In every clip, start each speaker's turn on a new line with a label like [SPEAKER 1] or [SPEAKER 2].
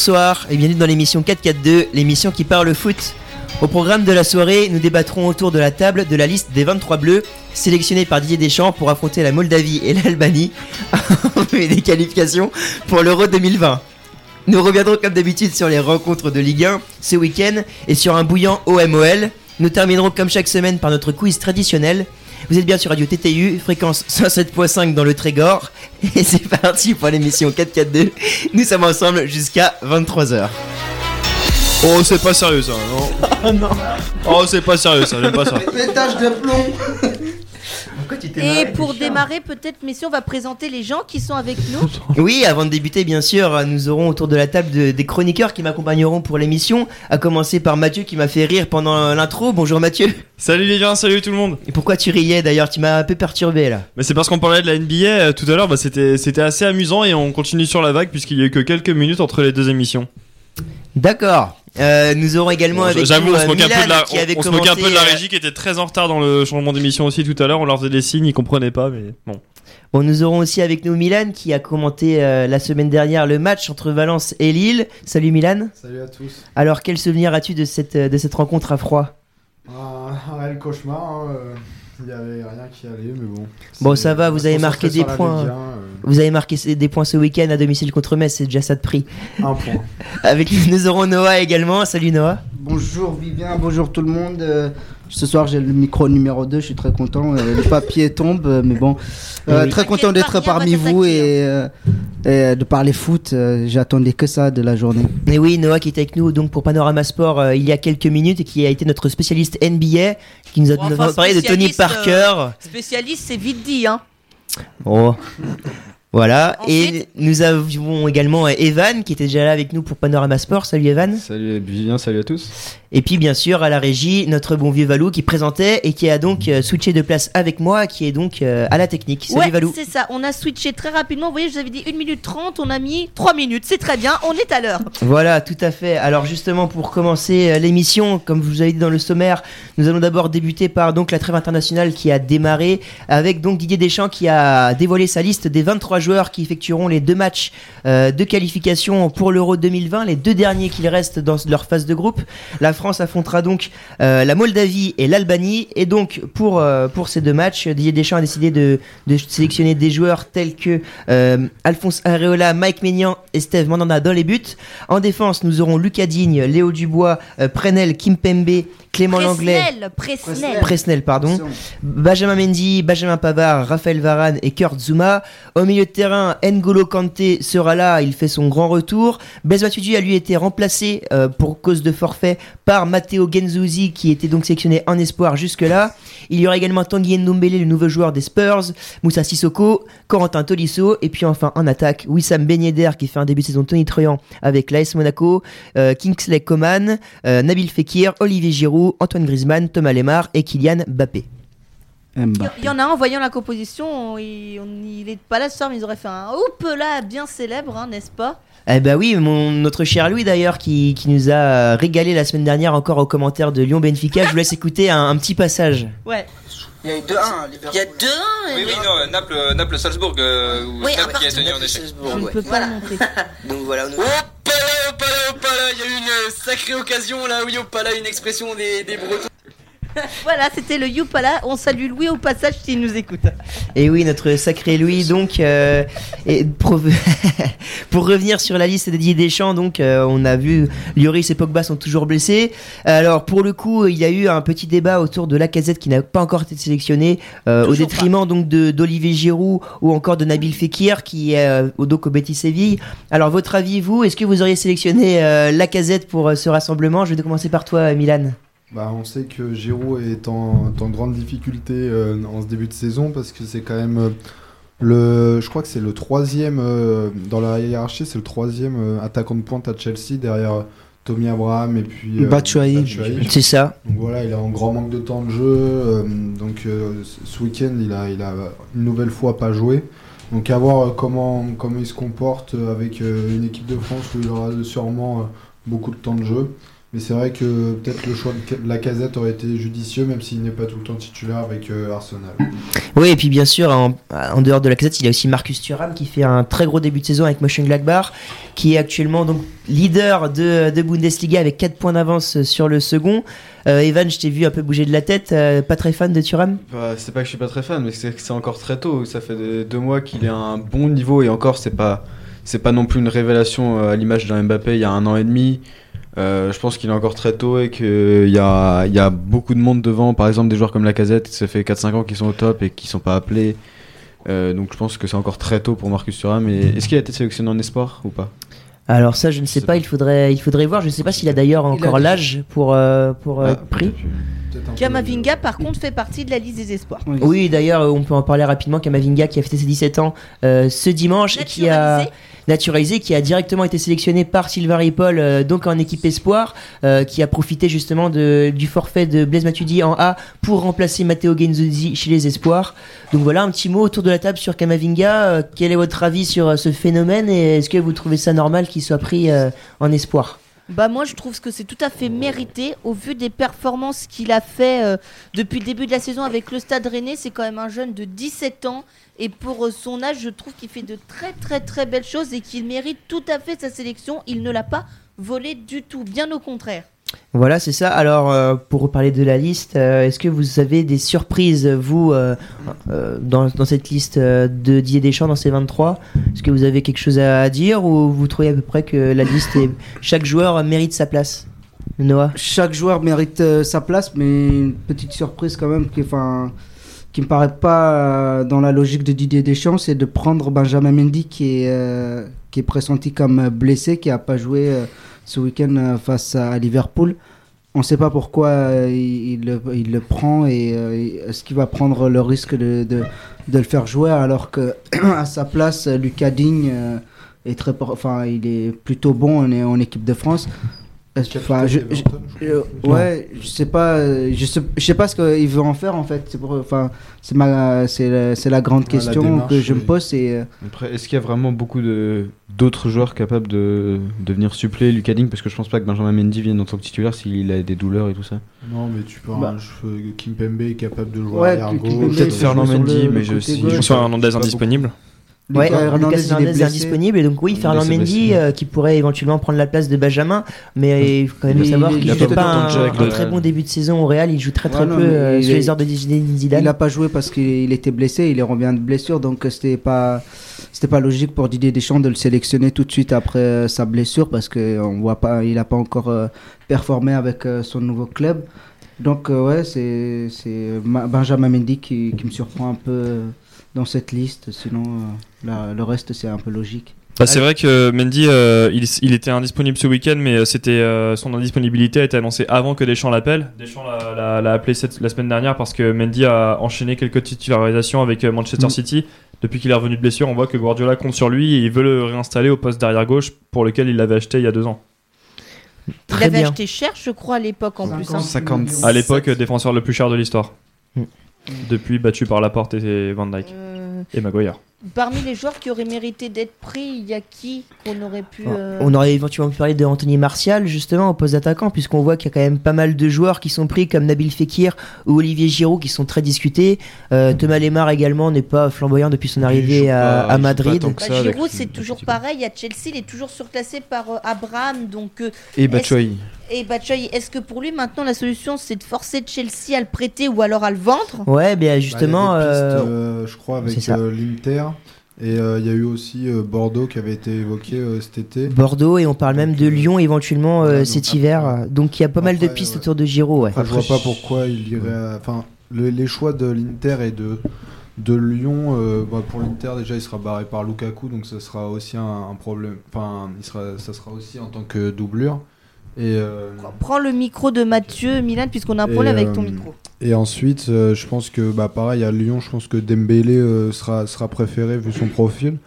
[SPEAKER 1] Bonsoir et bienvenue dans l'émission 442, l'émission qui parle foot. Au programme de la soirée, nous débattrons autour de la table de la liste des 23 bleus sélectionnés par Didier Deschamps pour affronter la Moldavie et l'Albanie et des qualifications pour l'Euro 2020. Nous reviendrons comme d'habitude sur les rencontres de Ligue 1 ce week-end et sur un bouillant OMOL. Nous terminerons comme chaque semaine par notre quiz traditionnel. Vous êtes bien sur Radio TTU, fréquence 107.5 dans le Trégor. Et c'est parti pour l'émission 442. Nous sommes ensemble jusqu'à 23h.
[SPEAKER 2] Oh, c'est pas sérieux ça, non
[SPEAKER 1] Oh non
[SPEAKER 2] Oh, c'est pas sérieux ça, j'aime pas ça.
[SPEAKER 3] Pétage de plomb
[SPEAKER 1] Pourquoi tu t'es
[SPEAKER 4] Et pour démarrer, peut-être, messieurs, on va présenter les gens qui sont avec nous.
[SPEAKER 1] Oui, avant de débuter, bien sûr, nous aurons autour de la table de- des chroniqueurs qui m'accompagneront pour l'émission. À commencer par Mathieu qui m'a fait rire pendant l'intro. Bonjour Mathieu.
[SPEAKER 2] Salut les gens, salut tout le monde.
[SPEAKER 1] Et pourquoi tu riais d'ailleurs? Tu m'as un peu perturbé là.
[SPEAKER 2] Mais c'est parce qu'on parlait de la NBA euh, tout à l'heure, bah, c'était c'était assez amusant et on continue sur la vague puisqu'il y a eu que quelques minutes entre les deux émissions.
[SPEAKER 1] D'accord. Euh, nous aurons également
[SPEAKER 2] Bon,
[SPEAKER 1] avec
[SPEAKER 2] J'avoue,
[SPEAKER 1] nous
[SPEAKER 2] on se moque un peu de la, on, on se moque un peu de la
[SPEAKER 1] euh,
[SPEAKER 2] régie qui était très en retard dans le changement d'émission aussi tout à l'heure. On leur faisait des signes, ils comprenaient pas, mais bon.
[SPEAKER 1] Bon, nous aurons aussi avec nous Milan qui a commenté euh, la semaine dernière le match entre Valence et Lille. Salut Milan.
[SPEAKER 3] Salut à tous.
[SPEAKER 1] Alors, quel souvenir as-tu de cette, de cette rencontre à froid?
[SPEAKER 3] Réel cauchemar, hein, euh, il y avait rien qui allait, mais bon.
[SPEAKER 1] Bon, ça va, vous avez marqué des points.
[SPEAKER 3] Ligue 1, euh,
[SPEAKER 1] Vous avez marqué des points ce week-end à domicile contre Metz, c'est déjà ça de prix.
[SPEAKER 3] un point.
[SPEAKER 1] Avec nous, nous aurons Noah également. Salut Noah.
[SPEAKER 5] Bonjour Vivien, bonjour tout le monde. Euh, ce soir j'ai le micro numéro 2, je suis très content. Euh, le papier tombe, euh, mais bon. Euh. Très content d'être parmi vous et, euh, et de parler foot. Euh, J'attendais que ça de la journée.
[SPEAKER 1] Et oui, Noah qui est avec nous donc pour Panorama Sport euh, il y a quelques minutes et qui a été notre spécialiste NBA, qui nous a
[SPEAKER 4] Bon, enfin,
[SPEAKER 1] nous a parlé de Tony Parker.
[SPEAKER 4] Spécialiste, c'est vite dit, hein.
[SPEAKER 1] Oh. Voilà, et nous avons également euh, Evan qui était déjà là avec nous pour Panorama Sport. Salut Evan.
[SPEAKER 6] Salut Vivien, salut à tous.
[SPEAKER 1] Et puis bien sûr à la régie, notre bon vieux Valou qui présentait et qui a donc euh, switché de place avec moi, qui est donc euh, à la technique. Salut
[SPEAKER 4] ouais,
[SPEAKER 1] Valou.
[SPEAKER 4] c'est ça. On a switché très rapidement. Vous voyez, je vous avais dit 1 minute 30, on a mis 3 minutes. C'est très bien, on est à l'heure.
[SPEAKER 1] Voilà, tout à fait. Alors justement, pour commencer euh, l'émission, comme je vous avais dit dans le sommaire, nous allons d'abord débuter par donc la trêve internationale qui a démarré avec donc Didier Deschamps qui a dévoilé sa liste des 23 joueurs qui effectueront les deux matchs euh, de qualification pour l'Euro 2020, les deux derniers qu'il reste dans leur phase de groupe. La France affrontera donc euh, la Moldavie et l'Albanie et donc pour euh, pour ces deux matchs, Didier Deschamps a décidé de, sélectionner des joueurs tels que Alphonse Areola, Mike Maignan et Steve Mandanda dans les buts. En défense, nous aurons Lucas Digne, Léo Dubois, Prenel, Kimpembe, Clément Langlais,
[SPEAKER 4] Presnel, Presnel.
[SPEAKER 1] Presnel, pardon, Benjamin Mendy, Benjamin Pavard, Raphaël Varane et Kurt Zuma. Au milieu de terrain, N'Golo Kanté sera là, il fait son grand retour. Matuidi a lui été remplacé euh, pour cause de forfait par Matteo Genzuzi qui était donc sélectionné en espoir jusque-là. Il y aura également Tanguy Ndombele, le nouveau joueur des Spurs, Moussa Sissoko, Corentin Tolisso et puis enfin en attaque, Wissam Ben Yedder qui fait un début de saison Tony Troyan avec l'AS Monaco, euh, Kingsley Coman, euh, Nabil Fekir, Olivier Giroud, Antoine Griezmann, Thomas Lemar et Kylian Mbappé.
[SPEAKER 5] Mbappé.
[SPEAKER 4] Il y en a un, en voyant la composition, il, on- il est pas là ce soir, mais ils auraient fait un oup là bien célèbre, hein, n'est-ce pas?
[SPEAKER 1] Eh bah oui, mon, notre cher Louis d'ailleurs qui, qui nous a régalé la semaine dernière encore aux commentaires de Lyon Benfica. Je vous laisse écouter un, un petit passage.
[SPEAKER 4] Ouais.
[SPEAKER 5] Il y a eu 2-1
[SPEAKER 4] Il y a deux.
[SPEAKER 7] Oui, oui, non, euh, Naples, euh, Naples Salzbourg, euh, ou
[SPEAKER 4] Oui,
[SPEAKER 7] Naples qui est
[SPEAKER 4] partout.
[SPEAKER 7] tenu en échec.
[SPEAKER 4] Je ne peux pas le monter.
[SPEAKER 8] Donc voilà, nous...
[SPEAKER 7] Il y a eu une sacrée occasion là, oui, opala, une expression des Bretons.
[SPEAKER 4] Voilà, c'était le Youpala. On salue Louis au passage s'il nous écoute.
[SPEAKER 1] Et oui, notre sacré Louis, donc, euh, et pour, pour revenir sur la liste de Didier Deschamps, donc, euh, on a vu Lloris et Pogba sont toujours blessés. Alors, pour le coup, il y a eu un petit débat autour de Lacazette qui n'a pas encore été sélectionné, euh, au détriment donc de d'Olivier Giroud ou encore de Nabil Fekir qui est au donc au Betis Séville. Alors, votre avis, vous, est-ce que vous auriez sélectionné euh, Lacazette pour ce rassemblement? Je vais commencer par toi, Milan.
[SPEAKER 3] Bah, on sait que Giroud est en, grande difficulté euh, en ce début de saison parce que c'est quand même euh, le. Je crois que c'est le troisième euh, dans la hiérarchie, c'est le troisième attaquant de pointe à Chelsea derrière Tommy Abraham et puis.
[SPEAKER 5] Batshuayi.
[SPEAKER 1] C'est ça.
[SPEAKER 3] Donc voilà, il a un grand manque de temps de jeu. donc ce week-end, il a, il a une nouvelle fois pas joué. Donc à voir comment, comment il se comporte avec une équipe de France où il aura sûrement beaucoup de temps de jeu. Mais c'est vrai que peut-être le choix de la casette aurait été judicieux, même s'il n'est pas tout le temps titulaire avec euh, Arsenal.
[SPEAKER 1] Oui, et puis bien sûr, en, en dehors de la casette, il y a aussi Marcus Thuram qui fait un très gros début de saison avec Mönchengladbach, qui est actuellement donc leader de, de Bundesliga avec 4 points d'avance sur le second. Euh, Evan, je t'ai vu un peu bouger de la tête, euh, pas très fan de Thuram?
[SPEAKER 6] Bah, c'est pas que je suis pas très fan, mais c'est que c'est encore très tôt. Ça fait des- deux mois qu'il est à un bon niveau et encore, c'est pas, c'est pas non plus une révélation à l'image d'un Mbappé il y a un an et demi. Euh, je pense qu'il est encore très tôt et qu'il y a, il y a beaucoup de monde devant. Par exemple, des joueurs comme Lacazette, ça fait 4-5 ans qu'ils sont au top et qui sont pas appelés. Euh, donc je pense que c'est encore très tôt pour Marcus Thuram. Mais est-ce qu'il a été sélectionné en espoir ou pas?
[SPEAKER 1] Alors ça, je ne sais pas,
[SPEAKER 6] pas-
[SPEAKER 1] il faudrait, il faudrait voir. Je ne sais pas s'il a d'ailleurs
[SPEAKER 5] a
[SPEAKER 1] encore l'âge pour, euh, pour euh,
[SPEAKER 6] Ah,
[SPEAKER 1] être pris.
[SPEAKER 4] Kamavinga, par contre, fait partie de la liste des espoirs.
[SPEAKER 1] Oui, d'ailleurs, on peut en parler rapidement. Kamavinga qui a fêté ses 17 ans euh, ce dimanche et qui a
[SPEAKER 4] Naturalisé.
[SPEAKER 1] qui a directement été sélectionné par Sylvain Ripoll, euh, donc en équipe espoir, euh, qui a profité justement du forfait de Blaise Matuidi en A pour remplacer Matteo Genzuzi chez les espoirs. Donc voilà, un petit mot autour de la table sur Kamavinga. Euh, quel est votre avis sur ce phénomène et est-ce que vous trouvez ça normal qu'il soit pris en espoir?
[SPEAKER 4] Bah moi je trouve que c'est tout à fait mérité au vu des performances qu'il a fait euh, depuis le début de la saison avec le Stade Rennais. C'est quand même un jeune de 17 ans et pour euh, son âge je trouve qu'il fait de très très très belles choses et qu'il mérite tout à fait sa sélection. Il ne l'a pas volé du tout, bien au contraire.
[SPEAKER 1] Voilà, c'est ça. Alors, euh, pour reparler de la liste, euh, est-ce que vous avez des surprises, vous, euh, dans, cette liste de Didier Deschamps, dans ces 23 Est-ce que vous avez quelque chose à, dire ou vous trouvez à peu près que la liste, est... chaque joueur mérite sa place? Noah?
[SPEAKER 5] Chaque joueur mérite sa place, mais une petite surprise quand même qui, qui me paraît pas dans la logique de Didier Deschamps, c'est de prendre Benjamin Mendy qui est, qui est pressenti comme blessé, qui a pas joué ce week-end euh, face à Liverpool. On ne sait pas pourquoi euh, il, le, prend et euh, est-ce qu'il va prendre le risque de, le faire jouer alors que à sa place, Lucas Digne est très, enfin, il est plutôt bon en équipe de France. Enfin, je- je- euh, ouais, je sais pas, euh, je sais, je sais pas ce qu'il veut en faire en fait. C'est pour, enfin, c'est ma, c'est la, c'est la grande
[SPEAKER 3] la
[SPEAKER 5] question
[SPEAKER 3] démarche,
[SPEAKER 5] que je me pose. C'est euh,
[SPEAKER 6] Après, est-ce qu'il y a vraiment beaucoup de d'autres joueurs capables de, de venir suppléer Lucas Digne? Parce que je pense pas que Benjamin Mendy vienne en tant que titulaire s'il a des douleurs et tout ça.
[SPEAKER 3] Non, mais tu peux.
[SPEAKER 5] Bah.
[SPEAKER 3] un cheveu- Kimpembe est capable de jouer
[SPEAKER 5] Ouais,
[SPEAKER 3] gauche.
[SPEAKER 6] Peut-être Fernand Mendy,
[SPEAKER 5] le-
[SPEAKER 6] mais
[SPEAKER 5] le
[SPEAKER 6] je- si-
[SPEAKER 2] François Hernandez indisponible.
[SPEAKER 1] Ouais,
[SPEAKER 5] Lucas
[SPEAKER 1] euh,
[SPEAKER 5] Hernandez, est
[SPEAKER 1] est indisponible et donc oui,
[SPEAKER 6] est
[SPEAKER 1] Fernand Mendy euh, qui pourrait éventuellement prendre la place de Benjamin, mais il faut quand même
[SPEAKER 5] Il-
[SPEAKER 1] savoir
[SPEAKER 5] il-
[SPEAKER 1] qu'il fait
[SPEAKER 5] pas
[SPEAKER 1] un, très
[SPEAKER 6] Real.
[SPEAKER 1] bon début de saison au Real, il joue très très
[SPEAKER 5] Ouais,
[SPEAKER 1] peu euh,
[SPEAKER 5] est-
[SPEAKER 1] les ordres de Zidane.
[SPEAKER 5] Il n'a pas joué parce qu'il était blessé, il revient de blessure, donc euh, c'était pas, c'était pas logique pour Didier Deschamps de le sélectionner tout de suite après euh, sa blessure parce que on voit pas, il a pas encore euh, performé avec euh, son nouveau club. Donc euh, ouais, c'est Benjamin Mendy qui, qui me surprend un peu euh, dans cette liste. Sinon, euh, la- le reste c'est un peu logique.
[SPEAKER 2] Bah, c'est vrai que Mendy, euh, il, il était indisponible ce week-end, mais euh, c'était euh, son indisponibilité a été annoncée avant que Deschamps l'appelle. Deschamps l'a- l'a l'a appelé cette- la semaine dernière parce que Mendy a enchaîné quelques titularisations avec Manchester
[SPEAKER 5] Mm.
[SPEAKER 2] City. Depuis qu'il est revenu de blessure, on voit que Guardiola compte sur lui et il veut le réinstaller au poste d'arrière gauche pour lequel il l'avait acheté il y a deux ans.
[SPEAKER 4] Il
[SPEAKER 1] Très bien.
[SPEAKER 4] acheté cher, je crois, à l'époque en plus. hein.
[SPEAKER 6] 50.
[SPEAKER 2] À l'époque, défenseur le plus cher de l'histoire.
[SPEAKER 1] Mm.
[SPEAKER 2] Depuis battu par Laporte et Van Dyke
[SPEAKER 4] Euh,
[SPEAKER 2] et Maguire.
[SPEAKER 4] parmi les joueurs qui auraient mérité d'être pris, il y a qui qu'on aurait pu. euh,
[SPEAKER 1] On aurait éventuellement pu parler de Anthony Martial justement au poste d'attaquant puisqu'on voit qu'il y a quand même pas mal de joueurs qui sont pris comme Nabil Fekir ou Olivier Giroud qui sont très discutés. Euh, Thomas Lemar également n'est pas flamboyant depuis son arrivée à,
[SPEAKER 6] pas-
[SPEAKER 1] Madrid.
[SPEAKER 4] Bah, Giroud, c'est toujours pareil. À Chelsea, il est toujours surclassé par euh, Abraham. Donc, euh,
[SPEAKER 6] Et Batshuayi.
[SPEAKER 4] Et Batshuayi, est-ce que pour lui, maintenant, la solution, c'est de forcer Chelsea à le prêter ou alors à le vendre
[SPEAKER 1] Ouais, bien
[SPEAKER 3] Bah,
[SPEAKER 1] justement.
[SPEAKER 3] il y a des pistes,
[SPEAKER 1] euh,
[SPEAKER 3] euh, je crois, avec euh, l'Inter. Et euh, il y a eu aussi euh, Bordeaux qui avait été évoqué euh, cet été.
[SPEAKER 1] Bordeaux et on parle même de Lyon éventuellement euh,
[SPEAKER 3] ouais,
[SPEAKER 1] cet
[SPEAKER 3] après-
[SPEAKER 1] hiver. Donc il y a pas mal de pistes
[SPEAKER 3] ouais.
[SPEAKER 1] autour de Giroud. Ouais.
[SPEAKER 3] Après, je vois pas pourquoi il irait. Enfin, le- les choix de l'Inter et de de Lyon, euh, bah, pour l'Inter déjà, il sera barré par Lukaku, donc ça sera aussi un, un problème. Enfin, il sera, ça sera aussi en tant que doublure. Et euh,
[SPEAKER 4] Prends le micro de Mathieu Milan, puisqu'on a un problème avec ton
[SPEAKER 3] euh,
[SPEAKER 4] micro.
[SPEAKER 3] Et ensuite, euh, je pense que, bah, pareil, à Lyon, je pense que Dembélé euh, sera, sera préféré vu son profil.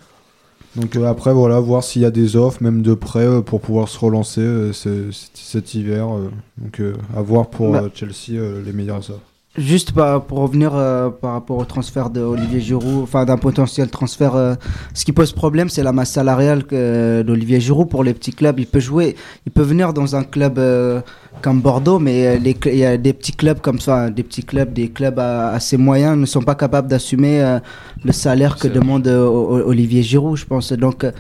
[SPEAKER 3] Donc euh, après, voilà, voir s'il y a des offres, même de prêt, euh, pour pouvoir se relancer euh, ce- cet, cet hiver. euh. donc euh, à voir pour
[SPEAKER 5] Bah.
[SPEAKER 3] euh, Chelsea euh, les meilleures offres.
[SPEAKER 5] Juste pour revenir euh, par rapport au transfert d'Olivier Giroud, enfin d'un potentiel transfert, euh, ce qui pose problème, c'est la masse salariale que- d'Olivier Giroud pour les petits clubs. Il peut jouer, il peut venir dans un club euh, comme Bordeaux, mais euh, les il y a des petits clubs comme ça, des petits clubs, des clubs à- assez moyens ne sont pas capables d'assumer euh, le salaire que demande euh, Olivier Giroud, je pense. Donc, euh,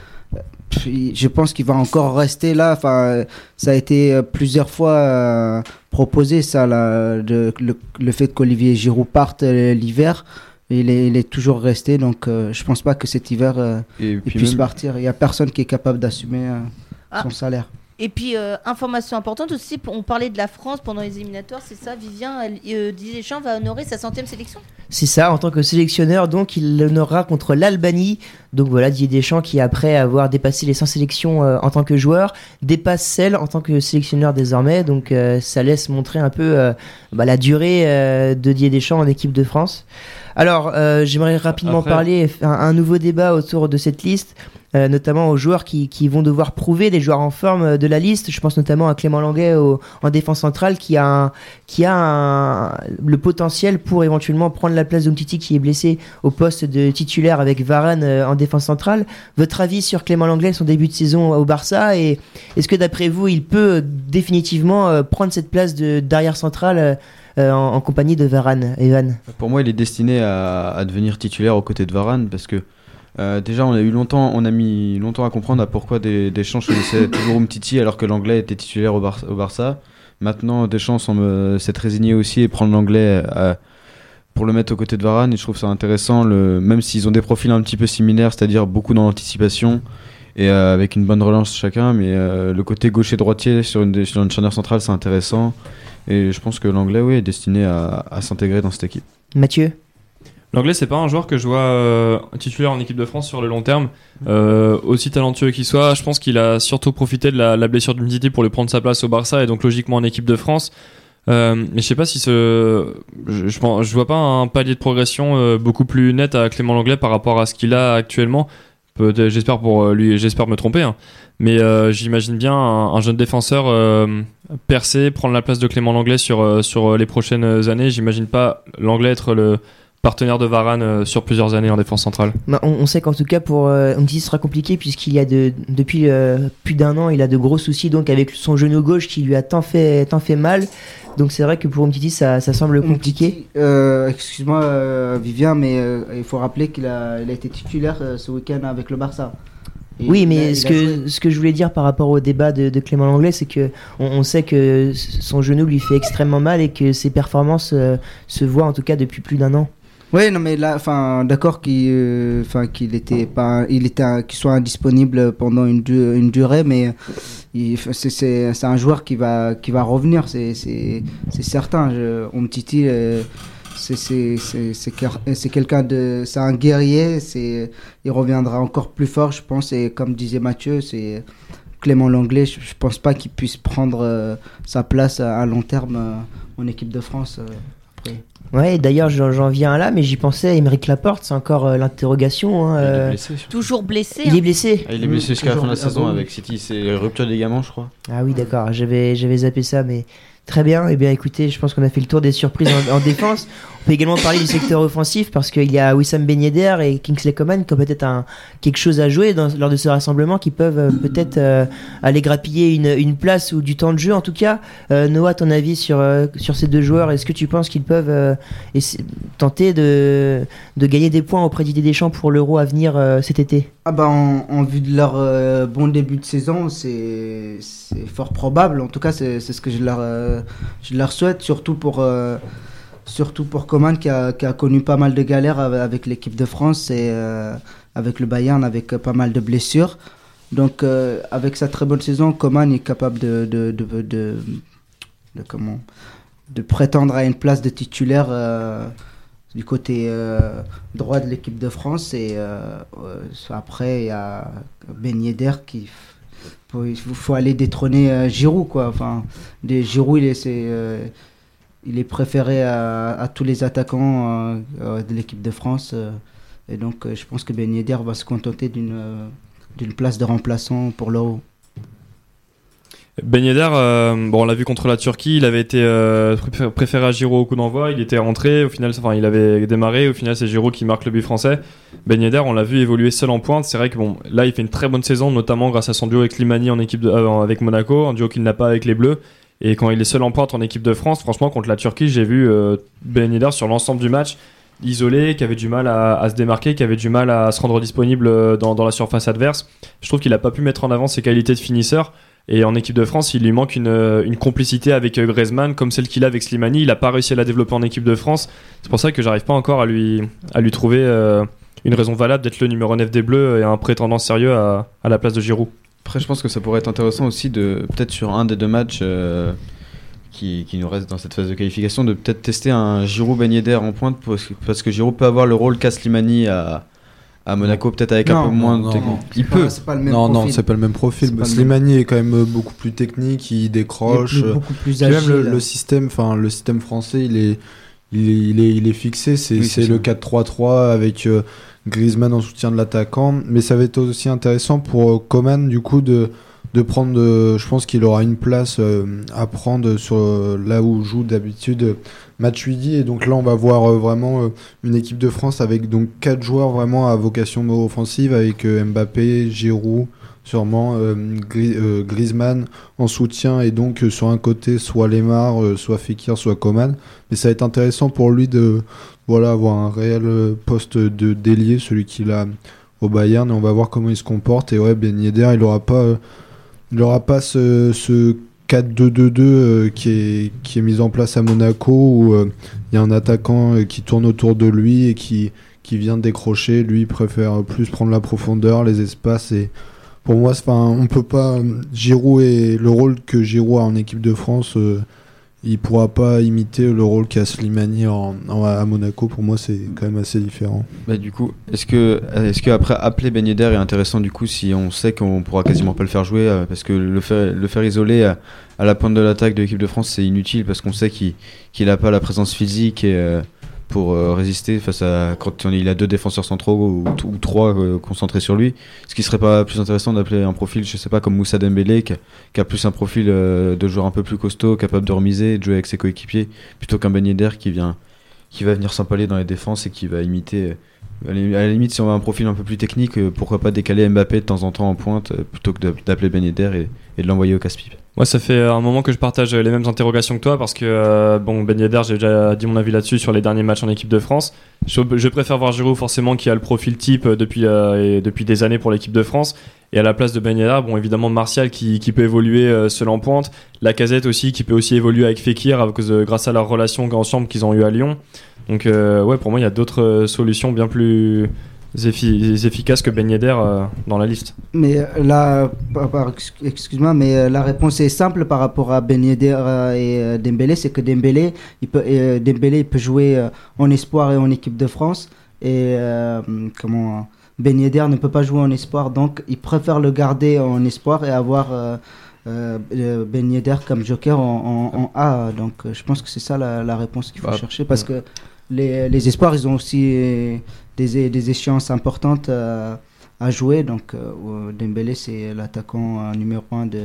[SPEAKER 5] je pense qu'il va encore rester là. Enfin, ça a été euh, plusieurs fois euh, proposé ça, là, de, le, le fait qu'Olivier Giroud parte euh, l'hiver. Il est, il est toujours resté, donc euh, je pense pas que cet hiver euh, il
[SPEAKER 6] puis
[SPEAKER 5] puisse
[SPEAKER 6] même-
[SPEAKER 5] partir. Il y a personne qui est capable d'assumer euh,
[SPEAKER 4] Ah.
[SPEAKER 5] son salaire.
[SPEAKER 4] Et puis, euh, information importante aussi, on parlait de la France pendant les éliminatoires, c'est ça, Vivien euh, Deschamps va honorer sa centième sélection?
[SPEAKER 1] C'est ça, en tant que sélectionneur, donc il l'honorera contre l'Albanie. Donc voilà, Didier Deschamps qui, après avoir dépassé les 100 sélections euh, en tant que joueur, dépasse celle en tant que sélectionneur désormais. Donc euh, ça laisse montrer un peu bah, la durée de Didier Deschamps en équipe de France. Alors, euh, j'aimerais rapidement
[SPEAKER 2] Après-
[SPEAKER 1] parler, un, un nouveau débat autour de cette liste, euh, notamment aux joueurs qui, qui vont devoir prouver, les joueurs en forme euh, de la liste. Je pense notamment à Clément Languet au- en défense centrale qui a, un- qui a un- le potentiel pour éventuellement prendre la place d'Umtiti qui est blessé au poste de titulaire avec Varane euh, en défense centrale. Votre avis sur Clément Langlais, son début de saison au Barça et est-ce que d'après vous, il peut définitivement euh, prendre cette place de d'arrière central euh, euh, en, en compagnie de Varane, Evan
[SPEAKER 6] Pour moi, il est destiné à, à devenir titulaire aux côtés de Varane parce que euh, déjà, on a eu longtemps, on a mis longtemps à comprendre à pourquoi des, Deschamps choisissait toujours Umtiti alors que l'anglais était titulaire au, Bar- au Barça. Maintenant, Deschamps semble euh, s'être résigné aussi et prendre l'anglais euh, pour le mettre aux côtés de Varane. Et je trouve ça intéressant, le, même s'ils ont des profils un petit peu similaires, c'est-à-dire beaucoup dans l'anticipation et euh, avec une bonne relance chacun. Mais euh, le côté gaucher droitier sur une, sur une charnière centrale, c'est intéressant. Et je pense que l'anglais, oui, est destiné à, à s'intégrer dans cette équipe.
[SPEAKER 1] Mathieu?
[SPEAKER 2] L'anglais, c'est pas un joueur que je vois euh, titulaire en équipe de France sur le long terme. Euh, aussi talentueux qu'il soit, je pense qu'il a surtout profité de la, la blessure d'Umtiti pour lui prendre sa place au Barça et donc logiquement en équipe de France. Euh, mais je sais pas si ce, je, je, vois pas un palier de progression euh, beaucoup plus net à Clément Langlais par rapport à ce qu'il a actuellement. J'espère pour euh, lui, j'espère me tromper, hein. mais euh, j'imagine bien un, un jeune défenseur euh, percer, prendre la place de Clément Langlais sur sur les prochaines années. J'imagine pas Langlais être le partenaire de Varane euh, sur plusieurs années en défense centrale.
[SPEAKER 1] Bah, on, on sait qu'en tout cas pour euh, ce sera compliqué puisqu'il y a de, depuis euh, plus d'un an il a de gros soucis donc avec son genou gauche qui lui a tant fait, tant fait mal. Donc c'est vrai que pour Umtiti ça, ça semble compliqué.
[SPEAKER 5] Euh, Excuse-moi, euh, Vivien, mais euh, il faut rappeler qu'il a, il a été titulaire euh, ce week-end avec le Barça. Et
[SPEAKER 1] Oui,
[SPEAKER 5] a-
[SPEAKER 1] mais ce que, ce que je voulais dire par rapport au débat de, de Clément Langlais, c'est que on, on sait que son genou lui fait extrêmement mal et que ses performances euh, se voient en tout cas depuis plus d'un an.
[SPEAKER 5] Oui, non, mais là, enfin, d'accord qu'il, euh, enfin, qu'il était pas, il était, qu'il soit indisponible pendant une, une durée, mais c'est, un joueur qui va, qui va revenir, c'est, certain. Je, Umtiti, euh, c'est, c'est, c'est, c'est, quel- c'est quelqu'un de, c'est un guerrier, c'est, il reviendra encore plus fort, je pense, et comme disait Mathieu, c'est Clément Langlais, je, je pense pas qu'il puisse prendre euh, sa place à, long terme euh, en équipe de France.
[SPEAKER 1] Ouais, et d'ailleurs j'en viens là, mais j'y pensais, Émeric Laporte, c'est encore euh, l'interrogation. hein, euh,
[SPEAKER 6] blessé.
[SPEAKER 4] Toujours blessé.
[SPEAKER 1] il
[SPEAKER 4] hein.
[SPEAKER 1] est blessé.
[SPEAKER 6] Ah, il est blessé jusqu'à la fin de la saison avec City. C'est rupture des ligaments, je crois.
[SPEAKER 1] Ah oui, d'accord, j'avais j'avais zappé ça, mais très bien. Eh bien, écoutez, je pense qu'on a fait le tour des surprises en, en défense. On peut également parler du secteur offensif parce qu'il y a Wissam Ben et Kingsley Coman qui ont peut-être un, quelque chose à jouer lors de ce rassemblement, qui peuvent euh, peut-être euh, aller grappiller une, place ou du temps de jeu en tout cas. Euh, Noah, ton avis sur, sur ces deux joueurs Est-ce que tu penses qu'ils peuvent tenter de, de gagner des points auprès d'Idée Deschamps pour l'Euro à venir cet été?
[SPEAKER 5] Ah bah en, vue de leur bon début de saison, c'est fort probable. En tout cas, c'est ce que je leur, je leur souhaite, surtout pour, surtout pour Coman qui a, connu pas mal de galères avec, l'équipe de France et euh, avec le Bayern, avec euh, pas mal de blessures. Donc euh, avec sa très bonne saison, Coman est capable de, comment, de prétendre à une place de titulaire. du côté droit de l'équipe de France et après il y a Ben Yedder qui il faut aller détrôner Giroud quoi enfin des Giroud il est il est préféré à, tous les attaquants euh, euh, de l'équipe de France euh, et donc je pense que Ben Yedder va se contenter d'une place de remplaçant pour l'Euro.
[SPEAKER 2] Ben Yedder, bon, on l'a vu contre la Turquie, il avait été pré- préféré à Giroud au coup d'envoi, il était rentré, au final, enfin, il avait démarré, au final, c'est Giroud qui marque le but français. Ben Yedder, on l'a vu évoluer seul en pointe, c'est vrai que bon, là, il fait une très bonne saison, notamment grâce à son duo avec Slimani en équipe de, avec Monaco, un duo qu'il n'a pas avec les Bleus. Et quand il est seul en pointe en équipe de France, franchement, contre la Turquie, j'ai vu euh, Ben Yedder sur l'ensemble du match isolé, qui avait du mal à, se démarquer, qui avait du mal à se rendre disponible euh, dans, la surface adverse. Je trouve qu'il n'a pas pu mettre en avant ses qualités de finisseur. Et en équipe de France, il lui manque une, euh, complicité avec Griezmann, comme celle qu'il a avec Slimani. Il n'a pas réussi à la développer en équipe de France. C'est pour ça que j'arrive pas encore à lui, trouver une raison valable d'être le numéro 9 des Bleus et un prétendant sérieux à la place de Giroud.
[SPEAKER 6] Après, je pense que ça pourrait être intéressant aussi de, peut-être sur un des deux matchs euh, qui, qui nous reste dans cette phase de qualification, de peut-être tester un Giroud Ben Yedder en pointe parce que, parce que Giroud peut avoir le rôle qu'a Slimani à, à Monaco, peut-être avec un
[SPEAKER 5] Non,
[SPEAKER 6] peu moins
[SPEAKER 3] non,
[SPEAKER 6] de technique.
[SPEAKER 3] non.
[SPEAKER 6] Il
[SPEAKER 5] C'est pas-
[SPEAKER 6] peut.
[SPEAKER 5] C'est pas le même
[SPEAKER 3] Non, non,
[SPEAKER 5] profil.
[SPEAKER 3] c'est pas le même profil. Slimani est quand même beaucoup plus technique, il
[SPEAKER 5] Il est
[SPEAKER 3] décroche.
[SPEAKER 5] plus-
[SPEAKER 3] euh,
[SPEAKER 5] beaucoup plus
[SPEAKER 3] Puis même
[SPEAKER 5] agile.
[SPEAKER 3] le, le système, enfin le système français, il est, il est, il est, il est fixé. C'est
[SPEAKER 6] Oui,
[SPEAKER 3] le
[SPEAKER 6] ça.
[SPEAKER 3] 4-3-3 avec euh, Griezmann en soutien de l'attaquant. Mais ça va être aussi intéressant pour euh, Coman du coup de de prendre. euh, je pense qu'il aura une place euh, à prendre sur là où joue d'habitude Matuidi. Et donc là, on va voir vraiment une équipe de France avec donc quatre joueurs vraiment à vocation offensive avec Mbappé, Giroud. Sûrement euh, Gri- Griezmann en soutien et donc sur un côté soit Lemar, soit Fekir, soit Coman. Mais ça va être intéressant pour lui de voilà avoir un réel euh, poste de délié, celui qu'il a au Bayern, et on va voir comment il se comporte. Et ouais, Ben Yedder, il aura pas, il pas ce, ce 4-2-2-2 euh, qui est qui est mis en place à Monaco où euh, il y a un attaquant qui tourne autour de lui et qui qui vient décrocher. Lui, il préfère plus prendre la profondeur, les espaces et pour moi, on peut pas. Giroud et le rôle que Giroud a en équipe de France, il pourra pas imiter le rôle qu'a Slimani en, à Monaco. Pour moi, c'est quand même assez différent.
[SPEAKER 6] Bah, du coup, est-ce que, est-ce que après appeler Ben est intéressant du coup si on sait qu'on pourra quasiment pas le faire jouer euh, parce que le faire, le faire isoler à, la pointe de l'attaque de l'équipe de France c'est inutile parce qu'on sait qu'il qu'il a pas la présence physique et, euh, pour euh, résister face à quand il a deux défenseurs centraux ou, trois euh, concentrés sur lui. Ce qui serait pas plus intéressant d'appeler un profil, je sais pas comme Moussa Dembélé qui, a- plus un profil euh, de joueur un peu plus costaud, capable de remiser, de jouer avec ses coéquipiers, plutôt qu'un Ben Yedder qui vient qui va venir s'empaler dans les défenses et qui va imiter à la limite, si on a un profil un peu plus technique, pourquoi pas décaler Mbappé de temps en temps en pointe plutôt que d'appeler Ben Yedder et, et de l'envoyer au casse-pipe.
[SPEAKER 2] Moi, ça fait un moment que je partage les mêmes interrogations que toi parce que, euh, bon, Ben Yedder, j'ai déjà dit mon avis là-dessus sur les derniers matchs en équipe de France. Je, préfère voir Giroud forcément qui a le profil type euh, depuis, euh, depuis des années pour l'équipe de France. Et à la place de Ben Yedder, bon, évidemment, Martial qui, qui peut évoluer euh, seul pointe. La casette aussi qui peut aussi évoluer avec Fekir à cause grâce à leur relation ensemble qu'ils ont eu à Lyon. Donc, euh, ouais, pour moi, il y a d'autres euh, solutions bien plus effi- efficaces que Ben Yedder euh, dans la liste.
[SPEAKER 5] Mais euh, là, excuse-moi, mais euh, la réponse est simple par rapport à Ben Yedder et Dembélé, c'est que Dembélé, il peut, Dembélé, il peut jouer en espoir et en équipe de France, et euh, comment Ben Yedder ne peut pas jouer en espoir, donc il préfère le garder en espoir et avoir euh, Ben Yedder comme joker en, en- en A. Donc je pense que c'est ça la, la réponse qu'il faut
[SPEAKER 6] Bah,
[SPEAKER 5] chercher, parce que les, les espoirs, ils ont aussi euh, des, des échéances importantes. euh, à jouer. Donc euh, Dembélé, c'est l'attaquant euh, numéro un de,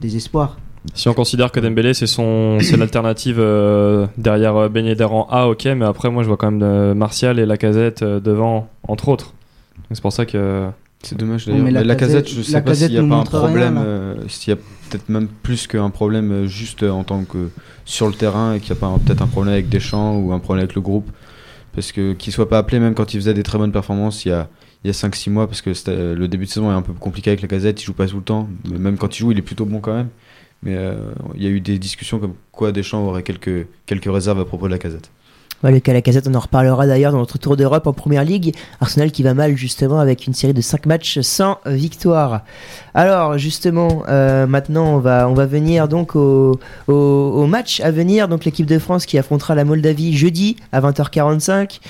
[SPEAKER 5] des espoirs.
[SPEAKER 2] Si on considère que Dembélé c'est son c'est l'alternative euh, derrière Ben Yedder en A, ok, mais après moi je vois quand même euh, Martial et Lacazette euh, devant entre autres. Donc c'est pour ça que
[SPEAKER 6] C'est dommage d'ailleurs.
[SPEAKER 5] mais
[SPEAKER 6] Mais
[SPEAKER 5] la
[SPEAKER 6] la casette,
[SPEAKER 5] Casette-
[SPEAKER 6] je sais
[SPEAKER 5] la
[SPEAKER 6] pas s'il n'y a pas un problème, euh, s'il y a peut-être même plus qu'un problème juste en tant que sur le terrain et qu'il n'y a pas un- peut-être un problème avec Deschamps ou un problème avec le groupe. Parce que qu'il soit pas appelé même quand il faisait des très bonnes performances il y a, il y a 5-6 mois, parce que euh, le début de saison est un peu compliqué avec la casette, il joue pas tout le temps. Même quand il joue, il est plutôt bon quand même. Mais euh, il y a eu des discussions comme quoi Deschamps aurait quelques, quelques réserves à propos de la casette.
[SPEAKER 1] Le cas Lacazette, on en reparlera d'ailleurs dans notre tour d'Europe en première ligue. Arsenal qui va mal justement avec une série de 5 matchs sans victoire. Alors justement, euh, maintenant on va, on va venir donc au, au match à venir. Donc l'équipe de France qui affrontera la Moldavie jeudi à 20h45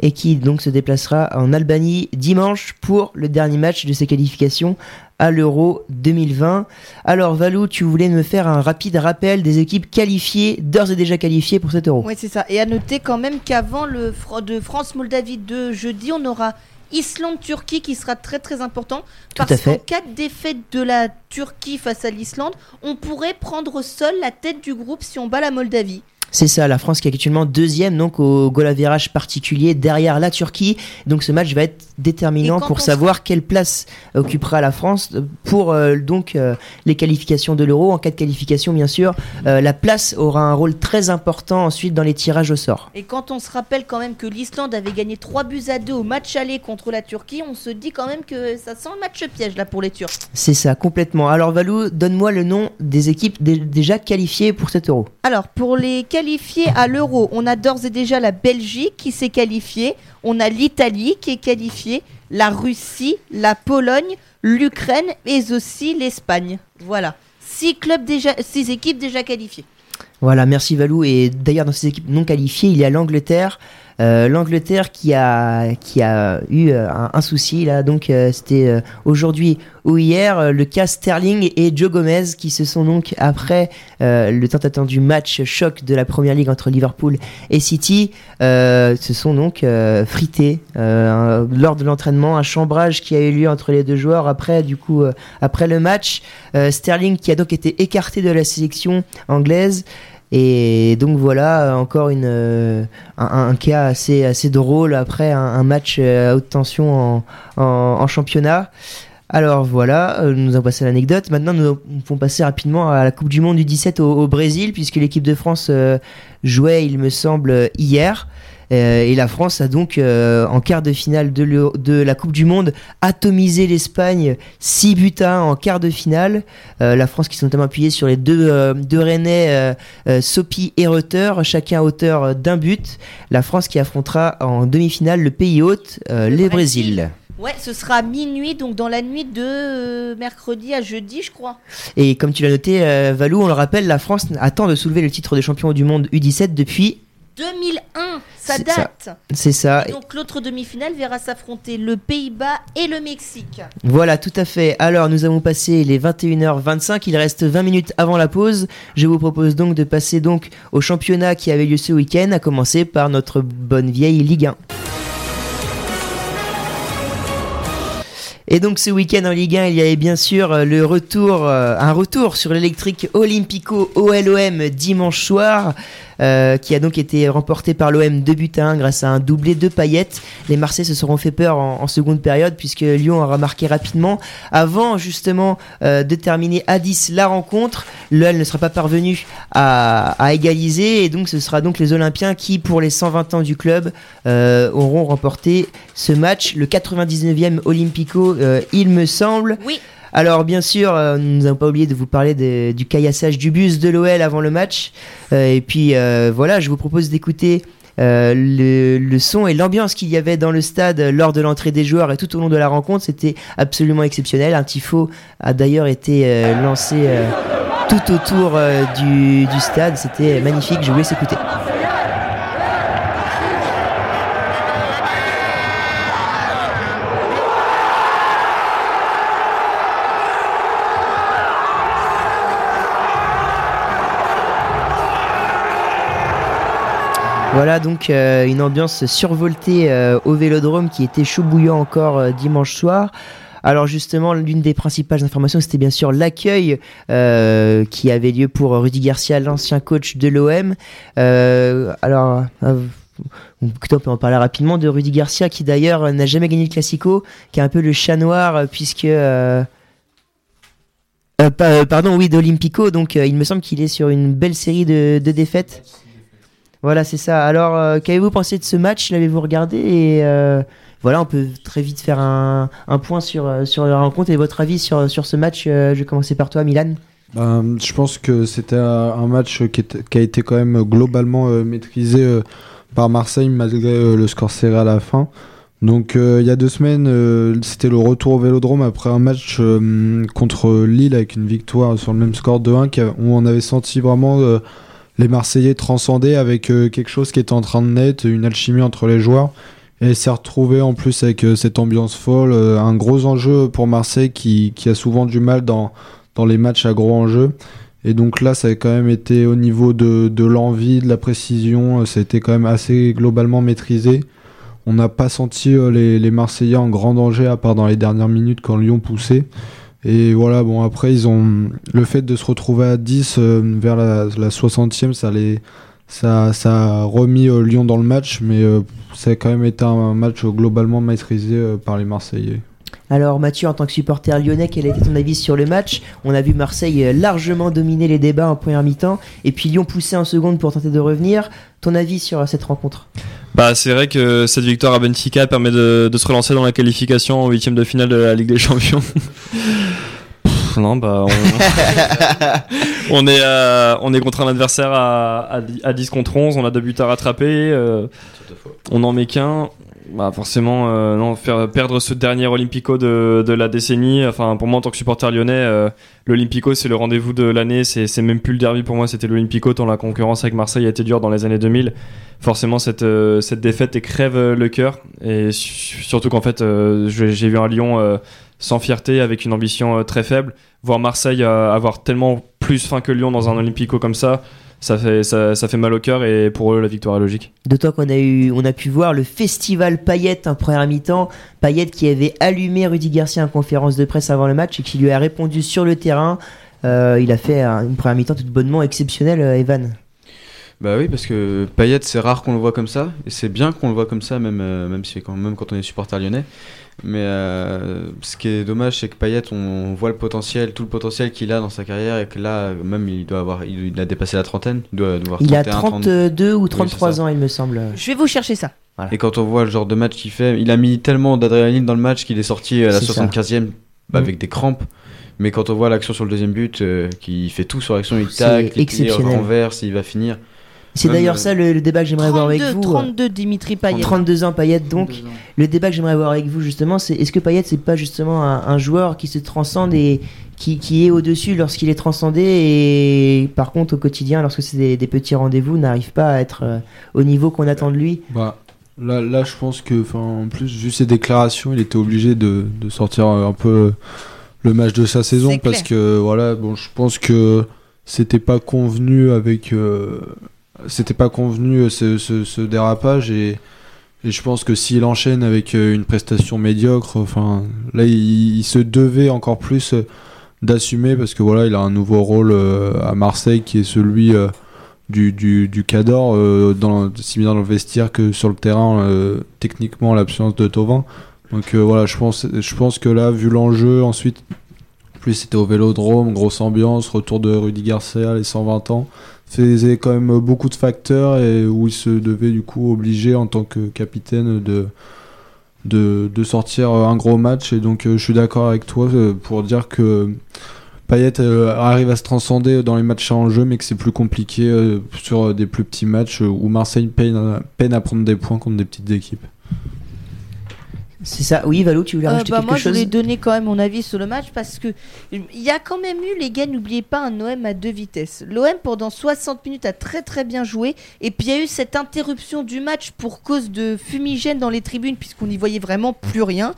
[SPEAKER 1] et qui donc se déplacera en Albanie dimanche pour le dernier match de ses qualifications à l'Euro 2020. Alors Valou, tu voulais me faire un rapide rappel des équipes qualifiées, d'ores et déjà qualifiées pour cet Euro.
[SPEAKER 4] Oui, c'est ça. Et à noter quand même qu'avant le de France-Moldavie de jeudi, on aura Islande-Turquie qui sera très très important. Parce qu'en cas de défaite de la Turquie face à l'Islande, on pourrait prendre seul la tête du groupe si on bat la Moldavie.
[SPEAKER 1] C'est ça, la France qui est actuellement deuxième donc au goal average particulier derrière la Turquie. Donc ce match va être déterminant pour savoir quelle place occupera la France pour euh, donc euh, les qualifications de l'Euro. En cas de qualification, bien sûr, euh, la place aura un rôle très important ensuite dans les tirages au sort.
[SPEAKER 4] Et quand on se rappelle quand même que l'Islande avait gagné 3 buts à 2 au match aller contre la Turquie, on se dit quand même que ça sent le match piège là pour les Turcs.
[SPEAKER 1] C'est ça, complètement. Alors Valou, donne-moi le nom des équipes dé- déjà qualifiées pour cet Euro.
[SPEAKER 4] Alors, pour les qualifiés à l'Euro, on a d'ores et déjà la Belgique qui s'est qualifiée, on a l'Italie qui est qualifiée, la Russie, la Pologne, l'Ukraine et aussi l'Espagne. Voilà. Six équipes déjà qualifiées.
[SPEAKER 1] Voilà, merci Valou. Et d'ailleurs, dans ces équipes non qualifiées, il y a l'Angleterre. Euh, L'Angleterre qui a, qui a eu euh, un, un souci là, donc euh, c'était aujourd'hui ou hier le cas Sterling et Joe Gomez qui se sont donc après le tant attendu match choc de la première ligue entre Liverpool et City se sont donc frités lors de l'entraînement un chambrage qui a eu lieu entre les deux joueurs après du coup après le match. Sterling qui a donc été écarté de la sélection anglaise et donc voilà encore une, euh, un, cas assez, assez drôle après un, match euh, à haute tension en, en, championnat. Alors voilà, euh, nous avons passé l'anecdote. Maintenant, nous pouvons passer rapidement à la Coupe du Monde du 17 au, Brésil, puisque l'équipe de France jouait, il me semble, hier. Euh, et la France a donc, euh, en quart de finale de, la Coupe du Monde, atomisé l'Espagne 6 buts à 1 en quart de finale. Euh, la France qui s'est notamment appuyée sur les deux, deux Rennais, Sopi et Reuter, chacun à hauteur euh, d'un but. La France qui affrontera en demi-finale le pays hôte,
[SPEAKER 4] Le
[SPEAKER 1] les
[SPEAKER 4] Brésil.
[SPEAKER 1] Brésil.
[SPEAKER 4] Ouais, ce sera minuit, donc dans la nuit de mercredi à jeudi, je crois.
[SPEAKER 1] Et comme tu l'as noté, Valou, on le rappelle, la France attend de soulever le titre de champion du monde U17 depuis.
[SPEAKER 4] 2001, ça date.
[SPEAKER 1] C'est ça.
[SPEAKER 4] Et donc l'autre demi-finale verra s'affronter le Pays-Bas et le Mexique.
[SPEAKER 1] Voilà, tout à fait. Alors, nous avons passé les 21h25. Il reste 20 minutes avant la pause. Je vous propose donc de passer donc au championnat qui avait lieu ce week-end, à commencer par notre bonne vieille Ligue 1. Et donc ce week-end en Ligue 1, il y avait bien sûr le retour, euh, un retour sur l'électrique Olympico OLOM dimanche soir, euh, qui a donc été remporté par l'OM 2 buts à 1 grâce à un doublé de paillettes. Les Marseillais se seront fait peur en, seconde période puisque Lyon aura marqué rapidement. Avant justement euh, de terminer à 10 la rencontre, l'OL ne sera pas parvenu à, à égaliser et donc ce sera donc les Olympiens qui, pour les 120 ans du club, euh, auront remporté ce match, le 99e Olympico, euh, il me semble.
[SPEAKER 4] Oui.
[SPEAKER 1] Alors bien sûr, euh, nous n'avons pas oublié de vous parler du caillassage du bus de l'OL avant le match. Euh, et puis euh, voilà, je vous propose d'écouter le, son et l'ambiance qu'il y avait dans le stade lors de l'entrée des joueurs et tout au long de la rencontre. C'était absolument exceptionnel. Un tifo a d'ailleurs été lancé tout autour du, du stade. C'était magnifique. Je vous laisse écouter. Voilà donc euh, une ambiance survoltée euh, au Vélodrome qui était chaud bouillant encore euh, dimanche soir. Alors justement, l'une des principales informations, c'était bien sûr l'accueil qui avait lieu pour Rudy Garcia, l'ancien coach de l'OM. Alors, on peut en parler rapidement de Rudy Garcia qui d'ailleurs n'a jamais gagné le Classico, qui est un peu le chat noir puisque... pa- pardon, oui, d'Olympico. Donc, il me semble qu'il est sur une belle série de défaites. Voilà, c'est ça. Alors, euh, qu'avez-vous pensé de ce match? L'avez-vous regardé? Et euh, voilà, on peut très vite faire un, point sur, euh, sur la rencontre et votre avis sur, sur ce match. Je vais commencer par toi, Milan.
[SPEAKER 3] Ben, je pense que c'était un match qui, a été quand même globalement maîtrisé par Marseille malgré le score serré à la fin. Donc il y a deux semaines, c'était le retour au Vélodrome après un match contre Lille avec une victoire sur le même score de 1 qui a- où on avait senti vraiment les Marseillais transcender avec euh, quelque chose qui était en train de naître, une alchimie entre les joueurs. Et s'est retrouvé en plus avec euh, cette ambiance folle, euh, un gros enjeu pour Marseille qui, a souvent du mal dans, les matchs à gros enjeux. Et donc là, ça a quand même été au niveau de, de l'envie, de la précision, ça a été quand même assez globalement maîtrisé. on n'a pas senti les, les Marseillais en grand danger à part dans les dernières minutes quand Lyon poussait. Et voilà, bon après ils ont le fait de se retrouver à 10 euh, vers la, la 60e, ça les ça, ça a remis euh, Lyon dans le match, mais euh, ça a quand même été un match globalement maîtrisé par les Marseillais.
[SPEAKER 1] Alors Mathieu, en tant que supporter lyonnais, quel a été ton avis sur le match? On a vu Marseille euh, largement dominer les débats en première mi-temps, et puis Lyon pousser en seconde pour tenter de revenir. Ton avis sur euh, cette rencontre?
[SPEAKER 2] Bah, c'est vrai que cette victoire à Benfica permet de, de se relancer dans la qualification en huitième de finale de la Ligue des Champions. Non, bah, on, on est, euh, on est contre un adversaire à, à, 10 à 10 contre 11, on a deux buts à rattraper, euh, on en met qu'un. Bah, forcément, euh, non, faire perdre ce dernier Olympico de, de la décennie. Enfin, pour moi, en tant que supporter lyonnais, euh, l'Olympico, c'est le rendez-vous de l'année. C'est c'est même plus le derby pour moi, c'était l'Olympico. Tant la concurrence avec Marseille a été dure dans les années 2000. Forcément, cette, euh, cette défaite crève le cœur. Et su- surtout qu'en fait, j'ai vu un Lyon sans fierté, avec une ambition très faible. Voir Marseille avoir tellement plus faim que Lyon dans un Olympico comme ça, ça fait, ça, ça fait mal au cœur. Et pour eux, la victoire est logique.
[SPEAKER 1] De toi qu'on a eu, on a pu voir le festival Payet en première mi-temps. Payet qui avait allumé Rudy Garcia en conférence de presse avant le match et qui lui a répondu sur le terrain. Euh, il a fait un- une première mi-temps tout bonnement exceptionnelle, euh, Evan.
[SPEAKER 6] Bah oui, parce que Payet, c'est rare qu'on le voit comme ça, et c'est bien qu'on le voit comme ça, même, euh, même, si, quand, même quand on est supporter lyonnais. Mais euh, ce qui est dommage, c'est que Payet, on voit le potentiel, tout le potentiel qu'il a dans sa carrière, et que là, même, il doit avoir, il, il a dépassé la trentaine, il doit devoir
[SPEAKER 1] Il a
[SPEAKER 6] 31, 30.
[SPEAKER 1] 32 ou
[SPEAKER 6] Oui,
[SPEAKER 1] 33
[SPEAKER 6] c'est ça.
[SPEAKER 1] ans, il me semble.
[SPEAKER 4] Je vais vous chercher ça.
[SPEAKER 6] Et quand on voit le genre de match qu'il fait, il a mis tellement d'adrénaline dans le match qu'il est sorti à la
[SPEAKER 1] C'est ça.
[SPEAKER 6] 75e bah,
[SPEAKER 1] Mm.
[SPEAKER 6] avec des crampes. Mais quand on voit l'action sur le deuxième but, euh, qu'il fait tout sur l'action, il tacle, il renverse, il va finir.
[SPEAKER 1] C'est d'ailleurs ça le, le débat que j'aimerais avoir avec
[SPEAKER 4] 32,
[SPEAKER 1] vous.
[SPEAKER 4] 32 Dimitri Payet.
[SPEAKER 1] 32 ans Payet donc. Le débat que j'aimerais avoir avec vous justement, c'est est-ce que Payet c'est pas justement un, un joueur qui se transcende et qui, qui est au-dessus lorsqu'il est transcendé et par contre au quotidien lorsque c'est des, des petits rendez-vous n'arrive pas à être euh, au niveau qu'on attend de lui?
[SPEAKER 3] Bah, là, là, je pense que, en plus, vu ses déclarations, il était obligé de, de sortir un peu le match de sa saison parce que, voilà, bon, je pense que c'était pas convenu avec, euh, c'était pas convenu euh, ce, ce, dérapage et, je pense que s'il enchaîne avec euh, une prestation médiocre, enfin, là, il, se devait encore plus euh, d'assumer parce que voilà, il a un nouveau rôle à Marseille qui est celui du, du, du Cador, dans, si bien dans le vestiaire que sur le terrain, techniquement, l'absence de Tovin. Donc voilà, je pense, je pense que là, vu l'enjeu, ensuite, en plus c'était au vélodrome, grosse ambiance, retour de Rudy Garcia, les 120 ans, faisait quand même beaucoup de facteurs et où il se devait du coup obligé en tant que capitaine de, de, de sortir un gros match. Et donc euh, je suis d'accord avec toi euh, pour dire que Payet euh, arrive à se transcender dans les matchs à enjeu, mais que c'est plus compliqué euh, sur des plus petits matchs euh, où Marseille peine à prendre des points contre des petites équipes.
[SPEAKER 1] C'est ça. Oui, Valou, tu voulais
[SPEAKER 4] Euh,
[SPEAKER 1] rajouter
[SPEAKER 4] bah,
[SPEAKER 1] quelque
[SPEAKER 4] moi, je
[SPEAKER 1] chose
[SPEAKER 4] voulais donner quand même mon avis sur le match parce que il y a quand même eu, les gars, n'oubliez pas, un OM à deux vitesses. L'OM, pendant 60 minutes, a très très bien joué. Et puis, il y a eu cette interruption du match pour cause de fumigène dans les tribunes, puisqu'on n'y voyait vraiment plus rien.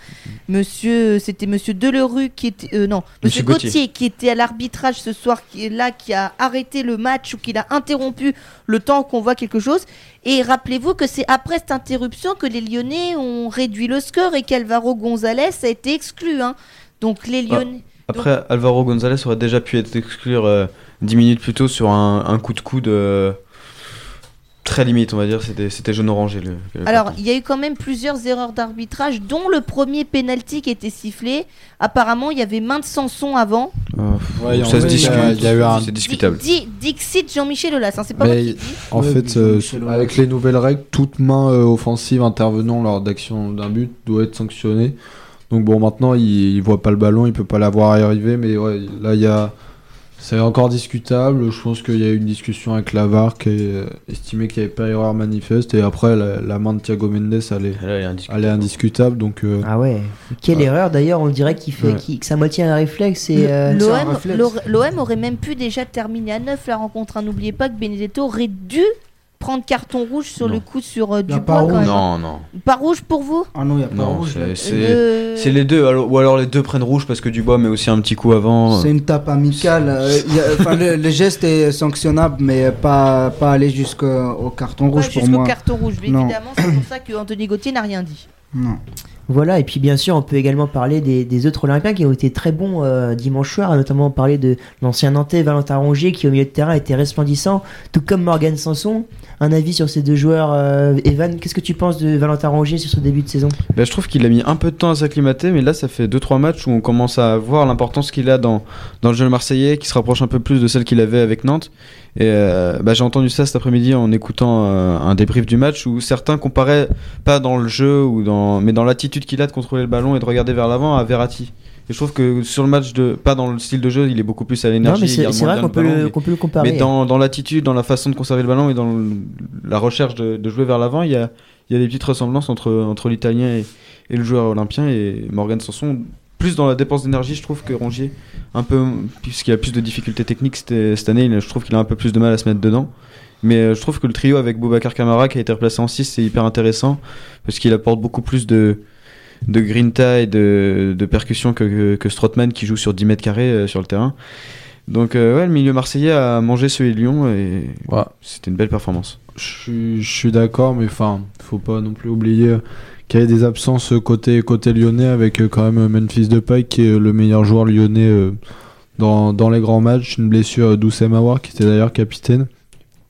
[SPEAKER 4] Monsieur, c'était monsieur Delerue qui était. euh, non, monsieur,
[SPEAKER 6] Monsieur Gauthier.
[SPEAKER 4] Gauthier qui était à l'arbitrage ce soir, qui est là, qui a arrêté le match ou qui l'a interrompu le temps qu'on voit quelque chose. Et rappelez-vous que c'est après cette interruption que les Lyonnais ont réduit le score et qu'Alvaro González a été exclu. hein. Donc les
[SPEAKER 6] Ah.
[SPEAKER 4] Lyonnais.
[SPEAKER 6] Après, Alvaro González aurait déjà pu être exclu euh, 10 minutes plus tôt sur un, un coup de coude euh, très limite, on va dire. C'était c'était jaune orangé. Le, le
[SPEAKER 4] Alors, il y a eu quand même plusieurs erreurs d'arbitrage, dont le premier penalty qui était sifflé. Apparemment, il y avait main de Sanson avant.
[SPEAKER 6] Euh,
[SPEAKER 3] Ouais, en
[SPEAKER 6] ça se
[SPEAKER 3] vrai, il y a-
[SPEAKER 6] discute.
[SPEAKER 3] il y a eu un-
[SPEAKER 6] C'est discutable.
[SPEAKER 4] Di- Di- Dixit Jean-Michel Aulas, hein, c'est pas
[SPEAKER 3] Mais
[SPEAKER 4] moi qui dis.
[SPEAKER 3] En
[SPEAKER 5] Ouais,
[SPEAKER 3] fait, euh, avec les nouvelles règles, toute main euh, offensive intervenant lors d'action d'un but doit être sanctionnée. Donc bon, maintenant, il, il voit pas le ballon, il peut pas l'avoir arrivé, mais ouais, là, il y a... C'est encore discutable. Je pense qu'il y a eu une discussion avec Lavar qui a euh, estimé qu'il n'y avait pas erreur manifeste. Et après, la, la main de Thiago Mendes, elle est,
[SPEAKER 6] est indiscutable.
[SPEAKER 3] elle est indiscutable. Donc, euh,
[SPEAKER 1] Ah ouais. Quelle
[SPEAKER 3] Ouais.
[SPEAKER 1] erreur d'ailleurs, on dirait qu'il fait
[SPEAKER 3] Ouais.
[SPEAKER 1] qu'il- que sa moitié a un réflexe et euh,
[SPEAKER 4] l'OM aurait même pu déjà terminer à 9 la rencontre. hein. N'oubliez pas que Benedetto aurait dû prendre carton rouge sur
[SPEAKER 6] Non.
[SPEAKER 4] le coup sur euh, Dubois
[SPEAKER 5] pas
[SPEAKER 4] quand
[SPEAKER 5] rouge.
[SPEAKER 4] même.
[SPEAKER 6] Non, non.
[SPEAKER 4] Pas rouge pour vous?
[SPEAKER 5] Ah non, il n'y a pas
[SPEAKER 6] Non,
[SPEAKER 5] rouge.
[SPEAKER 6] c'est-
[SPEAKER 5] là.
[SPEAKER 6] c'est
[SPEAKER 4] Le-
[SPEAKER 6] c'est les deux. alors- ou alors les deux prennent rouge parce que Dubois met aussi un petit coup avant.
[SPEAKER 5] C'est une tape amicale. euh, a- le, le geste est sanctionnable, mais pas, pas aller jusqu'au carton
[SPEAKER 4] Pas
[SPEAKER 5] rouge pour
[SPEAKER 4] jusqu'au
[SPEAKER 5] moi.
[SPEAKER 4] carton rouge. Mais
[SPEAKER 5] Non.
[SPEAKER 4] évidemment, c'est pour ça que Anthony Gauthier n'a rien dit.
[SPEAKER 5] Non.
[SPEAKER 1] Voilà, et puis bien sûr, on peut également parler des, des autres Olympiens qui ont été très bons euh, dimanche soir, notamment parler de l'ancien Nantais Valentin Rongier qui au milieu de terrain était resplendissant, tout comme Morgan Sanson. Un avis sur ces deux joueurs, euh, Evan, qu'est-ce que tu penses de Valentin Rongier sur ce début de saison?
[SPEAKER 6] Bah, je trouve qu'il a mis un peu de temps à s'acclimater, mais là, ça fait 2-3 matchs où on commence à voir l'importance qu'il a dans, dans le jeu marseillais, qui se rapproche un peu plus de celle qu'il avait avec Nantes. Et euh, bah, j'ai entendu ça cet après-midi en écoutant euh, un débrief du match où certains comparaient, pas dans le jeu, ou dans, mais dans l'attitude qu'il a de contrôler le ballon et de regarder vers l'avant à Verratti. Et je trouve que sur le match, de, pas dans le style de jeu, il est beaucoup plus à
[SPEAKER 1] Non,
[SPEAKER 6] l'énergie.
[SPEAKER 1] mais
[SPEAKER 6] il
[SPEAKER 1] c'est vrai qu'on peut,
[SPEAKER 6] mais-
[SPEAKER 1] qu'on peut le comparer.
[SPEAKER 6] mais dans, dans l'attitude, dans la façon de conserver le ballon et dans le- la recherche de, de jouer vers l'avant, il y a, il y a des petites ressemblances entre, entre l'Italien et, et le joueur olympien. Et Morgan Sanson, plus dans la dépense d'énergie, je trouve que Rongier, un peu, puisqu'il a plus de difficultés techniques cette, cette année, il- je trouve qu'il a un peu plus de mal à se mettre dedans. Mais euh, je trouve que le trio avec Boubacar Kamara qui a été replacé en 6, c'est hyper intéressant parce qu'il apporte beaucoup plus de, de grinta et de, de percussion que, que, que qui joue sur 10 mètres carrés euh, sur le terrain. Donc euh, ouais, le milieu marseillais a mangé celui de Lyon et
[SPEAKER 3] Ouais.
[SPEAKER 6] c'était une belle performance.
[SPEAKER 3] Je suis, je suis d'accord, mais enfin, faut pas non plus oublier euh, qu'il y a des absences côté, côté lyonnais avec euh, quand même Memphis Depay qui est le meilleur joueur lyonnais euh, dans, dans les grands matchs. Une blessure d'Oussem Aouar qui était d'ailleurs capitaine.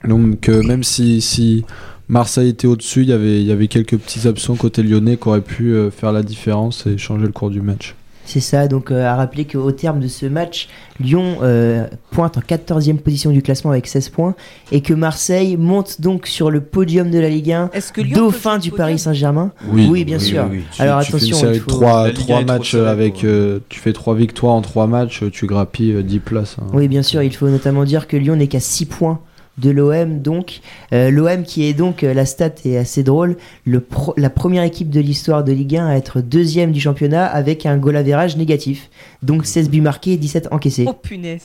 [SPEAKER 3] Donc euh, même si, si Marseille était au-dessus, il y avait- il y avait quelques petits absents côté lyonnais qui auraient pu faire la différence et changer le cours du match.
[SPEAKER 1] C'est ça, donc euh, à rappeler qu'au terme de ce match, Lyon euh, pointe en 14e position du classement avec 16 points et que Marseille monte donc sur le podium de la Ligue 1,
[SPEAKER 4] Est-ce que Lyon
[SPEAKER 1] dauphin du Paris Saint-Germain.
[SPEAKER 3] Oui,
[SPEAKER 1] Oui, bien sûr.
[SPEAKER 3] Tu-
[SPEAKER 1] Alors
[SPEAKER 3] tu fais
[SPEAKER 1] attention,
[SPEAKER 3] une série
[SPEAKER 1] faut-
[SPEAKER 6] 1 est trop
[SPEAKER 3] matchs
[SPEAKER 6] serrée
[SPEAKER 3] avec. euh, tu fais trois victoires en trois matchs, tu grappilles euh, 10 places. hein.
[SPEAKER 1] Oui, bien sûr, il faut notamment dire que Lyon n'est qu'à 6 points de l'OM, donc Euh, l'OM qui est donc, euh, la stat est assez drôle, le pro- la première équipe de l'histoire de Ligue 1 à être deuxième du championnat avec un goal average négatif, donc 16 buts marqués, 17 encaissés.
[SPEAKER 4] Oh punaise.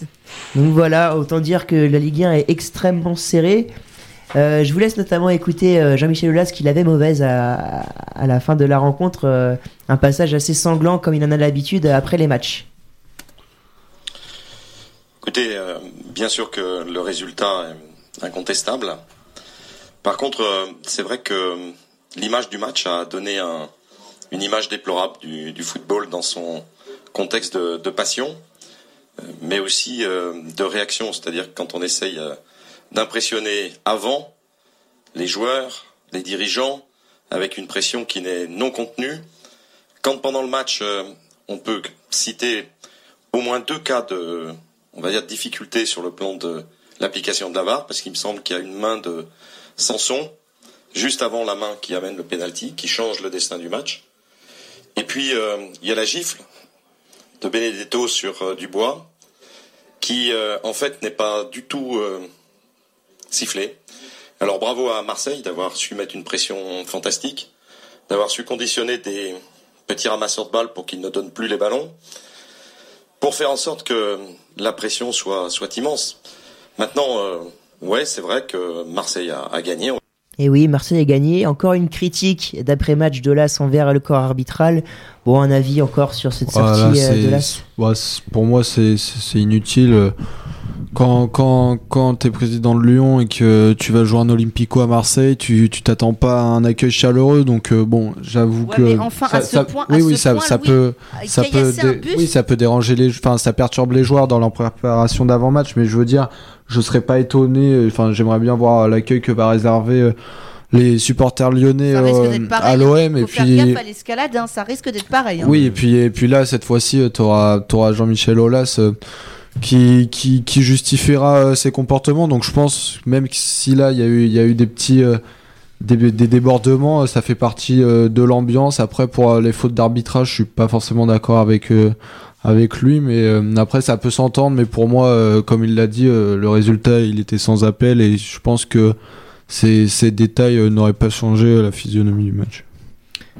[SPEAKER 1] Donc voilà, autant dire que la Ligue 1 est extrêmement serrée. Euh, je vous laisse notamment écouter euh, Jean-Michel Aulas qui l'avait mauvaise à, à la fin de la rencontre, euh, un passage assez sanglant comme il en a l'habitude après les matchs.
[SPEAKER 8] Écoutez, euh, bien sûr que le résultat est incontestable. Par contre, euh, c'est vrai que l'image du match a donné un- une image déplorable du, football dans son contexte de, passion, euh, mais aussi euh, de réaction. C'est-à-dire quand on essaye d'impressionner avant les joueurs, les dirigeants, avec une pression qui n'est non contenue, quand pendant le match on peut citer au moins deux cas de, on va dire, difficulté sur le plan de l'application de la VAR, parce qu'il me semble qu'il y a une main de Sanson, juste avant la main qui amène le penalty, qui change le destin du match. Et puis, euh, il y a la gifle de Benedetto sur euh, Dubois, qui, euh, en fait, n'est pas du tout euh, sifflé. Alors, bravo à Marseille d'avoir su mettre une pression fantastique, d'avoir su conditionner des petits ramasseurs de balles pour qu'ils ne donnent plus les ballons, pour faire en sorte que la pression soit immense. Maintenant, euh, ouais, c'est vrai que Marseille a, a gagné.
[SPEAKER 1] Et oui, Marseille a gagné. Encore une critique d'après-match de l'As envers le corps arbitral. Bon, un avis encore sur cette sortie
[SPEAKER 3] Voilà,
[SPEAKER 1] euh, de l'As
[SPEAKER 3] ouais, pour moi, c'est- inutile. Quand, quand, quand tu es président de Lyon et que tu vas jouer un Olympico à Marseille, tu tu t'attends pas à un accueil chaleureux. Donc, euh, bon, j'avoue
[SPEAKER 4] Ouais,
[SPEAKER 3] que.
[SPEAKER 4] mais enfin, à ce point- à
[SPEAKER 3] oui,
[SPEAKER 4] ce
[SPEAKER 3] oui, ça,
[SPEAKER 4] point,
[SPEAKER 3] ça
[SPEAKER 4] Louis,
[SPEAKER 3] peut. Ça peut, oui, ça peut déranger les, enfin, ça perturbe les joueurs dans leur préparation d'avant-match, mais je veux dire, je serais pas étonné. euh, Enfin, j'aimerais bien voir l'accueil que va réserver euh, les supporters lyonnais euh,
[SPEAKER 4] pareil.
[SPEAKER 3] à l'OM. Et
[SPEAKER 4] faire
[SPEAKER 3] puis,
[SPEAKER 4] gaffe à l'escalade, hein, ça risque d'être pareil. hein.
[SPEAKER 3] oui, et puis, et puis là, cette fois-ci, tu auras, Jean-Michel Aulas euh, qui, qui, qui justifiera euh, ses comportements. Donc je pense, même si là, il y, a eu- il y a eu des petits des, des débordements, ça fait partie de l'ambiance. Après, pour les fautes d'arbitrage, je suis pas forcément d'accord avec, avec lui. Mais euh, après, ça peut s'entendre. Mais pour moi, euh, comme il l'a dit, euh, le résultat, il était sans appel. Et je pense que ces, détails n'auraient pas changé la physionomie du match.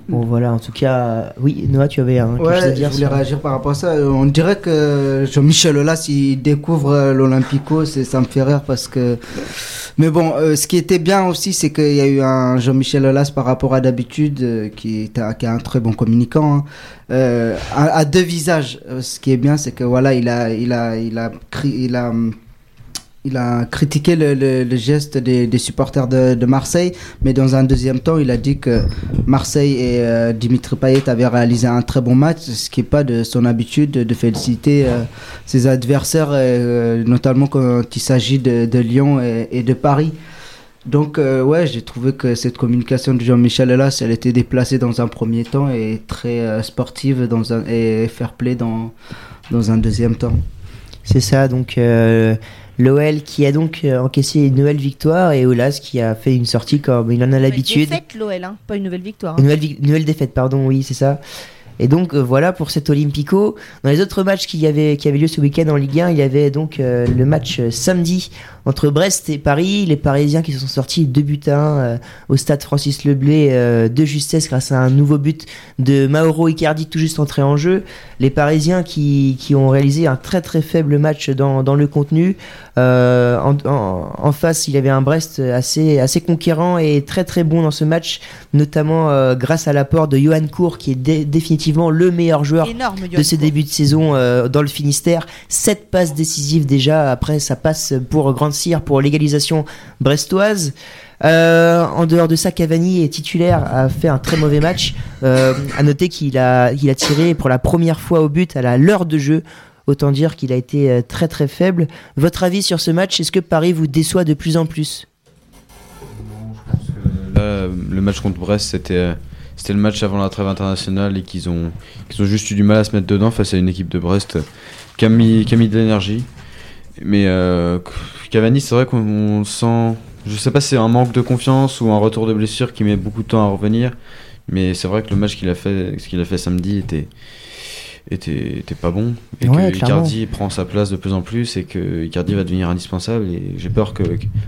[SPEAKER 1] Bon voilà, en tout cas, oui, Noah, tu avais un quelque chose à
[SPEAKER 5] Ouais,
[SPEAKER 1] dire
[SPEAKER 5] je voulais
[SPEAKER 1] sur-
[SPEAKER 5] réagir par rapport à ça. Euh, On dirait que Jean-Michel Aulas, il découvre euh, l'Olympico, ça me fait rire parce que. Mais bon, euh, ce qui était bien aussi, c'est qu'il y a eu un Jean-Michel Aulas par rapport à d'habitude, euh, qui, est un- qui est un très bon communicant, hein, euh, à, à deux visages. Ce qui est bien, c'est que voilà, il a, il a, il a, cri- il a, hum, il a critiqué le, geste des, supporters de, Marseille, mais dans un deuxième temps, il a dit que Marseille et euh, Dimitri Payet avaient réalisé un très bon match, ce qui n'est pas de son habitude de, féliciter euh, ses adversaires, euh, notamment quand il s'agit de, Lyon et, de Paris. Donc ouais, j'ai trouvé que cette communication de Jean-Michel Aulas, elle était déplacée dans un premier temps et très sportive dans un, et fair play dans, dans un deuxième temps.
[SPEAKER 1] C'est ça, donc l'OL qui a donc euh, encaissé une nouvelle victoire et Olas qui a fait une sortie comme il en a l'habitude.
[SPEAKER 4] Défaite l'OL, hein, pas une nouvelle victoire. hein.
[SPEAKER 1] Une nouvelle, une nouvelle défaite, pardon, oui, c'est ça. Et donc euh, voilà pour cet Olympico. Dans les autres matchs qui, y avait, qui avaient lieu ce week-end en Ligue 1, il y avait donc euh, le match euh, samedi entre Brest et Paris. Les Parisiens qui se sont sortis 2 buts à 1 euh, au stade Francis Leblé de justesse grâce à un nouveau but de Mauro Icardi tout juste entré en jeu. Les Parisiens qui, qui ont réalisé un très très faible match dans, dans le contenu. En, face, il y avait un Brest assez, assez conquérant et très très bon dans ce match, notamment grâce à l'apport de Johan Cour, qui est dé- définitivement le meilleur joueur
[SPEAKER 4] Énorme,
[SPEAKER 1] de ses débuts de saison euh, dans le Finistère. 7 passes décisives déjà, après ça passe pour Grande Cyr pour l'égalisation brestoise. Euh, en dehors de ça, Cavani est titulaire, a fait un très mauvais match. Euh, à noter qu'il a, il a tiré pour la première fois au but à la l'heure de jeu. Autant dire qu'il a été euh, très très faible. Votre avis sur ce match Est-ce que Paris vous déçoit de plus en plus?
[SPEAKER 6] Là, le match contre Brest, c'était euh, c'était le match avant la trêve internationale et qu'ils ont, qu'ils ont juste eu du mal à se mettre dedans face à une équipe de Brest qui a mis, qui a mis de l'énergie. Mais euh, Cavani, c'est vrai qu'on sent. Je sais pas si c'est un manque de confiance ou un retour de blessure qui met beaucoup de temps à revenir. Mais c'est vrai que le match qu'il a fait, ce qu'il a fait samedi était, était, était pas bon. Et
[SPEAKER 1] Ouais,
[SPEAKER 6] que
[SPEAKER 1] clairement.
[SPEAKER 6] Icardi prend sa place de plus en plus et que Icardi va devenir indispensable. Et j'ai peur que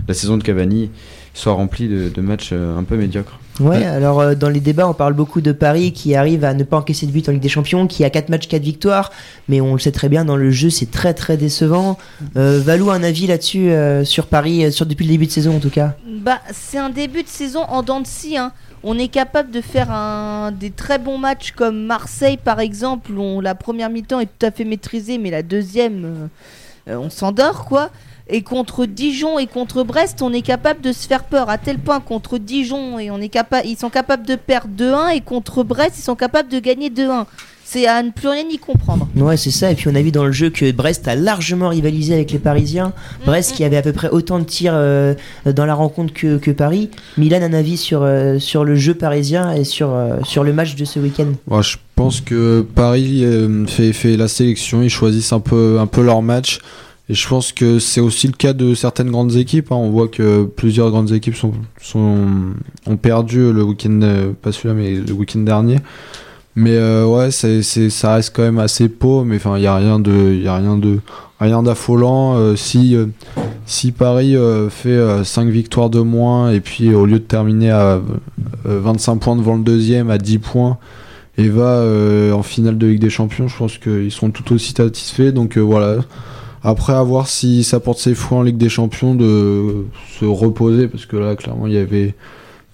[SPEAKER 6] la saison de Cavani soit remplie de, de matchs euh, un peu médiocres.
[SPEAKER 1] Ouais, alors euh, dans les débats, on parle beaucoup de Paris qui arrive à ne pas encaisser de but en Ligue des Champions, qui a 4 matchs, 4 victoires, mais on le sait très bien, dans le jeu, c'est très très décevant. Euh, Valou, un avis là-dessus euh, sur Paris, sur, depuis le début de saison en tout cas?
[SPEAKER 4] Bah, c'est un début de saison en dents de scie. hein. On est capable de faire un, des très bons matchs comme Marseille par exemple, où on- la première mi-temps est tout à fait maîtrisée, mais la deuxième, on s'endort quoi. Et contre Dijon et contre Brest, on est capable de se faire peur à tel point contre Dijon et on est capable, ils sont capables de perdre 2-1 et contre Brest, ils sont capables de gagner 2-1. C'est à ne plus rien y comprendre.
[SPEAKER 1] Ouais, c'est ça. Et puis on a vu dans le jeu que Brest a largement rivalisé avec les Parisiens. Brest qui avait à peu près autant de tirs euh, dans la rencontre que, que Paris. Milan, un avis sur, euh, sur le jeu parisien et sur, euh, sur le match de ce week-end
[SPEAKER 3] Moi, je pense que Paris euh, fait, fait la sélection, ils choisissent un peu, un peu leur match. Et je pense que c'est aussi le cas de certaines grandes équipes. hein. On voit que plusieurs grandes équipes sont, ont perdu le week-end, euh, pas celui-là, mais le week-end dernier. Mais euh, ouais, ça reste quand même assez pauvre. Mais enfin, il n'y a rien de, y a rien de, rien d'affolant. Euh, si, si Paris fait 5 victoires de moins et puis au lieu de terminer à euh, 25 points devant le deuxième, à 10 points, et va en finale de Ligue des Champions, je pense qu'ils seront tout aussi satisfaits. Donc voilà. Après, à voir si ça porte ses fruits en Ligue des Champions de se reposer, parce que là, clairement, il y avait,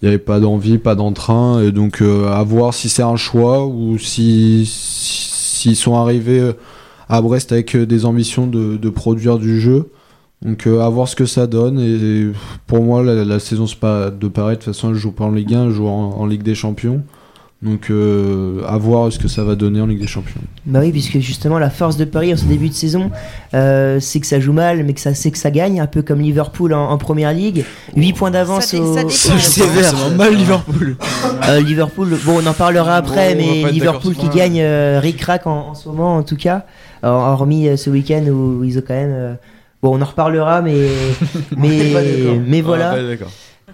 [SPEAKER 3] y avait pas d'envie, pas d'entrain, et donc euh, à voir si c'est un choix ou si s'ils sont arrivés à Brest avec euh, des ambitions de, produire du jeu. Donc euh, à voir ce que ça donne. Et pour moi, la, la saison de pareil. De toute façon, elle joue pas en Ligue 1, elle joue en Ligue des Champions. Donc euh, à voir ce que ça va donner en Ligue des Champions.
[SPEAKER 1] Bah oui, puisque justement la force de Paris en ce début de saison, euh, c'est que ça joue mal, mais que ça c'est que ça gagne, un peu comme Liverpool en, en première ligue. 8 points d'avance au.
[SPEAKER 4] C'est
[SPEAKER 9] vraiment mal Liverpool.
[SPEAKER 1] Euh, Liverpool, bon, on en parlera après,
[SPEAKER 6] Bon,
[SPEAKER 1] mais Liverpool qui gagne euh, ric-rac en, en ce moment, en tout cas, hormis ce week-end où ils ont quand même. euh, bon, on en reparlera, mais mais mais voilà.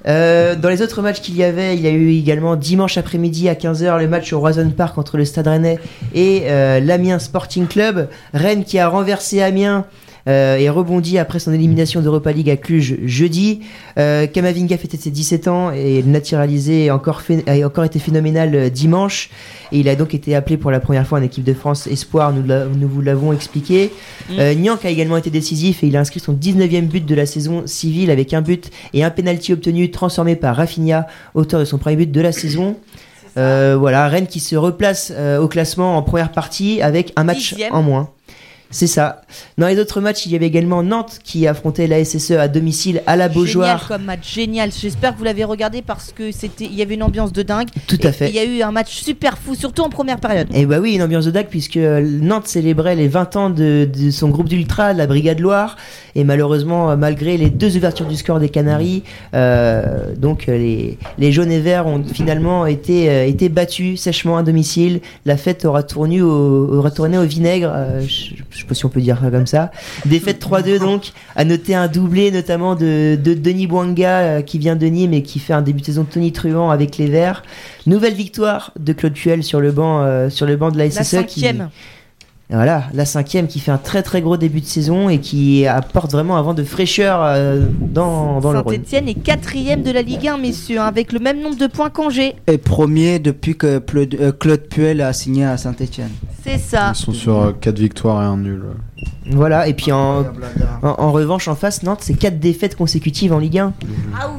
[SPEAKER 1] Euh, dans les autres matchs qu'il y avait, il y a eu également dimanche après-midi à 15h le match au Roison Park entre le Stade Rennais et euh, l'Amiens Sporting Club. Rennes qui a renversé Amiens et rebondit après son élimination d'Europa League à Cluj jeudi. Euh, Kamavinga fêtait ses 17 ans et le naturalisé a encore, fait- a encore été phénoménal euh, dimanche. Et il a donc été appelé pour la première fois en équipe de France Espoir, nous, nous vous l'avons expliqué.
[SPEAKER 4] Mm.
[SPEAKER 1] Euh, Niank a également été décisif et il a inscrit son 19e but de la saison civile avec un but et un penalty obtenu transformé par Rafinha, auteur de son premier but de la saison. Euh, voilà, Rennes qui se replace euh, au classement en première partie avec un match
[SPEAKER 4] Dixième.
[SPEAKER 1] en moins. C'est ça. Dans les autres matchs, il y avait également Nantes qui affrontait la SSE à domicile à la
[SPEAKER 4] Génial
[SPEAKER 1] Beaujoire.
[SPEAKER 4] comme match, génial. J'espère que vous l'avez regardé parce que c'était, il y avait une ambiance de dingue.
[SPEAKER 1] Tout à fait.
[SPEAKER 4] Il y a eu un match super fou, surtout en première période.
[SPEAKER 1] Et bah oui, une ambiance de dingue puisque euh, Nantes célébrait les 20 ans de, de son groupe d'ultra, la Brigade Loire, et malheureusement, euh, malgré les deux ouvertures du score des Canaries, euh, donc les, les jaunes et verts ont finalement été, euh, été battus sèchement à domicile. La fête aura tourné au, aura tourné au vinaigre, euh, je, je sais pas si on peut dire ça comme ça. Défaite 3-2 donc, à noter un doublé notamment de, de Denis Bouanga euh, qui vient de Nîmes et qui fait un début de saison Tony Truant avec les Verts. Nouvelle victoire de Claude Puel sur le banc, euh, sur le banc de la
[SPEAKER 4] La
[SPEAKER 1] SSE qui,
[SPEAKER 4] cinquième.
[SPEAKER 1] Voilà, la cinquième qui fait un très très gros début de saison et qui apporte vraiment un vent de fraîcheur euh, dans, dans le Rhône.
[SPEAKER 4] Saint-Etienne est quatrième de la Ligue 1, messieurs, hein, avec le même nombre de points qu'Angers.
[SPEAKER 5] Et premier depuis que Claude, euh, Puel a signé à Saint-Etienne.
[SPEAKER 4] C'est ça.
[SPEAKER 10] Ils sont sur 4 victoires et un nul.
[SPEAKER 1] Voilà, et puis en, en, en revanche en face, Nantes, c'est quatre défaites consécutives en Ligue 1.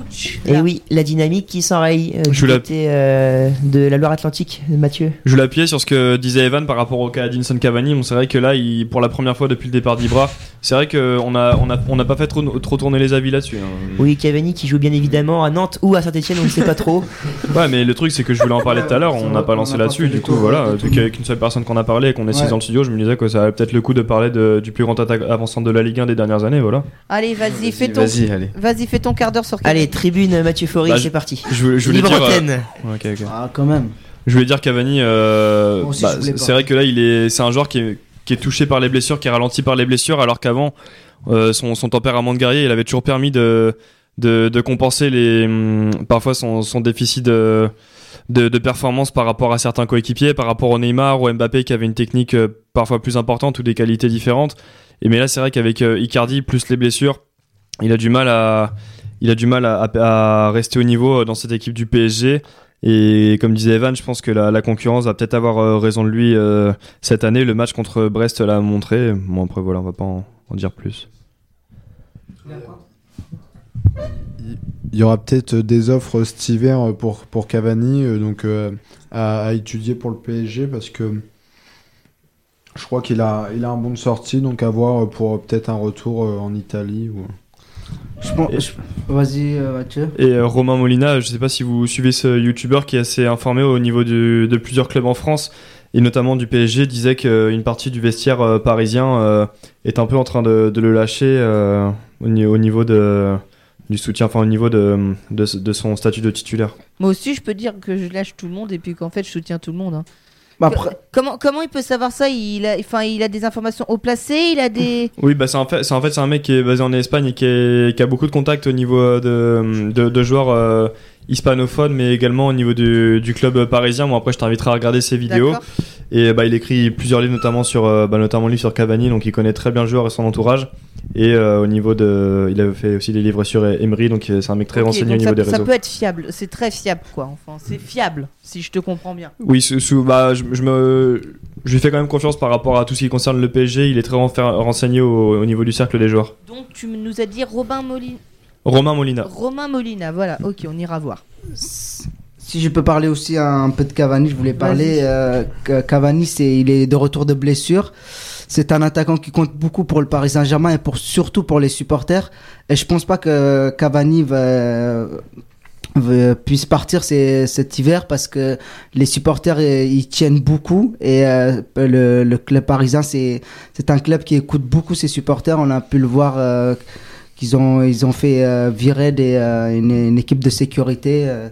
[SPEAKER 4] Ouch.
[SPEAKER 1] Et oui, la dynamique qui s'enraye euh,
[SPEAKER 2] Je
[SPEAKER 1] du
[SPEAKER 2] la-
[SPEAKER 1] côté euh, de la Loire-Atlantique, Mathieu.
[SPEAKER 2] Je voulais appuyer sur ce que disait Evan par rapport au cas d'Inson Cavani. Bon, c'est vrai que là, il, pour la première fois depuis le départ d'Ibra, c'est vrai qu'on a, on a, on n'a pas fait trop, trop tourner les avis là-dessus. hein.
[SPEAKER 1] Oui, Cavani qui joue bien évidemment à Nantes ou à Saint-Etienne, on ne sait pas trop.
[SPEAKER 2] Ouais, mais le truc, c'est que je voulais en parler tout à l'heure, on n'a pas lancé
[SPEAKER 5] n'a
[SPEAKER 2] là-dessus. Du coup, voilà, vu a qu'une seule personne qu'on a parlé et qu'on est six
[SPEAKER 5] Ouais.
[SPEAKER 2] dans le studio, je me disais que ça avait peut-être le coup de parler de- du plus grand attaque avançant de la Ligue 1 des dernières années. Voilà.
[SPEAKER 4] Allez, vas-y, fais ton,
[SPEAKER 6] Vas-y, allez.
[SPEAKER 4] vas-y, fais ton quart d'heure sur
[SPEAKER 1] Allez, tribune Mathieu Faury,
[SPEAKER 2] Bah,
[SPEAKER 1] c'est parti.
[SPEAKER 2] Je, voulais- je voulais
[SPEAKER 1] Libre
[SPEAKER 2] dire. euh,
[SPEAKER 1] antenne.
[SPEAKER 2] ok, ok.
[SPEAKER 5] Ah, quand même.
[SPEAKER 2] Je voulais dire Cavani, euh, bah, c'est vrai que là, il est, c'est un joueur qui est, qui est touché par les blessures, qui est ralenti par les blessures, alors qu'avant, euh, son, son tempérament de guerrier, il avait toujours permis de, de, de compenser les, hum, parfois son, son déficit de, de, de performance par rapport à certains coéquipiers, par rapport au Neymar ou Mbappé qui avait une technique euh, parfois plus importante ou des qualités différentes. Et mais là, c'est vrai qu'avec euh, Icardi plus les blessures, il a du mal à, il a du mal à, rester au niveau euh, dans cette équipe du PSG. Et comme disait Evan, je pense que la, concurrence va peut-être avoir raison de lui cette année. Le match contre Brest l'a montré. Bon, après, voilà, on va pas en dire plus.
[SPEAKER 10] Il y aura peut-être des offres cet hiver pour, pour Cavani, euh, donc euh, à, à étudier pour le PSG parce que je crois qu'il a, il a un bon de sortie, donc à voir pour peut-être un retour euh, en Italie. Ou...
[SPEAKER 5] Je pense- je- Vas-y, Mathieu.
[SPEAKER 2] Et euh, Romain Molina, je sais pas si vous suivez ce youtubeur qui est assez informé au niveau du- de plusieurs clubs en France et notamment du PSG, disait qu'une partie du vestiaire euh, parisien euh, est un peu en train de, de le lâcher euh, au niveau de, du soutien, enfin au niveau de, de, de son statut de titulaire.
[SPEAKER 4] Moi aussi, je peux dire que je lâche tout le monde et puis qu'en fait, je soutiens tout le monde. hein.
[SPEAKER 5] Bah, après,
[SPEAKER 4] Comment, comment il peut savoir ça? Il a, enfin, il a des informations haut placées, il a des.
[SPEAKER 2] Oui, bah c'est en fait, c'est en fait c'est un mec qui est basé en Espagne et qui, est- qui a beaucoup de contacts au niveau euh, de, de, de joueurs euh, hispanophones, mais également au niveau du, du club parisien. Moi après, je t'inviterai à regarder ses vidéos. Et bah il écrit plusieurs livres, notamment sur, euh, bah, notamment livre sur Cavani, donc il connaît très bien le joueur et son entourage. Et euh, au niveau de, il a fait aussi des livres sur Emery, donc euh, c'est un mec très renseigné au niveau
[SPEAKER 4] ça,
[SPEAKER 2] des
[SPEAKER 4] ça peut être fiable, c'est très fiable quoi. Enfin, c'est fiable si je te comprends bien.
[SPEAKER 2] Oui, sous, sous- bah, je, je me, je lui fais quand même confiance par rapport à tout ce qui concerne le PSG. Il est très renseigné au, au niveau du cercle des joueurs.
[SPEAKER 4] Donc tu nous as dit Robin Molina.
[SPEAKER 2] Romain Molina.
[SPEAKER 4] Romain Molina, voilà, ok, on ira voir.
[SPEAKER 5] si je peux parler aussi un peu de Cavani, je voulais parler. euh, Cavani, c'est, il est de retour de blessure. C'est un attaquant qui compte beaucoup pour le Paris Saint-Germain et pour, surtout pour les supporters. Et je pense pas que Cavani va, va- puisse partir ces- cet hiver parce que les supporters euh, ils tiennent beaucoup et euh, le, le club parisien c'est c'est un club qui écoute beaucoup ses supporters. On a pu le voir euh, qu'ils ont ils ont fait euh, virer euh, une, équipe de sécurité. euh,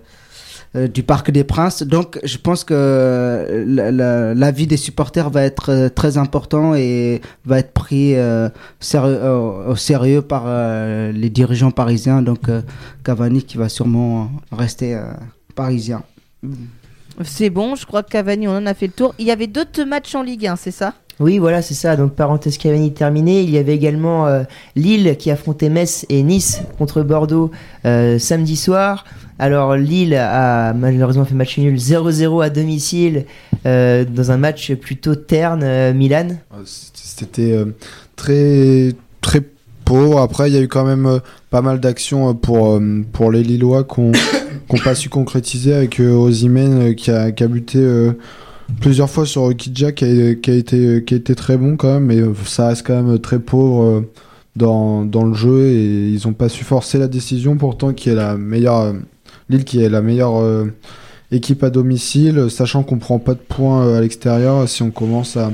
[SPEAKER 5] du Parc des Princes. Donc, je pense que la- la- l'avis des supporters va être très important et va être pris au, sérieux par les dirigeants parisiens. Donc, Cavani qui va sûrement rester parisien.
[SPEAKER 4] C'est bon, je crois que Cavani, on en a fait le tour. Il y avait d'autres matchs en Ligue 1, c'est ça?
[SPEAKER 1] Oui, voilà, c'est ça. Donc, parenthèse Cavani terminée. Il y avait également euh, Lille qui affrontait Metz et Nice contre Bordeaux euh, samedi soir. Alors, Lille a malheureusement fait match nul 0-0 à domicile euh, dans un match plutôt terne. Milan.
[SPEAKER 3] C'était très très pauvre. Après, il y a eu quand même pas mal d'actions pour pour les Lillois qu'on qu'on pas su concrétiser avec euh, qui a qui a buté plusieurs fois sur Kidja qui a, été très bon quand même, mais euh, ça reste quand même très pauvre. euh, dans, le jeu et ils ont pas su forcer la décision pourtant qui est la meilleure euh, Lille qui est la meilleure euh, équipe à domicile sachant qu'on prend pas de points euh, à l'extérieur si on commence à,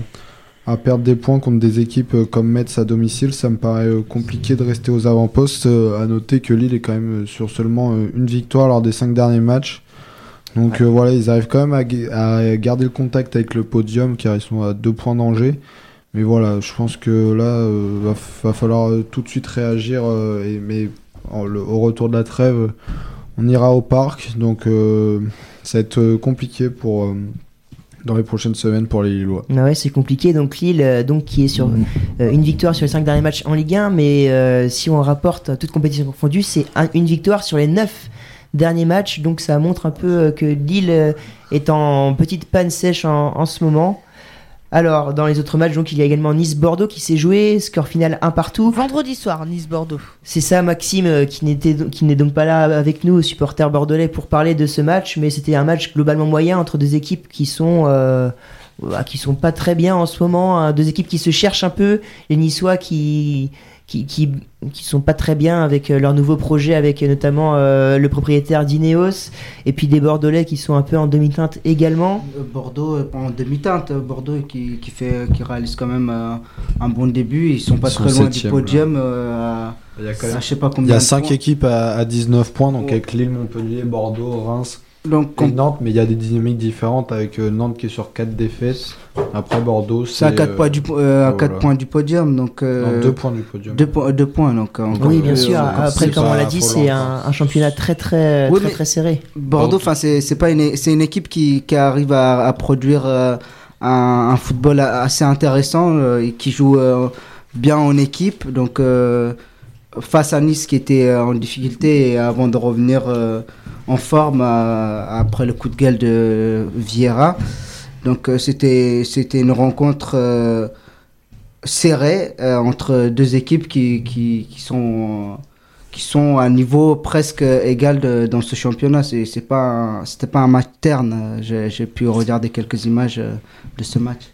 [SPEAKER 3] à perdre des points contre des équipes euh, comme Metz à domicile, ça me paraît euh, compliqué de rester aux avant-postes. Euh, à noter que Lille est quand même euh, sur seulement euh, une victoire lors des cinq derniers matchs. Donc euh, voilà, ils arrivent quand même à, garder le contact avec le podium car ils sont à deux points d'Angers. Mais voilà, je pense que là, euh, va, va, falloir euh, tout de suite réagir. Euh, et, mais en, le, au retour de la trêve, on ira au parc. Donc ça va être compliqué pour dans les prochaines semaines pour les Lillois.
[SPEAKER 1] Bah ouais, c'est compliqué. Donc Lille, donc qui est sur mm. une victoire sur les 5 derniers matchs en Ligue 1, mais si on rapporte toute compétition confondue, c'est une victoire sur les 9 dernier match. Donc ça montre un peu euh, que Lille euh, est en petite panne sèche en, ce moment. Alors, dans les autres matchs, donc, il y a également Nice-Bordeaux qui s'est joué, score final 1 partout.
[SPEAKER 4] Vendredi soir, Nice-Bordeaux.
[SPEAKER 1] C'est ça, Maxime, euh, qui n'est donc pas là avec nous, supporter bordelais, pour parler de ce match, mais c'était un match globalement moyen entre deux équipes qui sont, bah, qui sont pas très bien en ce moment, hein. deux équipes qui se cherchent un peu, les Niçois qui, qui, qui, qui sont pas très bien avec euh, leur nouveau projet, avec euh, notamment euh, le propriétaire d'Ineos, et puis des Bordelais qui sont un peu en demi-teinte également.
[SPEAKER 5] Bordeaux en demi-teinte, Bordeaux qui, qui fait qui réalise quand même euh, un bon début. Ils sont pas
[SPEAKER 10] Ils sont
[SPEAKER 5] très loin du podium. euh,
[SPEAKER 3] Il y a quand
[SPEAKER 5] à
[SPEAKER 3] même
[SPEAKER 5] je sais pas
[SPEAKER 10] Il
[SPEAKER 5] combien.
[SPEAKER 10] y a
[SPEAKER 5] de
[SPEAKER 10] 5
[SPEAKER 5] points.
[SPEAKER 10] équipes à, à 19 points, donc
[SPEAKER 5] Ouais.
[SPEAKER 10] avec Lille, Montpellier, Bordeaux, Reims
[SPEAKER 5] Donc
[SPEAKER 10] et Nantes, mais il y a des dynamiques différentes avec euh, Nantes qui est sur 4 défaites. Après Bordeaux,
[SPEAKER 5] c'est à 4
[SPEAKER 10] euh,
[SPEAKER 5] points du po- euh, à
[SPEAKER 10] voilà.
[SPEAKER 5] quatre points du podium. Donc euh,
[SPEAKER 10] non, 2 points du podium.
[SPEAKER 5] deux points deux points donc
[SPEAKER 1] Oui, bien sûr.
[SPEAKER 5] euh,
[SPEAKER 1] Après, comme on l'a dit, c'est un, un championnat très très
[SPEAKER 5] Oui,
[SPEAKER 1] très, serré.
[SPEAKER 5] Bordeaux, enfin c'est pas une c'est une équipe qui, qui arrive à, à produire euh, un, un football assez intéressant euh, et qui joue euh, bien en équipe. Donc euh, face à Nice qui était euh, en difficulté et avant de revenir euh, en forme euh, après le coup de gueule de Vieira. Donc euh, c'était c'était une rencontre euh, serrée entre deux équipes qui, qui, sont qui sont à un niveau presque égal dans ce championnat. C'est c'est pas c'était pas un match terne. J'ai pu regarder quelques images de ce match.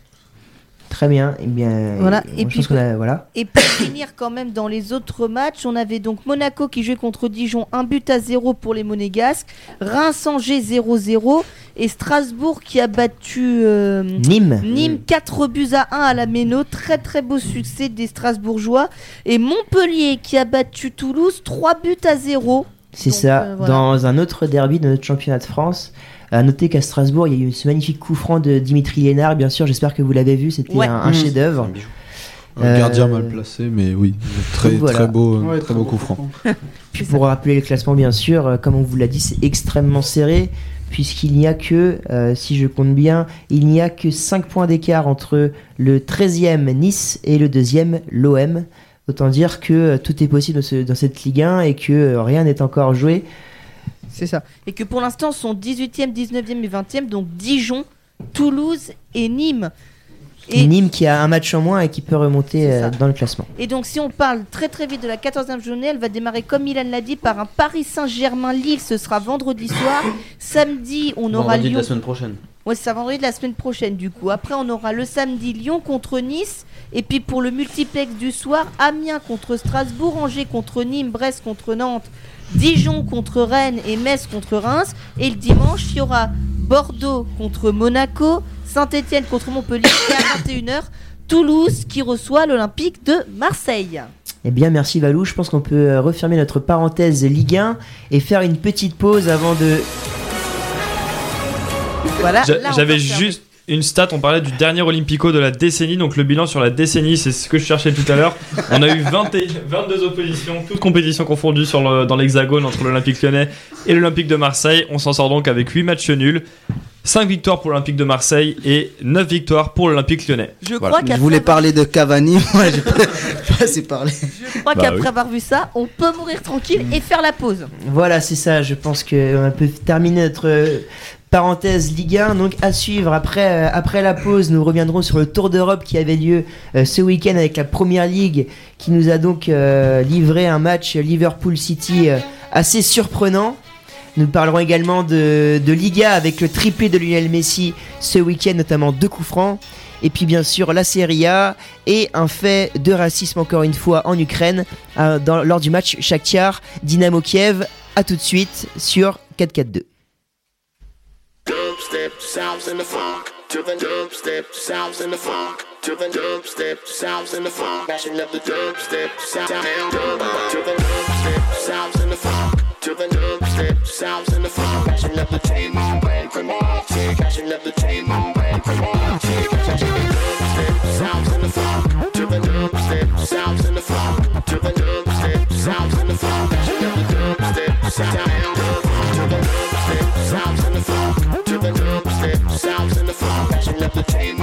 [SPEAKER 1] Très bien. Eh bien,
[SPEAKER 4] Voilà,
[SPEAKER 1] euh,
[SPEAKER 4] et puis-
[SPEAKER 1] pense qu'on a- voilà.
[SPEAKER 4] Et pour finir quand même dans les autres matchs, on avait donc Monaco qui jouait contre Dijon, un but à 0 pour les Monégasques, Reims-Angers 0-0 et Strasbourg qui a battu euh,
[SPEAKER 1] Nîmes.
[SPEAKER 4] Nîmes 4 buts à 1 à la Méno, très très beau succès des Strasbourgeois et Montpellier qui a battu Toulouse 3 buts à 0.
[SPEAKER 1] C'est ça.
[SPEAKER 4] euh, voilà.
[SPEAKER 1] Dans un autre derby de notre championnat de France. À noter qu'à Strasbourg, il y a eu ce magnifique coup franc de Dimitri Lénard. Bien sûr, j'espère que vous l'avez vu. C'était
[SPEAKER 4] Ouais.
[SPEAKER 1] un, un
[SPEAKER 5] Mmh.
[SPEAKER 1] chef-d'œuvre.
[SPEAKER 10] Un gardien
[SPEAKER 1] Euh,
[SPEAKER 10] mal placé, mais oui, très,
[SPEAKER 1] voilà.
[SPEAKER 10] très beau,
[SPEAKER 5] Ouais,
[SPEAKER 10] très beau coup franc.
[SPEAKER 1] Puis pour rappeler le classement, bien sûr, euh, comme on vous l'a dit, c'est extrêmement serré. Puisqu'il n'y a que, euh, si je compte bien, il n'y a que 5 points d'écart entre le 13e Nice et le deuxième l'OM. Autant dire que tout est possible dans, ce- dans cette Ligue 1 et que rien n'est encore joué.
[SPEAKER 4] C'est ça. Et que pour l'instant sont 18e, 19e et 20e, donc Dijon, Toulouse et Nîmes. Et
[SPEAKER 1] Nîmes qui a un match en moins et qui peut remonter euh, dans le classement.
[SPEAKER 4] Et donc, si on parle très très vite de la 14e journée, elle va démarrer, comme Milan l'a dit, par un Paris Saint-Germain-Lille. Ce sera vendredi soir. Samedi, on aura
[SPEAKER 11] Vendredi de
[SPEAKER 4] Lyon.
[SPEAKER 11] la semaine prochaine.
[SPEAKER 4] Ouais, c'est ça, vendredi de la semaine prochaine, du coup. Après, on aura le samedi Lyon contre Nice. Et puis pour le multiplex du soir, Amiens contre Strasbourg, Angers contre Nîmes, Brest contre Nantes, Dijon contre Rennes et Metz contre Reims. Et le dimanche, il y aura Bordeaux contre Monaco, Saint-Etienne contre Montpellier et à 21h, Toulouse qui reçoit l'Olympique de Marseille.
[SPEAKER 1] Eh bien, merci Valou. Je pense qu'on peut euh, refermer notre parenthèse Ligue 1 et faire une petite pause avant de.
[SPEAKER 4] Voilà.
[SPEAKER 2] J'avais juste une stat, on parlait du dernier Olympico de la décennie, donc le bilan sur la décennie, c'est ce que je cherchais tout à l'heure. On a eu 20 et- 22 oppositions, toutes compétitions confondues sur le- dans l'hexagone entre l'Olympique lyonnais et l'Olympique de Marseille. On s'en sort donc avec 8 matchs nuls, 5 victoires pour l'Olympique de Marseille et 9 victoires pour l'Olympique lyonnais.
[SPEAKER 4] Je
[SPEAKER 2] Voilà.
[SPEAKER 4] crois
[SPEAKER 5] Je
[SPEAKER 4] qu'après
[SPEAKER 5] voulais
[SPEAKER 4] avoir-
[SPEAKER 5] parler de Cavani, moi j'ai pas parlé.
[SPEAKER 4] je crois
[SPEAKER 2] Bah
[SPEAKER 4] qu'après
[SPEAKER 2] oui.
[SPEAKER 4] avoir vu ça, on peut mourir tranquille et faire la pause.
[SPEAKER 1] Voilà, c'est ça. Je pense qu'on peut terminer notre parenthèse Ligue 1. Donc à suivre après, euh, après la pause, nous reviendrons sur le Tour d'Europe qui avait lieu euh, ce week-end avec la Première Ligue qui nous a donc euh, livré un match Liverpool City assez surprenant. Nous parlerons également de, de Liga avec le triplé de Lionel Messi ce week-end, notamment deux coups francs. Et puis bien sûr la Serie A et un fait de racisme encore une fois en Ukraine lors du match Shakhtar Dynamo Kiev. A tout de suite sur 4-4-2.
[SPEAKER 11] Dubstep sounds in the funk. To the dubstep sounds in the funk. To the dubstep sounds in the funk. Bashing up the dubstep sound. Dub. To the dubstep sounds in the funk. To the dubstep sounds in the funk. Bashing up the table. Bashing up the table
[SPEAKER 12] entertainment.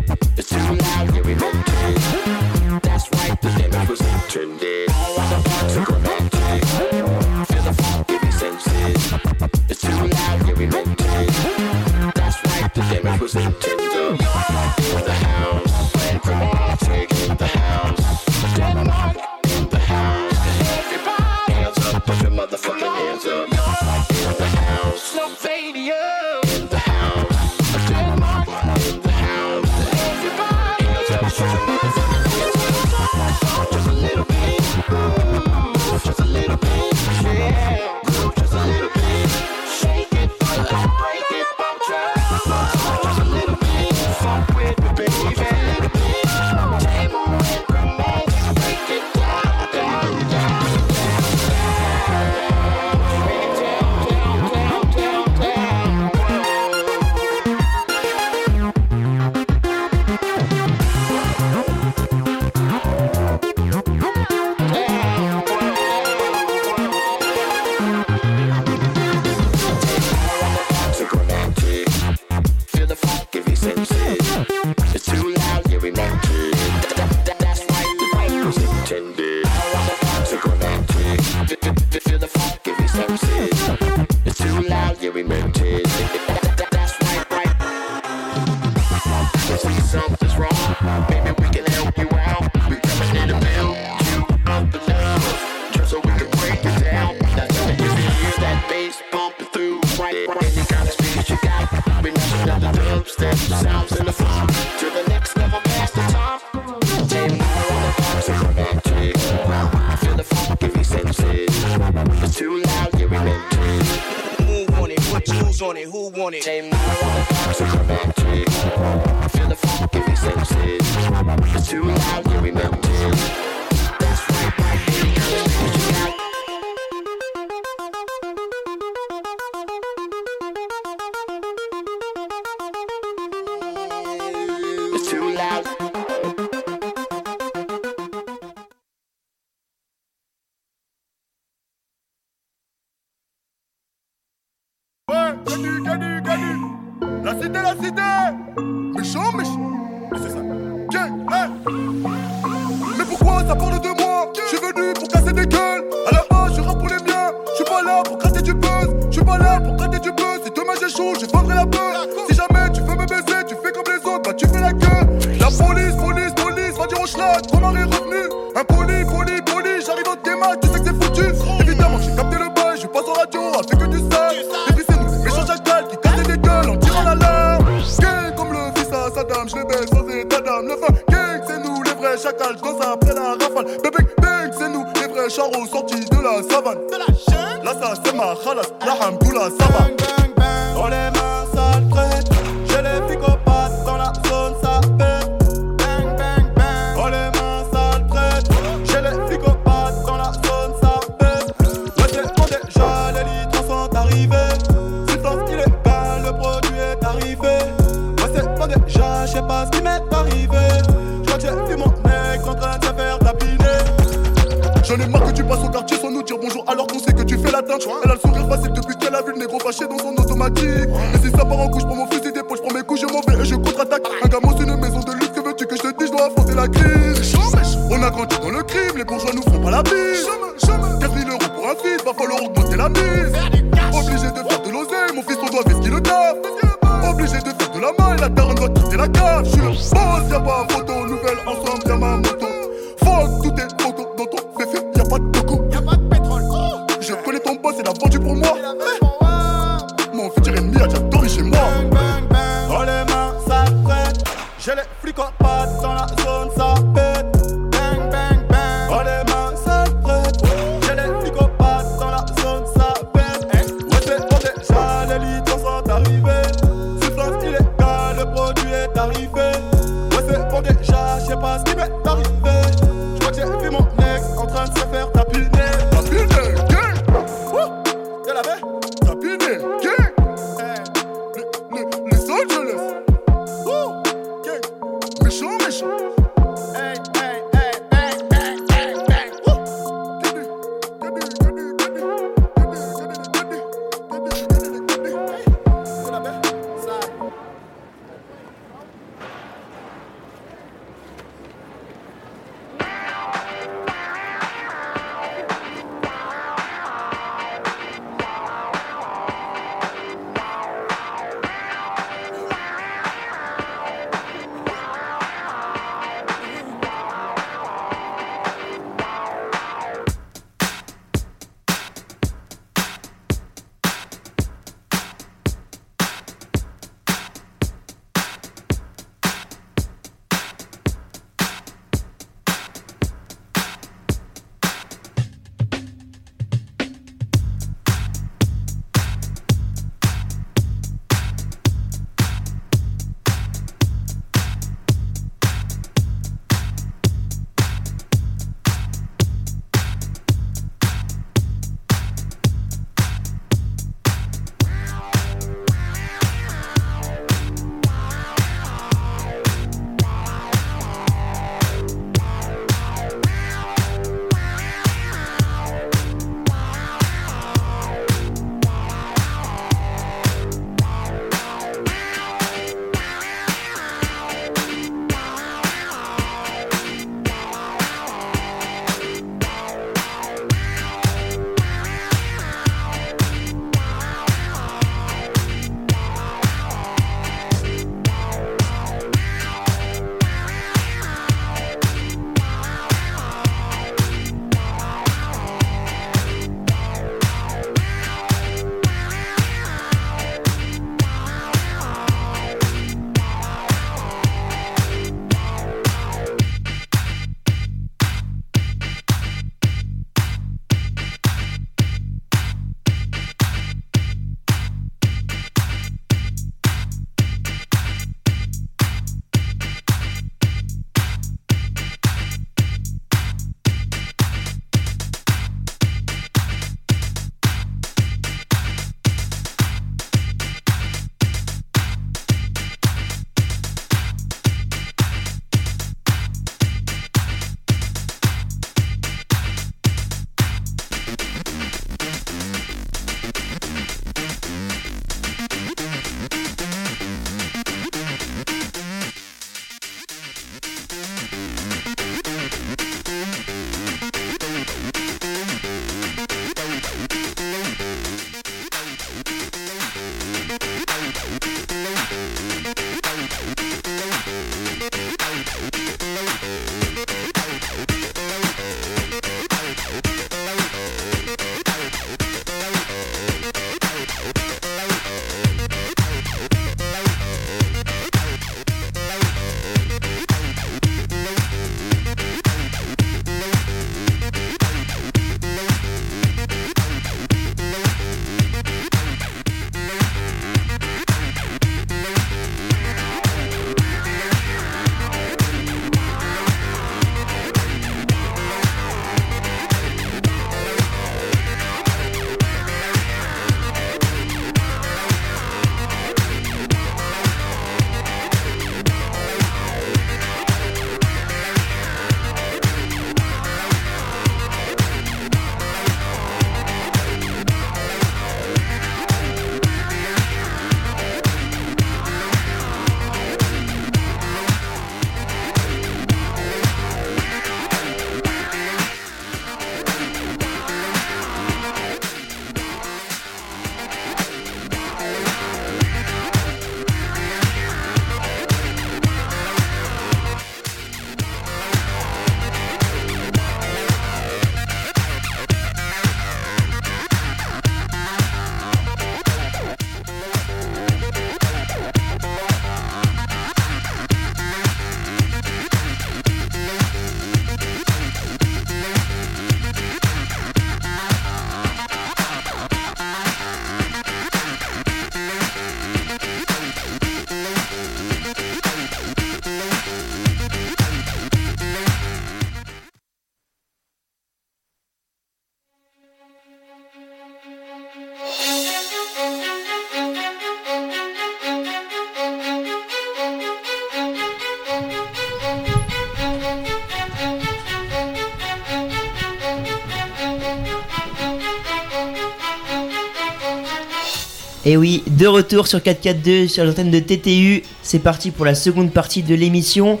[SPEAKER 12] Et
[SPEAKER 1] oui, de retour sur 4-4-2 sur l'antenne de TTU. C'est parti pour la seconde partie de l'émission.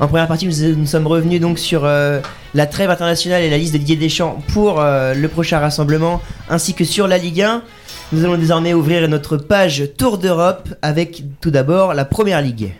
[SPEAKER 1] En première partie, nous, sommes revenus donc sur euh, la trêve internationale et la liste de Didier Deschamps pour euh, le prochain rassemblement, ainsi que sur la Ligue 1. Nous allons désormais ouvrir notre page Tour d'Europe avec tout d'abord la Première Ligue.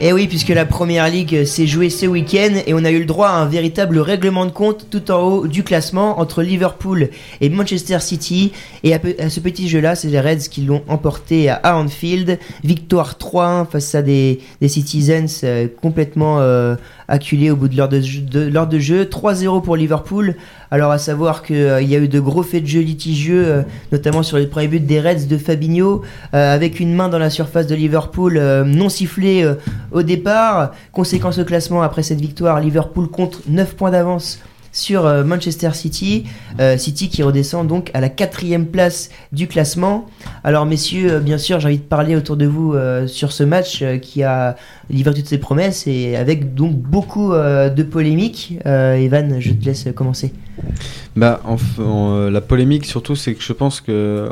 [SPEAKER 1] Et oui, puisque la Première Ligue s'est jouée ce week-end et on a eu le droit à un véritable règlement de compte tout en haut du classement entre Liverpool et Manchester City. Et à, ce petit jeu-là, c'est les Reds qui l'ont emporté à Anfield. Victoire 3-1 face à des, des Citizens euh, complètement euh, acculés au bout de l'heure de, jeu- de, l'heure de jeu. 3-0 pour Liverpool. Alors à savoir qu'il y a eu de gros faits de jeu litigieux, euh, notamment sur le premier but des Reds de Fabinho, euh, avec une main dans la surface de Liverpool euh, non sifflée euh, au départ. Conséquence au classement, après cette victoire, Liverpool compte 9 points d'avance sur euh, Manchester City. Euh, City qui redescend donc à la quatrième place du classement. Alors messieurs, euh, bien sûr, j'ai envie de parler autour de vous sur ce match qui a livré toutes ses promesses et avec donc beaucoup de polémiques. Evan, je te laisse commencer.
[SPEAKER 6] Bah, euh, la polémique surtout, c'est que je pense que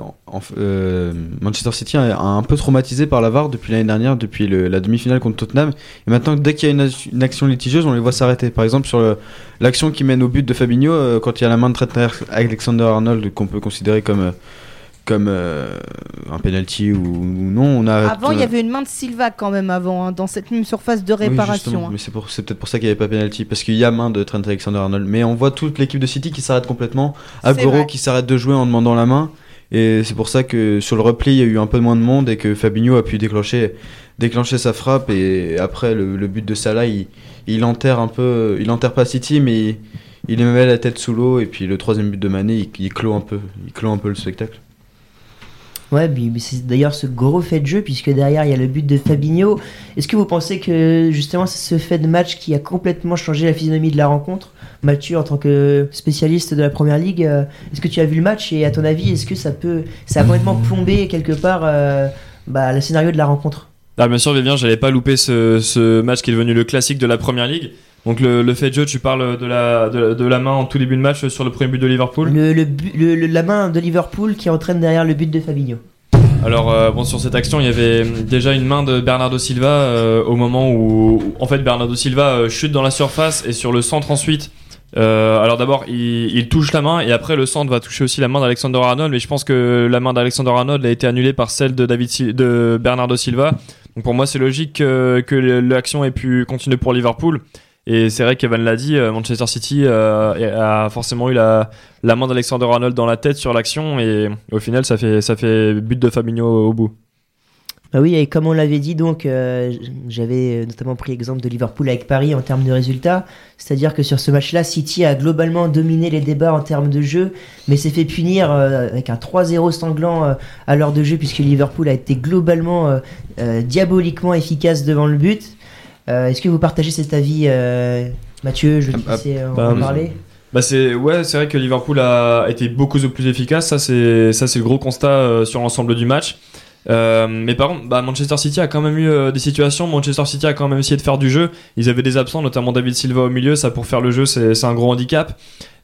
[SPEAKER 6] euh, Manchester City a, un peu traumatisé par la VAR depuis l'année dernière, depuis la demi-finale contre Tottenham. Et maintenant, dès qu'il y a une, ac- une action litigieuse, on les voit s'arrêter. Par exemple, sur l'action qui mène au but de Fabinho, euh, quand il y a la main de Trent Alexander Arnold qu'on peut considérer comme comme euh, un penalty ou, ou non, on a
[SPEAKER 4] Avant, il y avait une main de Silva quand même avant, hein, dans cette même surface de réparation. hein.
[SPEAKER 6] mais c'est pour- c'est peut-être pour ça qu'il n'y avait pas penalty parce qu'il y a main de Trent Alexander-Arnold. Mais on voit toute l'équipe de City qui s'arrête complètement, Agüero qui s'arrête de jouer en demandant la main. Et c'est pour ça que sur le repli, il y a eu un peu moins de monde et que Fabinho a pu déclencher, déclencher sa frappe. Et après, le, le but de Salah, il, il enterre un peu, il enterre pas City, mais il, il met la tête sous l'eau. Et puis le troisième but de Mané, il, il clôt un peu, il clôt un peu le spectacle.
[SPEAKER 1] Ouais, c'est d'ailleurs ce gros fait de jeu, puisque derrière il y a le but de Fabinho. Est-ce que vous pensez que justement c'est ce fait de match qui a complètement changé la physionomie de la rencontre? Mathieu, en tant que spécialiste de la première ligue, euh, est-ce que tu as vu le match? Et à ton avis, est-ce que ça peut, ça a complètement plombé quelque part euh, bah, le scénario de la rencontre?
[SPEAKER 2] Ah, bien sûr, Vivien, j'allais pas louper ce, ce match qui est devenu le classique de la première ligue. Donc, le, le fait de jeu, tu parles de la, de, la- de la main en tout début de match sur le premier but de Liverpool.
[SPEAKER 1] le, le La main de Liverpool qui entraîne derrière le but de Fabinho.
[SPEAKER 2] Alors euh, bon sur cette action il y avait déjà une main de Bernardo Silva euh, au moment où, où, en fait Bernardo Silva euh, chute dans la surface et sur le centre ensuite. euh, alors d'abord il, il touche la main et après le centre va toucher aussi la main d'Alexander Arnold mais je pense que la main d'Alexander Arnold a été annulée par celle de David Sil- de Bernardo Silva. Donc pour moi c'est logique que, que l'action ait pu continuer pour Liverpool. Et c'est vrai qu'Evan l'a dit, euh, Manchester City euh, a forcément eu la, main d'Alexander Arnold dans la tête sur l'action et au final ça fait, ça fait but de Fabinho au bout.
[SPEAKER 1] Bah oui, et comme on l'avait dit, donc euh, j'avais notamment pris l'exemple de Liverpool avec Paris en termes de résultats. C'est-à-dire que sur ce match-là, City a globalement dominé les débats en termes de jeu, mais s'est fait punir avec un 3-0 sanglant à l'heure de jeu, puisque Liverpool a été globalement diaboliquement efficace devant le but. Euh, Est-ce que vous partagez cet avis, euh, Mathieu Je vais te
[SPEAKER 6] Ah,
[SPEAKER 1] laisser
[SPEAKER 2] bah,
[SPEAKER 1] en parler.
[SPEAKER 2] Bah c'est ouais c'est vrai que Liverpool a été beaucoup plus efficace ça c'est ça c'est le gros constat euh, sur l'ensemble du match. Euh, mais par contre bah, Manchester City a quand même eu euh, des situations. Manchester City a quand même essayé de faire du jeu. Ils avaient des absents notamment David Silva au milieu. Ça pour faire le jeu c'est c'est un gros handicap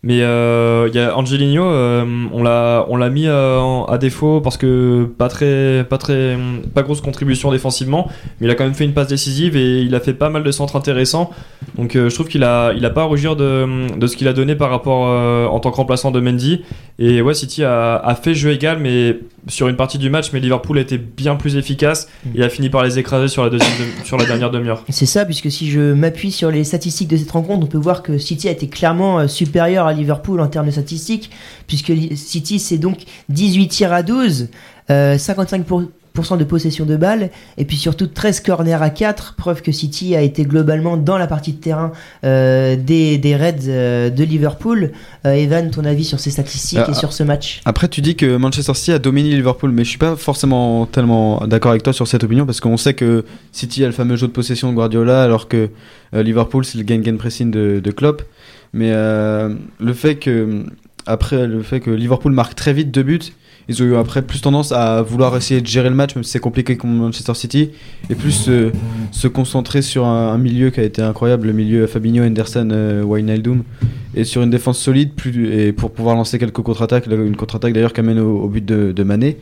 [SPEAKER 2] mais euh, il y a Angelino euh, on l'a on l'a mis euh, à défaut parce que pas très pas très pas grosse contribution défensivement mais il a quand même fait une passe décisive et il a fait pas mal de centres intéressants donc euh, je trouve qu'il a, il a pas à rougir de, de ce qu'il a donné par rapport euh, en tant que remplaçant de Mendy. Et ouais, City a, a fait jeu égal, mais sur une partie du match, mais Liverpool été bien plus efficace et a fini par les écraser sur la, deuxième sur la dernière demi-heure.
[SPEAKER 1] C'est ça, puisque si je m'appuie sur les statistiques de cette rencontre, on peut voir que City a été clairement euh, supérieur à Liverpool en termes de statistiques, puisque City c'est donc 18 tirs à 12, euh, 55% de possession de balles, et puis surtout 13 corners à 4, preuve que City a été globalement dans la partie de terrain euh, des, des Reds euh, de Liverpool. Euh, Evan, ton avis sur ces statistiques et sur ce match?
[SPEAKER 6] Après, tu dis que Manchester City a dominé Liverpool, mais je suis pas forcément tellement d'accord avec toi sur cette opinion parce qu'on sait que City a le fameux jeu de possession de Guardiola, alors que Liverpool c'est le gain-gain pressing de, de Klopp. Mais euh, le fait que après le fait que Liverpool marque très vite deux buts, ils ont eu après plus tendance à vouloir essayer de gérer le match, même si c'est compliqué contre Manchester City, et plus se, concentrer sur un, milieu qui a été incroyable, le milieu Fabinho, Henderson, euh, Wijnaldum. et sur une défense solide et pour pouvoir lancer quelques contre-attaques, une contre-attaque d'ailleurs qui amène au, au but de, de Mané.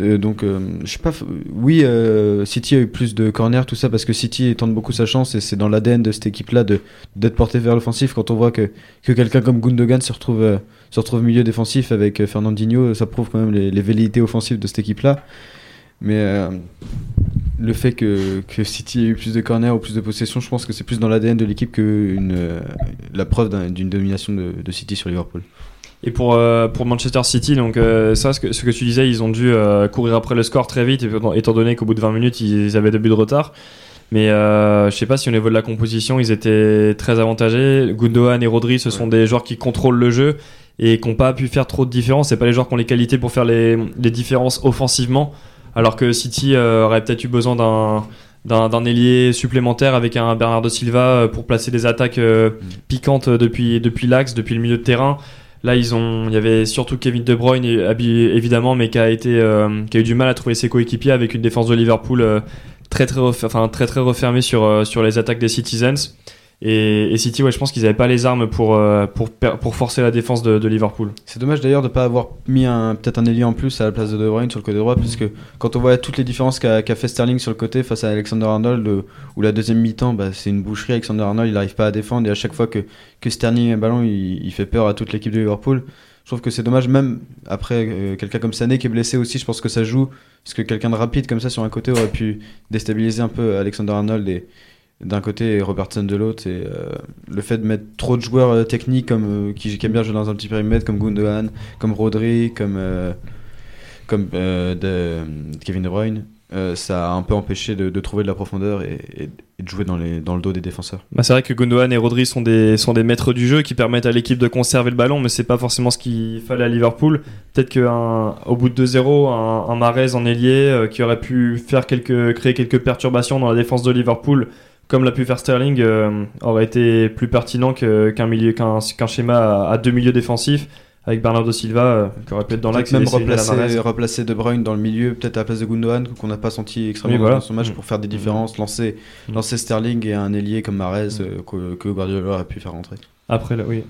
[SPEAKER 6] Euh, donc, euh, je sais pas. Oui, euh, City a eu plus de corners, tout ça, parce que City tente beaucoup sa chance et c'est dans l'ADN de cette équipe-là d'être porté vers l'offensif. Quand on voit que, que quelqu'un comme Gundogan se retrouve euh, milieu défensif avec Fernandinho, ça prouve quand même les, velléités offensives de cette équipe-là. Mais le fait que, City ait eu plus de corners ou plus de possession, je pense que c'est plus dans l'ADN de l'équipe que la preuve d'un- d'une domination de City sur Liverpool.
[SPEAKER 2] Et pour, euh, pour Manchester City, donc euh, ça, ce que, ce que tu disais, ils ont dû euh, courir après le score très vite, étant donné qu'au bout de 20 minutes, ils avaient deux buts de retard. Mais je sais pas si au niveau de la composition, ils étaient très avantagés. Gundogan et Rodri, ce sont des joueurs qui contrôlent le jeu et qui n'ont pas pu faire trop de différence. C'est pas les joueurs qui ont les qualités pour faire les, les différences offensivement. Alors que City aurait peut-être eu besoin d'un d'un ailier supplémentaire avec un Bernardo Silva pour placer des attaques euh, piquantes depuis depuis l'axe, depuis le milieu de terrain. Là, ils ont, il y avait surtout Kevin De Bruyne, évidemment, mais qui a été, euh, qui a eu du mal à trouver ses coéquipiers avec une défense de Liverpool euh, très très, enfin très très refermée sur euh, sur les attaques des Citizens. Et, City, ouais, je pense qu'ils n'avaient pas les armes pour euh, pour pour forcer la défense de, Liverpool.
[SPEAKER 6] C'est dommage d'ailleurs de ne pas avoir mis peut-être un ailier en plus à la place de De Bruyne sur le côté droit, puisque quand on voit toutes les différences qu'a fait Sterling sur le côté face à Alexander Arnold, euh, où la deuxième mi-temps, bah, c'est une boucherie. Alexander Arnold, il n'arrive pas à défendre, et à chaque fois que, que Sterling a un ballon, il, il fait peur à toute l'équipe de Liverpool. Je trouve que c'est dommage, même après euh, quelqu'un comme Sané qui est blessé aussi, je pense que ça joue, parce que quelqu'un de rapide comme ça sur un côté aurait pu déstabiliser un peu Alexander Arnold et d'un côté et Robertson de l'autre. Et euh, le fait de mettre trop de joueurs euh, techniques comme, euh, qui, qui aiment bien jouer dans un petit périmètre, comme Gundogan, comme Rodri, comme, comme Kevin De Bruyne, ça a un peu empêché de, trouver de la profondeur et, de jouer dans, les, dans le dos des défenseurs.
[SPEAKER 2] Bah, c'est vrai que Gundogan et Rodri sont des, sont des maîtres du jeu qui permettent à l'équipe de conserver le ballon, mais c'est pas forcément ce qu'il fallait à Liverpool. Peut-être qu'au bout de 2-0, un, un Mahrez en ailier qui aurait pu faire quelques, créer quelques perturbations dans la défense de Liverpool, comme l'a pu faire Sterling, euh, aurait été plus pertinent qu'un milieu, qu'un, schéma à, à deux milieux défensifs avec Bernardo Silva euh, qui aurait pu être dans l'axe.
[SPEAKER 6] Même replacer, replacer De Bruyne dans le milieu, peut-être à la place de Gundogan, qu'on n'a pas senti extrêmement
[SPEAKER 2] Oui, voilà.
[SPEAKER 6] dans son match
[SPEAKER 2] Mm.
[SPEAKER 6] pour faire des différences, lancer,
[SPEAKER 2] Mm.
[SPEAKER 6] lancer Sterling et un ailier comme Mahrez euh, que, que Guardiola aurait pu faire rentrer.
[SPEAKER 2] Après, là, oui.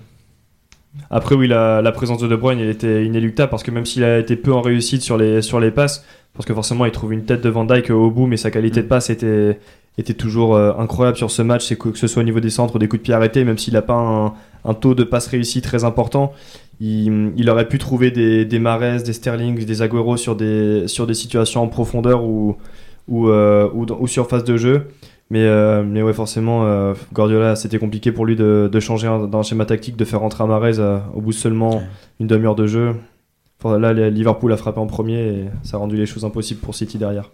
[SPEAKER 2] Après, oui, la, la présence de De Bruyne, elle était inéluctable parce que même s'il a été peu en réussite sur les, sur les passes, parce que forcément, il trouve une tête de Van Dyke au bout, mais sa qualité de passe était, était toujours euh, incroyable sur ce match, c'est que, que ce soit au niveau des centres, des coups de pied arrêtés, même s'il n'a pas un, un taux de passe réussi très important, il, il aurait pu trouver des, des Mahrez, des Sterling, des Agüero sur des, sur des situations en profondeur ou, ou, euh, ou, dans- ou sur phase de jeu. Mais, euh, mais ouais, forcément, euh, Guardiola, c'était compliqué pour lui de, de changer un- dans un schéma tactique, de faire rentrer euh, au bout de seulement une demi-heure de jeu. Là, Liverpool a frappé en premier et ça a rendu les choses impossibles pour City derrière.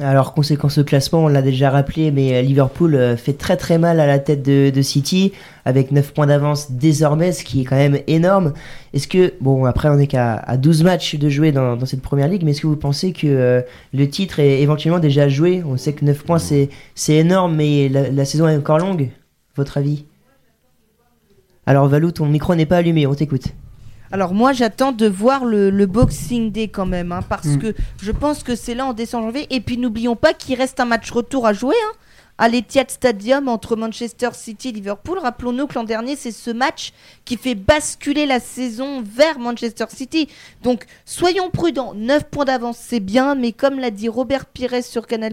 [SPEAKER 1] Alors, conséquence au classement, on l'a déjà rappelé, mais euh, Liverpool euh, fait très très mal à la tête de, City, avec 9 points d'avance désormais, ce qui est quand même énorme. Est-ce que, bon, après on est qu'à à 12 matchs de jouer dans, cette première ligue, mais est-ce que vous pensez que euh, le titre est éventuellement déjà joué? On sait que 9 points c'est c'est énorme, mais la, la saison est encore longue, votre avis? Alors Valou, ton micro n'est pas allumé, on t'écoute.
[SPEAKER 4] Alors moi j'attends de voir le, le Boxing Day quand même, hein, parce
[SPEAKER 1] Mm.
[SPEAKER 4] que je pense que c'est là en décembre janvier. Et puis n'oublions pas qu'il reste un match retour à jouer hein, à l'Etihad Stadium entre Manchester City et Liverpool. Rappelons-nous que l'an dernier c'est ce match qui fait basculer la saison vers Manchester City. Donc soyons prudents, 9 points d'avance c'est bien, mais comme l'a dit Robert Pires sur Canal+,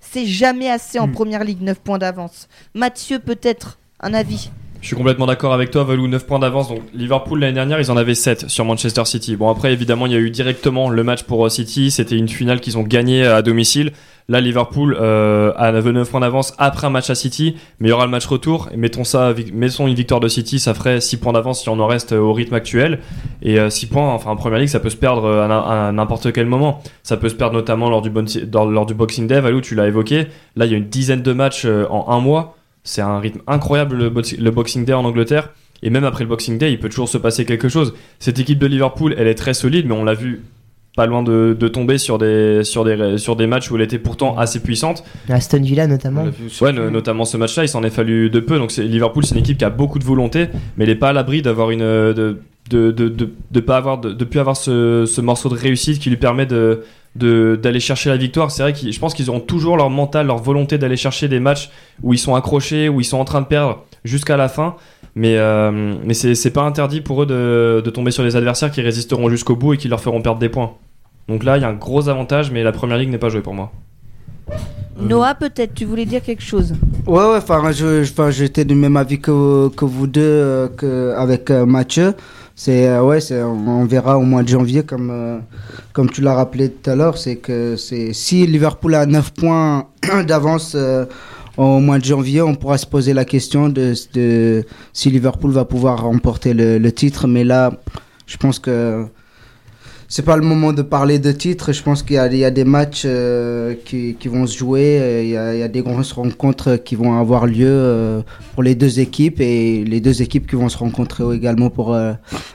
[SPEAKER 4] c'est jamais assez en
[SPEAKER 2] Mm.
[SPEAKER 4] Première Ligue 9 points d'avance. Mathieu peut-être un avis?
[SPEAKER 2] Je suis complètement d'accord avec toi, Valou, 9 points d'avance. Donc Liverpool l'année dernière, ils en avaient 7 sur Manchester City. Bon après évidemment, il y a eu directement le match pour euh, City, c'était une finale qu'ils ont gagnée à domicile. Là Liverpool euh, a 9 points d'avance après un match à City, mais il y aura le match retour et mettons ça mettons une victoire de City, ça ferait 6 points d'avance si on en reste euh, au rythme actuel et 6 points enfin en Première Ligue, ça peut se perdre euh, à, n'importe quel moment. Ça peut se perdre notamment lors du lors, du Boxing Day, Valou, tu l'as évoqué. Là, il y a une dizaine de matchs euh, en un mois. C'est un rythme incroyable le, box- le Boxing Day en Angleterre. Et même après le Boxing Day, il peut toujours se passer quelque chose. Cette équipe de Liverpool, elle est très solide, mais on l'a vu pas loin de, de tomber sur des, sur, des, sur des matchs où elle était pourtant assez puissante.
[SPEAKER 1] Aston Villa notamment.
[SPEAKER 2] Ouais, no- notamment ce match-là, il s'en est fallu de peu. Donc c'est- Liverpool, c'est une équipe qui a beaucoup de volonté, mais elle n'est pas à l'abri d'avoir une de de de, de, de pas avoir de, de plus avoir ce, ce morceau de réussite qui lui permet de- d'aller chercher la victoire. C'est vrai que je pense qu'ils auront toujours leur mental, leur volonté d'aller chercher des matchs où ils sont accrochés, où ils sont en train de perdre jusqu'à la fin. Mais, euh, mais c'est c'est pas interdit pour eux de, de tomber sur des adversaires qui résisteront jusqu'au bout et qui leur feront perdre des points. Donc là, il y a un gros avantage, mais la première ligue n'est pas jouée pour moi.
[SPEAKER 4] Noah, peut-être, tu voulais dire quelque chose?
[SPEAKER 5] Ouais, ouais, enfin, je, je- enfin, j'étais du même avis que, que vous deux, euh, que, avec euh, Mathieu. C'est, euh, ouais, c'est, on verra au mois de janvier, comme, euh, comme tu l'as rappelé tout à l'heure, c'est que c'est, si Liverpool a 9 points d'avance euh, au mois de janvier, on pourra se poser la question de, de si Liverpool va pouvoir remporter le, le titre. Mais là, je pense que c'est pas le moment de parler de titre. Je pense qu'il y a, des matchs euh, qui, vont se jouer. Il y, a, il y a des grosses rencontres qui vont avoir lieu euh, pour les deux équipes et les deux équipes qui vont se rencontrer également pour euh,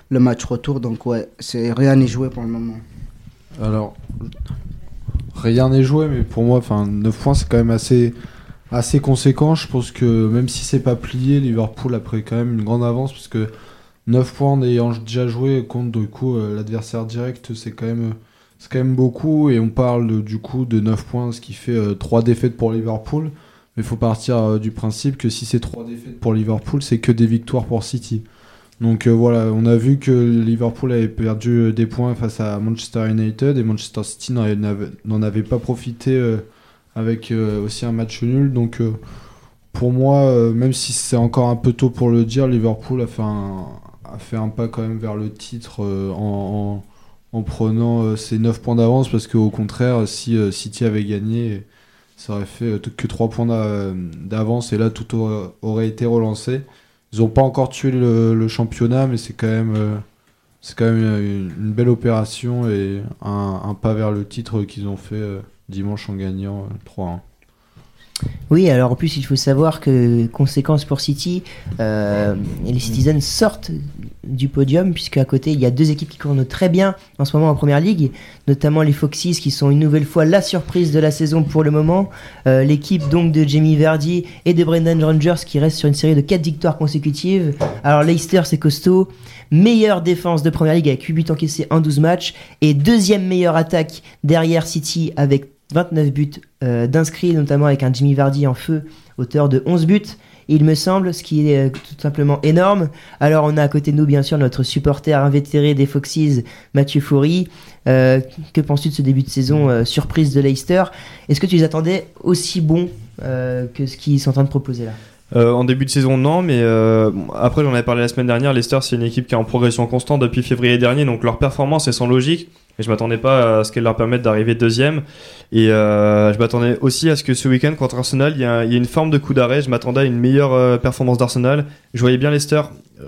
[SPEAKER 5] le match retour. Donc ouais, c'est rien n'est joué pour le moment.
[SPEAKER 3] Alors, rien n'est joué, mais pour moi, enfin, 9 points, c'est quand même assez, assez conséquent. Je pense que même si c'est pas plié, Liverpool a pris quand même une grande avance, parce que 9 points en ayant déjà joué contre du coup euh, l'adversaire direct, c'est quand même c'est beaucoup. Et on parle du coup de 9 points, ce qui fait 3 défaites pour Liverpool. Mais il faut partir euh, du principe que si c'est 3 défaites pour Liverpool, c'est que des victoires pour City. Donc euh, voilà, on a vu que Liverpool avait perdu euh, des points face à Manchester United et Manchester City n'en avait, pas profité euh, avec euh, aussi un match nul. Donc euh, pour moi, euh, même si c'est encore un peu tôt pour le dire, Liverpool a fait un, a fait un pas quand même vers le titre euh, en, en, en prenant euh, ses 9 points d'avance parce qu'au contraire, si euh, City avait gagné, ça aurait fait que 3 points d'a- d'avance et là tout aurait- été relancé. Ils n'ont pas encore tué le, championnat, mais c'est quand même, quand même une, belle opération et un, pas vers le titre qu'ils ont fait dimanche en gagnant euh, 3-1.
[SPEAKER 1] Oui, alors en plus, il faut savoir que, conséquence pour City, euh, les Citizens sortent du podium, puisque à côté, il y a deux équipes qui courent très bien en ce moment en première ligue, notamment les Foxes, qui sont une nouvelle fois la surprise de la saison pour le moment. Euh, L'équipe donc de Jamie Verdi et de Brendan Rogers, qui reste sur une série de 4 victoires consécutives. Alors Leicester, c'est costaud. Meilleure défense de première ligue avec 8 buts encaissés en 12 matchs. Et deuxième meilleure attaque derrière City avec 29 buts euh, d'inscrits, notamment avec un Jimmy Vardy en feu, auteur de 11 buts, il me semble, ce qui est euh, tout simplement énorme. Alors on a à côté de nous bien sûr notre supporter invétéré des Foxes, Mathieu Foury. Euh, que penses-tu de ce début de saison surprise de Leicester? Est-ce que tu les attendais aussi bons que ce qu'ils sont en train de proposer là?
[SPEAKER 2] Euh, en début de saison, non, mais euh, après, j'en avais parlé la semaine dernière. Leicester, c'est une équipe qui est en progression constante depuis février dernier, donc leur performance est sans logique. Et je m'attendais pas à ce qu'elle leur permette d'arriver deuxième. Et euh, je m'attendais aussi à ce que ce week-end contre Arsenal, il y, a, il y a une forme de coup d'arrêt. Je m'attendais à une meilleure euh, performance d'Arsenal. Je voyais bien Leicester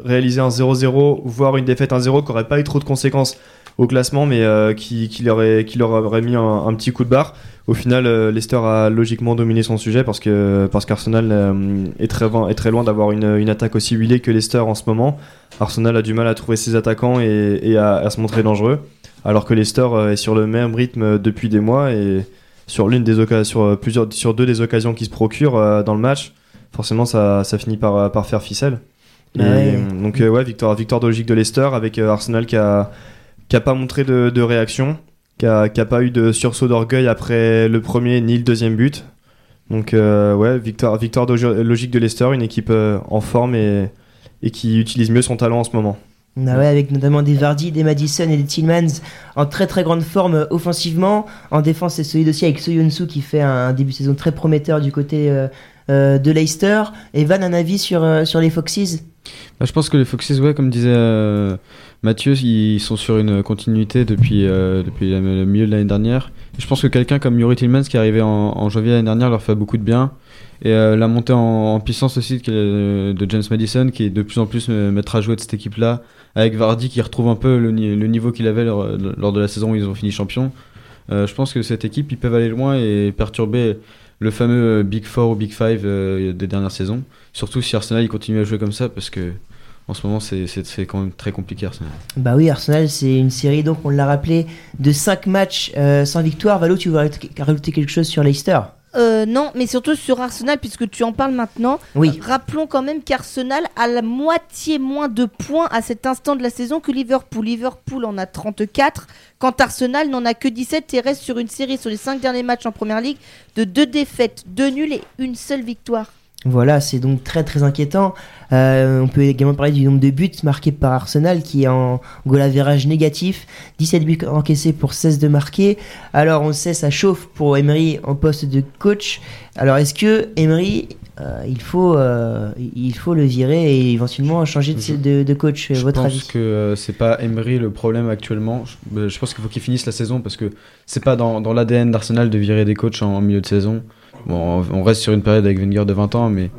[SPEAKER 2] réaliser un 0-0, voire une défaite 1-0 qui aurait pas eu trop de conséquences au classement, mais euh, qui, qui, leur aurait, mis un petit coup de barre. Au final, euh, Leicester a logiquement dominé son sujet parce que parce qu'Arsenal euh, est très loin, est très loin d'avoir une, une attaque aussi huilée que Leicester en ce moment. Arsenal a du mal à trouver ses attaquants et, et à, à se montrer dangereux, alors que Leicester euh, est sur le même rythme depuis des mois et sur l'une des occasions, sur plusieurs, sur deux des occasions qui se procurent dans le match, forcément ça, ça finit par, par faire ficelle. Et,
[SPEAKER 1] ouais.
[SPEAKER 2] Donc ouais, victoire, victoire de logique de Leicester avec Arsenal qui a qui a pas montré de, de réaction, qui a, qui a pas eu de sursaut d'orgueil après le premier ni le deuxième but. Donc euh, ouais, victoire, victoire de logique de Leicester, une équipe euh, en forme et, et qui utilise mieux son talent en ce moment.
[SPEAKER 1] Ah ouais, avec notamment des Vardy, des Madison et des Tillmans en très très grande forme euh, offensivement. En défense, c'est solide aussi avec Soyunsu qui fait un début de saison très prometteur du côté euh, euh, de Leicester. Et Van, un avis sur, euh, sur les Foxes?
[SPEAKER 6] Bah, je pense que les Foxes, ouais, comme disait euh, Mathieu, ils sont sur une continuité depuis, euh, depuis le milieu de l'année dernière. Je pense que quelqu'un comme Yuri Tillmans qui est arrivé en, janvier l'année dernière leur fait beaucoup de bien. Et euh, la montée en, puissance aussi de, James Madison qui est de plus en plus euh, maître à jouer de cette équipe-là. Avec Vardy qui retrouve un peu le, ni- le niveau qu'il avait lors, de la saison où ils ont fini champion. Je pense que cette équipe, ils peuvent aller loin et perturber le fameux Big Four ou Big Five des dernières saisons. Surtout si Arsenal continue à jouer comme ça parce que en ce moment c'est quand même très compliqué Arsenal.
[SPEAKER 1] Bah oui, Arsenal, c'est une série, donc on l'a rappelé, de 5 matchs euh, sans victoire. Valo, tu veux rajouter rajouter quelque chose sur Leicester?
[SPEAKER 4] Euh, non, mais surtout sur Arsenal, puisque tu en parles maintenant.
[SPEAKER 1] Oui.
[SPEAKER 4] Rappelons quand même qu'Arsenal a la moitié moins de points à cet instant de la saison que Liverpool. Liverpool en a 34, quand Arsenal n'en a que 17 et reste sur une série sur les 5 derniers matchs en première ligue de 2 défaites, 2 nuls et une seule victoire.
[SPEAKER 1] Voilà, c'est donc très très inquiétant. Euh, on peut également parler du nombre de buts marqués par Arsenal qui est en goal average négatif. 17 buts encaissés pour 16 de marqués. Alors on sait, ça chauffe pour Emery en poste de coach. Alors est-ce que Emery, euh, il, faut, euh, il faut le virer et éventuellement changer de, de, de coach,
[SPEAKER 6] Je
[SPEAKER 1] votre
[SPEAKER 6] pense
[SPEAKER 1] avis?
[SPEAKER 6] que c'est pas Emery le problème actuellement. Je, je pense qu'il faut qu'il finisse la saison parce que c'est pas dans, dans l'ADN d'Arsenal de virer des coachs en, en milieu de saison. On, reste sur une période avec Wenger de 20 ans, mais,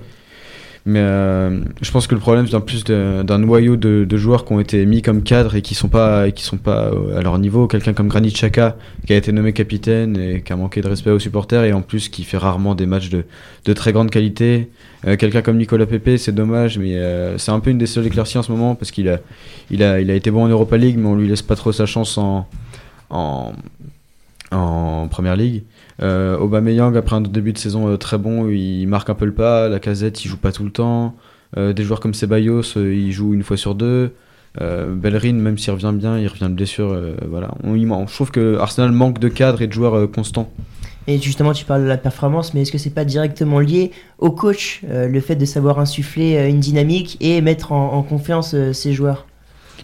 [SPEAKER 6] euh, je pense que le problème vient plus d'un noyau de, joueurs qui ont été mis comme cadres et qui sont pas, sont pas euh, à leur niveau. Quelqu'un comme Granit Xhaka qui a été nommé capitaine et qui a manqué de respect aux supporters et en plus qui fait rarement des matchs de, très grande qualité. Euh, Quelqu'un comme Nicolas Pepe, c'est dommage, mais c'est un peu une des seules éclaircies en ce moment parce qu'il a, été bon en Europa League, mais on lui laisse pas trop sa chance en, en, en Première Ligue. Euh, Aubameyang, après un début de saison euh, très bon, il marque un peu le pas. La casette, il joue pas tout le temps. Euh, des joueurs comme Ceballos, euh, il joue une fois sur deux. Bellerin, même s'il revient bien, il revient de blessure. voilà. On, il je trouve que Arsenal manque de cadres et de joueurs constants.
[SPEAKER 1] Et justement, tu parles de la performance, mais est-ce que c'est pas directement lié au coach, euh, le fait de savoir insuffler euh, une dynamique et mettre en, en confiance euh, ses joueurs?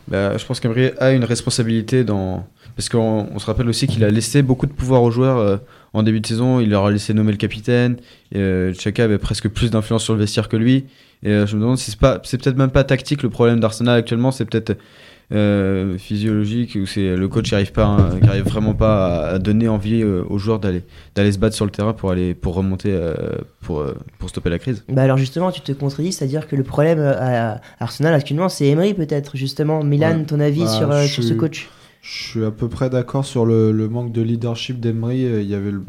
[SPEAKER 6] Bah, je pense qu'Emery a une responsabilité dans. Parce qu'on on se rappelle aussi qu'il a laissé beaucoup de pouvoir aux joueurs euh, en début de saison. Il leur a laissé nommer le capitaine. Et, euh, Xhaka avait presque plus d'influence sur le vestiaire que lui. Et euh, je me demande si c'est pas, c'est peut-être même pas tactique le problème d'Arsenal actuellement. C'est peut-être euh, physiologique ou c'est le coach qui arrive pas, hein, qui arrive vraiment pas à, à donner envie euh, aux joueurs d'aller d'aller se battre sur le terrain pour aller pour remonter euh, pour euh, pour stopper la crise.
[SPEAKER 1] Bah alors justement, tu te contredis, c'est-à-dire que le problème à Arsenal actuellement, c'est Emery peut-être justement. Milan,
[SPEAKER 3] Ouais.
[SPEAKER 1] ton avis
[SPEAKER 3] Bah,
[SPEAKER 1] sur, euh,
[SPEAKER 3] je
[SPEAKER 1] sur ce
[SPEAKER 3] suis-
[SPEAKER 1] coach?
[SPEAKER 3] Je suis à peu près d'accord sur le, manque de leadership d'Emery. Euh, Il y avait le,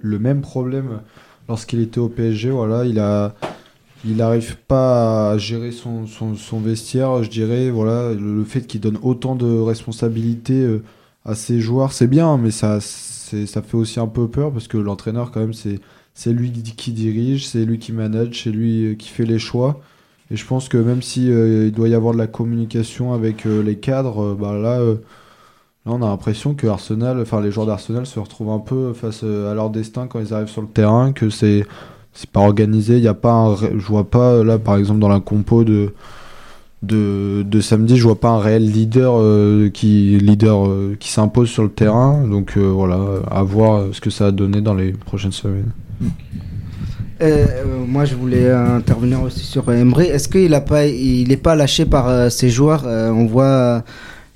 [SPEAKER 3] le, même problème lorsqu'il était au PSG. Voilà, il n'arrive pas à gérer son, vestiaire. Je dirais, voilà, le, fait qu'il donne autant de responsabilités euh, à ses joueurs, c'est bien, mais ça, ça fait aussi un peu peur parce que l'entraîneur, quand même, c'est, lui qui dirige, c'est lui qui manage, c'est lui euh, qui fait les choix. Et je pense que même si il doit y avoir de la communication avec les cadres, bah là, là, on a l'impression que Arsenal, enfin les joueurs d'Arsenal se retrouvent un peu face euh, à leur destin quand ils arrivent sur le terrain, que c'est c'est pas organisé. Il y a pas, je vois pas là par exemple dans la compo de de, de samedi, je vois pas un réel leader euh, qui leader euh, qui s'impose sur le terrain. Donc voilà, à voir ce que ça a donné dans les prochaines semaines.
[SPEAKER 5] Moi, je voulais intervenir aussi sur Emery. Est-ce qu'il a pas, il n'est pas lâché par ses joueurs On voit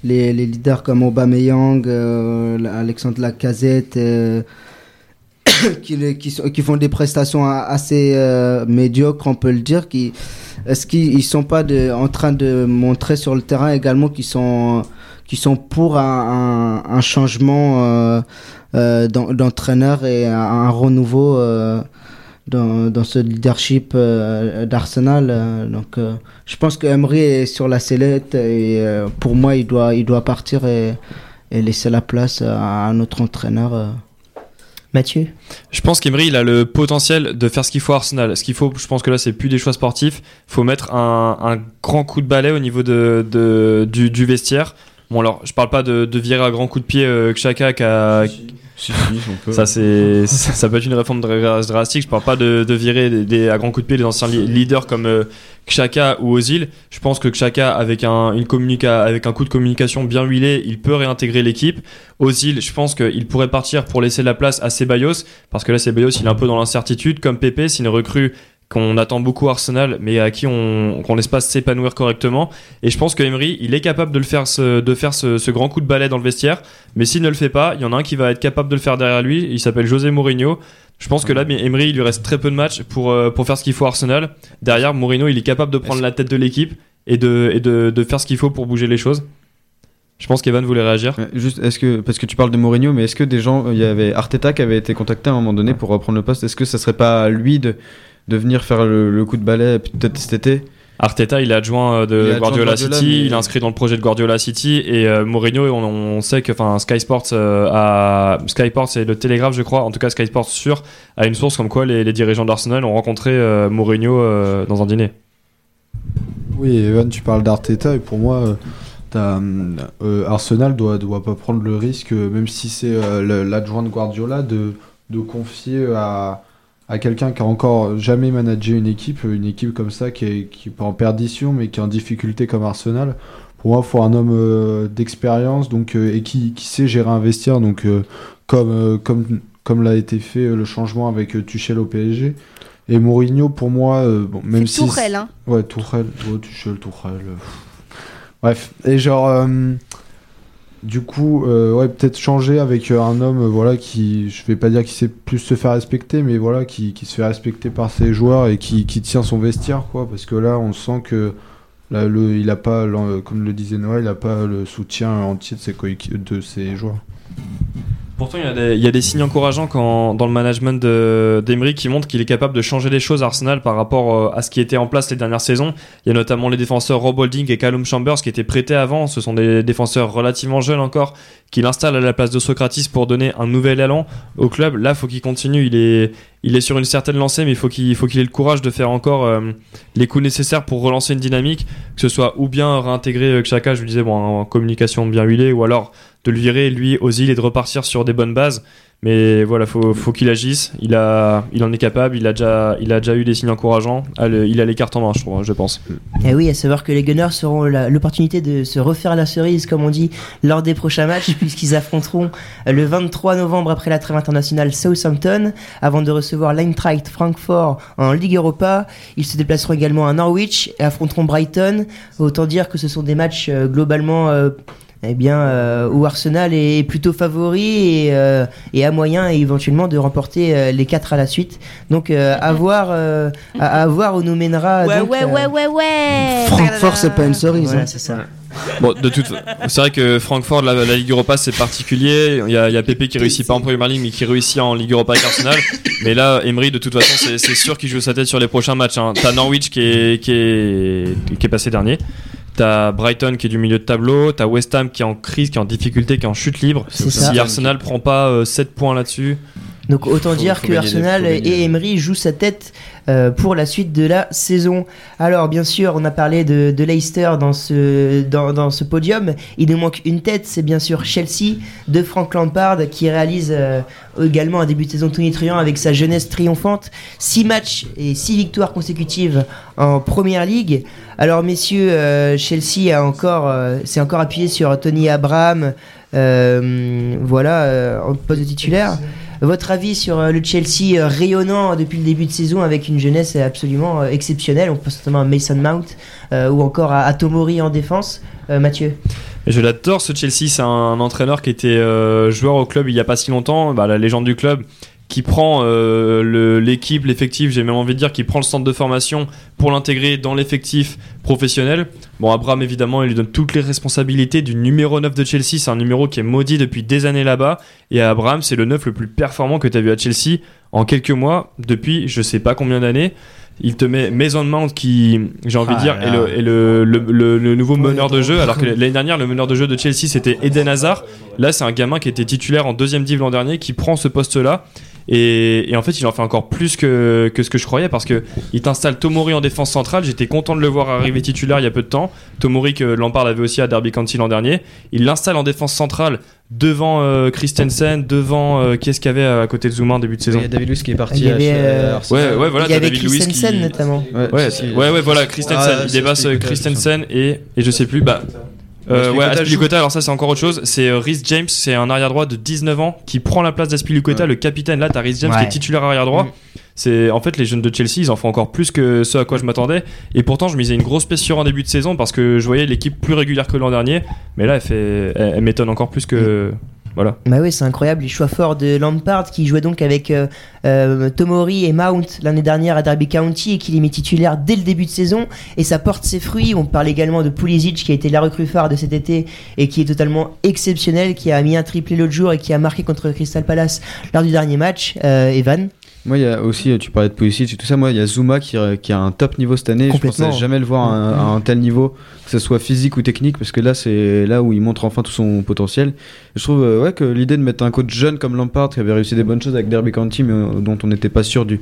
[SPEAKER 5] les, les leaders comme Aubameyang, euh, Alexandre Lacazette, euh, qui, qui, qui font des prestations assez euh, médiocres, on peut le dire. Qui, est-ce qu'ils ils sont pas de, en train de montrer sur le terrain également qu'ils sont, sont pour un, un, changement d'en- d'entraîneur et un, renouveau dans, dans ce leadership euh, d'Arsenal. euh, donc, euh, je pense que Emery est sur la sellette et euh, pour moi, il doit, il doit partir et, et laisser la place à un autre entraîneur.
[SPEAKER 1] Mathieu?
[SPEAKER 2] Je pense qu'Emery, il a le potentiel de faire ce qu'il faut à Arsenal. Ce qu'il faut, je pense que là, c'est plus des choix sportifs. faut mettre un, un grand coup de balai au niveau de, de- du, du vestiaire. Bon, alors, je parle pas de, de virer à grand coup de pied euh, Xhaka qui a. Ça, c'est, ça, peut être une réforme dra- drastique. Je parle pas de, de virer des, des- à grand coup de pied les anciens leaders comme euh, Xhaka ou Ozil. Je pense que Xhaka, avec un, une communica, avec un coup de communication bien huilé, il peut réintégrer l'équipe. Ozil, je pense qu'il pourrait partir pour laisser la place à Ceballos, parce que là, Ceballos, il est un peu dans l'incertitude, comme Pepe, c'est une recrue qu'on attend beaucoup Arsenal, mais à qui on qu'on laisse pas s'épanouir correctement. Et je pense que Emery, il est capable de le faire, ce, de faire ce, ce grand coup de balai dans le vestiaire. Mais s'il ne le fait pas, il y en a un qui va être capable de le faire derrière lui. Il s'appelle José Mourinho. Je pense que là, mais Emery, il lui reste très peu de matchs pour, euh, pour faire ce qu'il faut à Arsenal. Derrière, Mourinho, il est capable de prendre la tête de l'équipe et, de, et de, de faire ce qu'il faut pour bouger les choses. Je pense qu'Evan voulait réagir.
[SPEAKER 6] Ouais, Juste, est-ce que parce que tu parles de Mourinho, mais est-ce que des gens, il y avait Arteta qui avait été contacté à un moment donné pour reprendre le poste. Est-ce que ça serait pas lui de de venir faire le, le coup de balai peut-être cet été.
[SPEAKER 2] Arteta, il est adjoint euh,
[SPEAKER 6] est
[SPEAKER 2] de
[SPEAKER 6] adjoint
[SPEAKER 2] Guardiola,
[SPEAKER 6] de Guardiola,
[SPEAKER 2] City,
[SPEAKER 6] mais-
[SPEAKER 2] il est inscrit dans le projet de Guardiola City. Et euh, Mourinho, on, on sait que enfin Sky Sports euh, a Sky Sports c'est le Télégraphe, je crois, en tout cas Sky Sports sûr a une source comme quoi les, les dirigeants d'Arsenal ont rencontré euh, Mourinho euh, dans un dîner.
[SPEAKER 3] Oui, Evan, tu parles d'Arteta et pour moi, euh, euh, Arsenal doit, doit pas prendre le risque, même si c'est euh, l'adjoint de Guardiola, de, de confier à, à quelqu'un qui a encore jamais managé une équipe, une équipe comme ça qui est, qui est pas en perdition mais qui est en difficulté comme Arsenal. Pour moi, il faut un homme euh, d'expérience donc euh, et qui, qui sait gérer un vestiaire donc euh, comme comme comme l'a été fait le changement avec Tuchel au PSG. Et Mourinho, pour moi, bon, même si
[SPEAKER 4] Tourelle, hein.
[SPEAKER 3] Ouais, Tourelle, ouais, Tuchel, Tourelle. Bref, et genre, du coup, euh, ouais, peut-être changer avec euh, un homme, voilà, qui, je vais pas dire qu'il sait plus se faire respecter, mais voilà, qui, qui se fait respecter par ses joueurs et qui, qui tient son vestiaire, quoi, parce que là, on sent que là, le, il a pas, comme le disait Noël, il a pas le soutien entier de ses, de ses joueurs.
[SPEAKER 2] Pourtant, il y, a des, y a des signes encourageants quand, dans le management de- d'Emery qui montrent qu'il est capable de changer les choses à Arsenal par rapport euh, à ce qui était en place les dernières saisons. Il y a notamment les défenseurs Rob Holding et Callum Chambers qui étaient prêtés avant. Ce sont des défenseurs relativement jeunes encore qu'il installe à la place de Socrates pour donner un nouvel élan au club. Là, faut qu'il continue. Il est, il est sur une certaine lancée, mais il faut qu'il ait le courage de faire encore euh, les coups nécessaires pour relancer une dynamique, que ce soit ou bien réintégrer euh, Xhaka, je lui disais, bon, en communication bien huilée, ou alors de le virer lui aux îles et de repartir sur des bonnes bases. Mais voilà, faut, faut qu'il agisse. Il, en est capable. Il a déjà, eu des signes encourageants. Ah, Il a les cartes en main, je, je pense.
[SPEAKER 1] Et Eh oui, à savoir que les Gunners auront la- l'opportunité de se refaire la cerise, comme on dit, lors des prochains matchs, puisqu'ils affronteront le 23 novembre après la trêve internationale Southampton, avant de recevoir l'Eintracht Francfort en Ligue Europa. Ils se déplaceront également à Norwich et affronteront Brighton. Autant dire que ce sont des matchs euh, globalement. euh, eh bien, euh, où Arsenal est plutôt favori et, euh, et a moyen éventuellement de remporter euh, les quatre à la suite. Donc, euh, à voir, euh, à, à voir où nous mènera.
[SPEAKER 4] Ouais,
[SPEAKER 1] donc,
[SPEAKER 4] ouais, ouais, ouais, ouais.
[SPEAKER 5] Francfort, c'est pas une cerise. Hein.
[SPEAKER 1] c'est ça.
[SPEAKER 2] Bon, de toute, c'est vrai que Francfort, la, la Ligue Europa, c'est particulier. Il y a, il y a Pepe qui réussit pas en Premier League, mais qui réussit en Ligue Europa avec Arsenal. Mais là, Emery, de toute façon, c'est, c'est sûr qu'il joue sa tête sur les prochains matchs. Hein. T'as Norwich qui est, qui est, qui est passé dernier. T'as Brighton qui est du milieu de tableau. T'as West Ham qui est en crise, qui est en difficulté, qui est en chute libre. Si. Arsenal prend pas euh, 7 points là-dessus.
[SPEAKER 1] Donc autant
[SPEAKER 2] Faut-
[SPEAKER 1] dire
[SPEAKER 2] faut
[SPEAKER 1] que Arsenal et Emery jouent sa tête euh, pour la suite de la saison. Alors bien sûr, on a parlé de, de Leicester dans ce, dans, dans ce podium. Il nous manque une tête, c'est bien sûr Chelsea de Frank Lampard qui réalise euh, également un début de saison tonitruant avec sa jeunesse triomphante. Six matchs et six victoires consécutives en Première Ligue. Alors messieurs, euh, Chelsea a encore, euh, s'est encore appuyé sur Tony Abraham, euh, voilà, euh, en poste de titulaire. Votre avis sur euh, le Chelsea euh, rayonnant depuis le début de saison avec une jeunesse absolument euh, exceptionnelle On pense notamment à Mason Mount ou encore à, Tomori en défense. Mathieu?
[SPEAKER 2] Je l'adore ce Chelsea, c'est un entraîneur qui était joueur au club il y a pas si longtemps, bah, la légende du club, qui prend euh, le- l'équipe, l'effectif, j'ai même envie de dire, qui prend le centre de formation pour l'intégrer dans l'effectif professionnel. Bon, Abraham évidemment, il lui donne toutes les responsabilités du numéro 9 de Chelsea, c'est un numéro qui est maudit depuis des années là-bas, et Abraham c'est le 9 le plus performant que tu as vu à Chelsea en quelques mois, depuis je sais pas combien d'années. Il te met Mason Mount qui, j'ai envie de
[SPEAKER 1] Ah
[SPEAKER 2] dire,
[SPEAKER 1] là
[SPEAKER 2] est, le, est le, le, le- le nouveau meneur de jeu, alors que l'année dernière, le meneur de jeu de Chelsea, c'était Eden Hazard. Là, c'est un gamin qui était titulaire en deuxième div l'an dernier, qui prend ce poste-là. Et, et en fait, il en fait encore plus que, que ce que je croyais, parce que il t'installe Tomori en défense centrale. J'étais content de le voir arriver titulaire il y a peu de temps. Tomori que Lampard avait aussi à Derby County l'an dernier. Il l'installe en défense centrale devant euh, Christensen, devant euh, qui est-ce qu'il y avait à côté de Zuma en début de saison
[SPEAKER 6] Il y a David Luiz qui est parti.
[SPEAKER 1] Il y avait, euh.
[SPEAKER 2] Ouais, ouais, voilà,
[SPEAKER 1] Il y avait
[SPEAKER 2] David
[SPEAKER 1] Christensen
[SPEAKER 2] qui-
[SPEAKER 1] notamment.
[SPEAKER 6] Ouais,
[SPEAKER 2] Ouais, voilà, Christensen.
[SPEAKER 6] Ah,
[SPEAKER 2] il dépasse
[SPEAKER 6] Aspilicueta,
[SPEAKER 2] Christensen et, et je sais plus, bah. Euh, ouais. Aspilicueta, alors ça c'est encore autre chose. C'est euh, Rhys James, c'est un arrière droit de 19 ans qui prend la place d'Aspilicueta,
[SPEAKER 6] Ouais.
[SPEAKER 2] le capitaine. Là, t'as Rhys James qui est titulaire arrière droit.
[SPEAKER 6] Mm.
[SPEAKER 2] C'est en fait les jeunes de Chelsea, ils en font encore plus que ce à quoi je m'attendais. Et pourtant, je misais une grosse pièce sur en début de saison parce que je voyais l'équipe plus régulière que l'an dernier. Mais là, elle fait, elle, elle m'étonne encore plus que. Voilà.
[SPEAKER 1] Bah oui, c'est incroyable. Les choix forts de Lampard qui jouait donc avec euh, euh, Tomori et Mount l'année dernière à Derby County et qui les met titulaires dès le début de saison. Et ça porte ses fruits. On parle également de Pulisic qui a été la recrue phare de cet été et qui est totalement exceptionnel, qui a mis un triplé l'autre jour et qui a marqué contre Crystal Palace lors du dernier match. Euh, Evan?
[SPEAKER 6] Moi, il y a aussi, tu parlais de Pulisic et tout ça. Moi, il y a Zuma qui, qui a un top niveau cette année. Je pensais jamais le voir à un, à un tel niveau, que ce soit physique ou technique, parce que là, c'est là où il montre enfin tout son potentiel. Et je trouve euh, ouais, que l'idée de mettre un coach jeune comme Lampard, qui avait réussi des bonnes choses avec Derby County, mais euh, dont on n'était pas sûr du,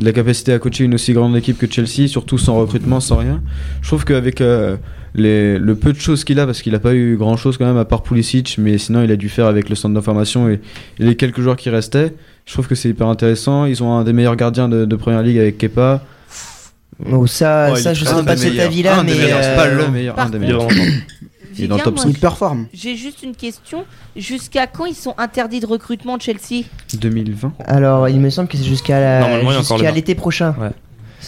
[SPEAKER 6] de la capacité à coacher une aussi grande équipe que Chelsea, surtout sans recrutement, sans rien. Je trouve qu'avec euh, les, le peu de choses qu'il a, parce qu'il a pas eu grand chose quand même à part Pulisic, mais sinon il a dû faire avec le centre d'information et, et les quelques joueurs qui restaient. Je trouve que c'est hyper intéressant. Ils ont un des meilleurs gardiens de, de première ligue avec Kepa.
[SPEAKER 1] Oh, ça,
[SPEAKER 6] Oh,
[SPEAKER 1] ça je sais pas cet avis-là,
[SPEAKER 6] Un des
[SPEAKER 1] mais.
[SPEAKER 6] meilleurs, c'est
[SPEAKER 1] euh,
[SPEAKER 6] pas le meilleur, un des meilleurs.
[SPEAKER 2] Il est
[SPEAKER 6] dans le top
[SPEAKER 4] moi,
[SPEAKER 6] 5.
[SPEAKER 5] Il performe.
[SPEAKER 4] J'ai juste une question. Jusqu'à quand ils sont interdits de recrutement de Chelsea?
[SPEAKER 6] 2020.
[SPEAKER 1] Alors, il me semble que c'est jusqu'à l'été prochain.
[SPEAKER 2] Ouais.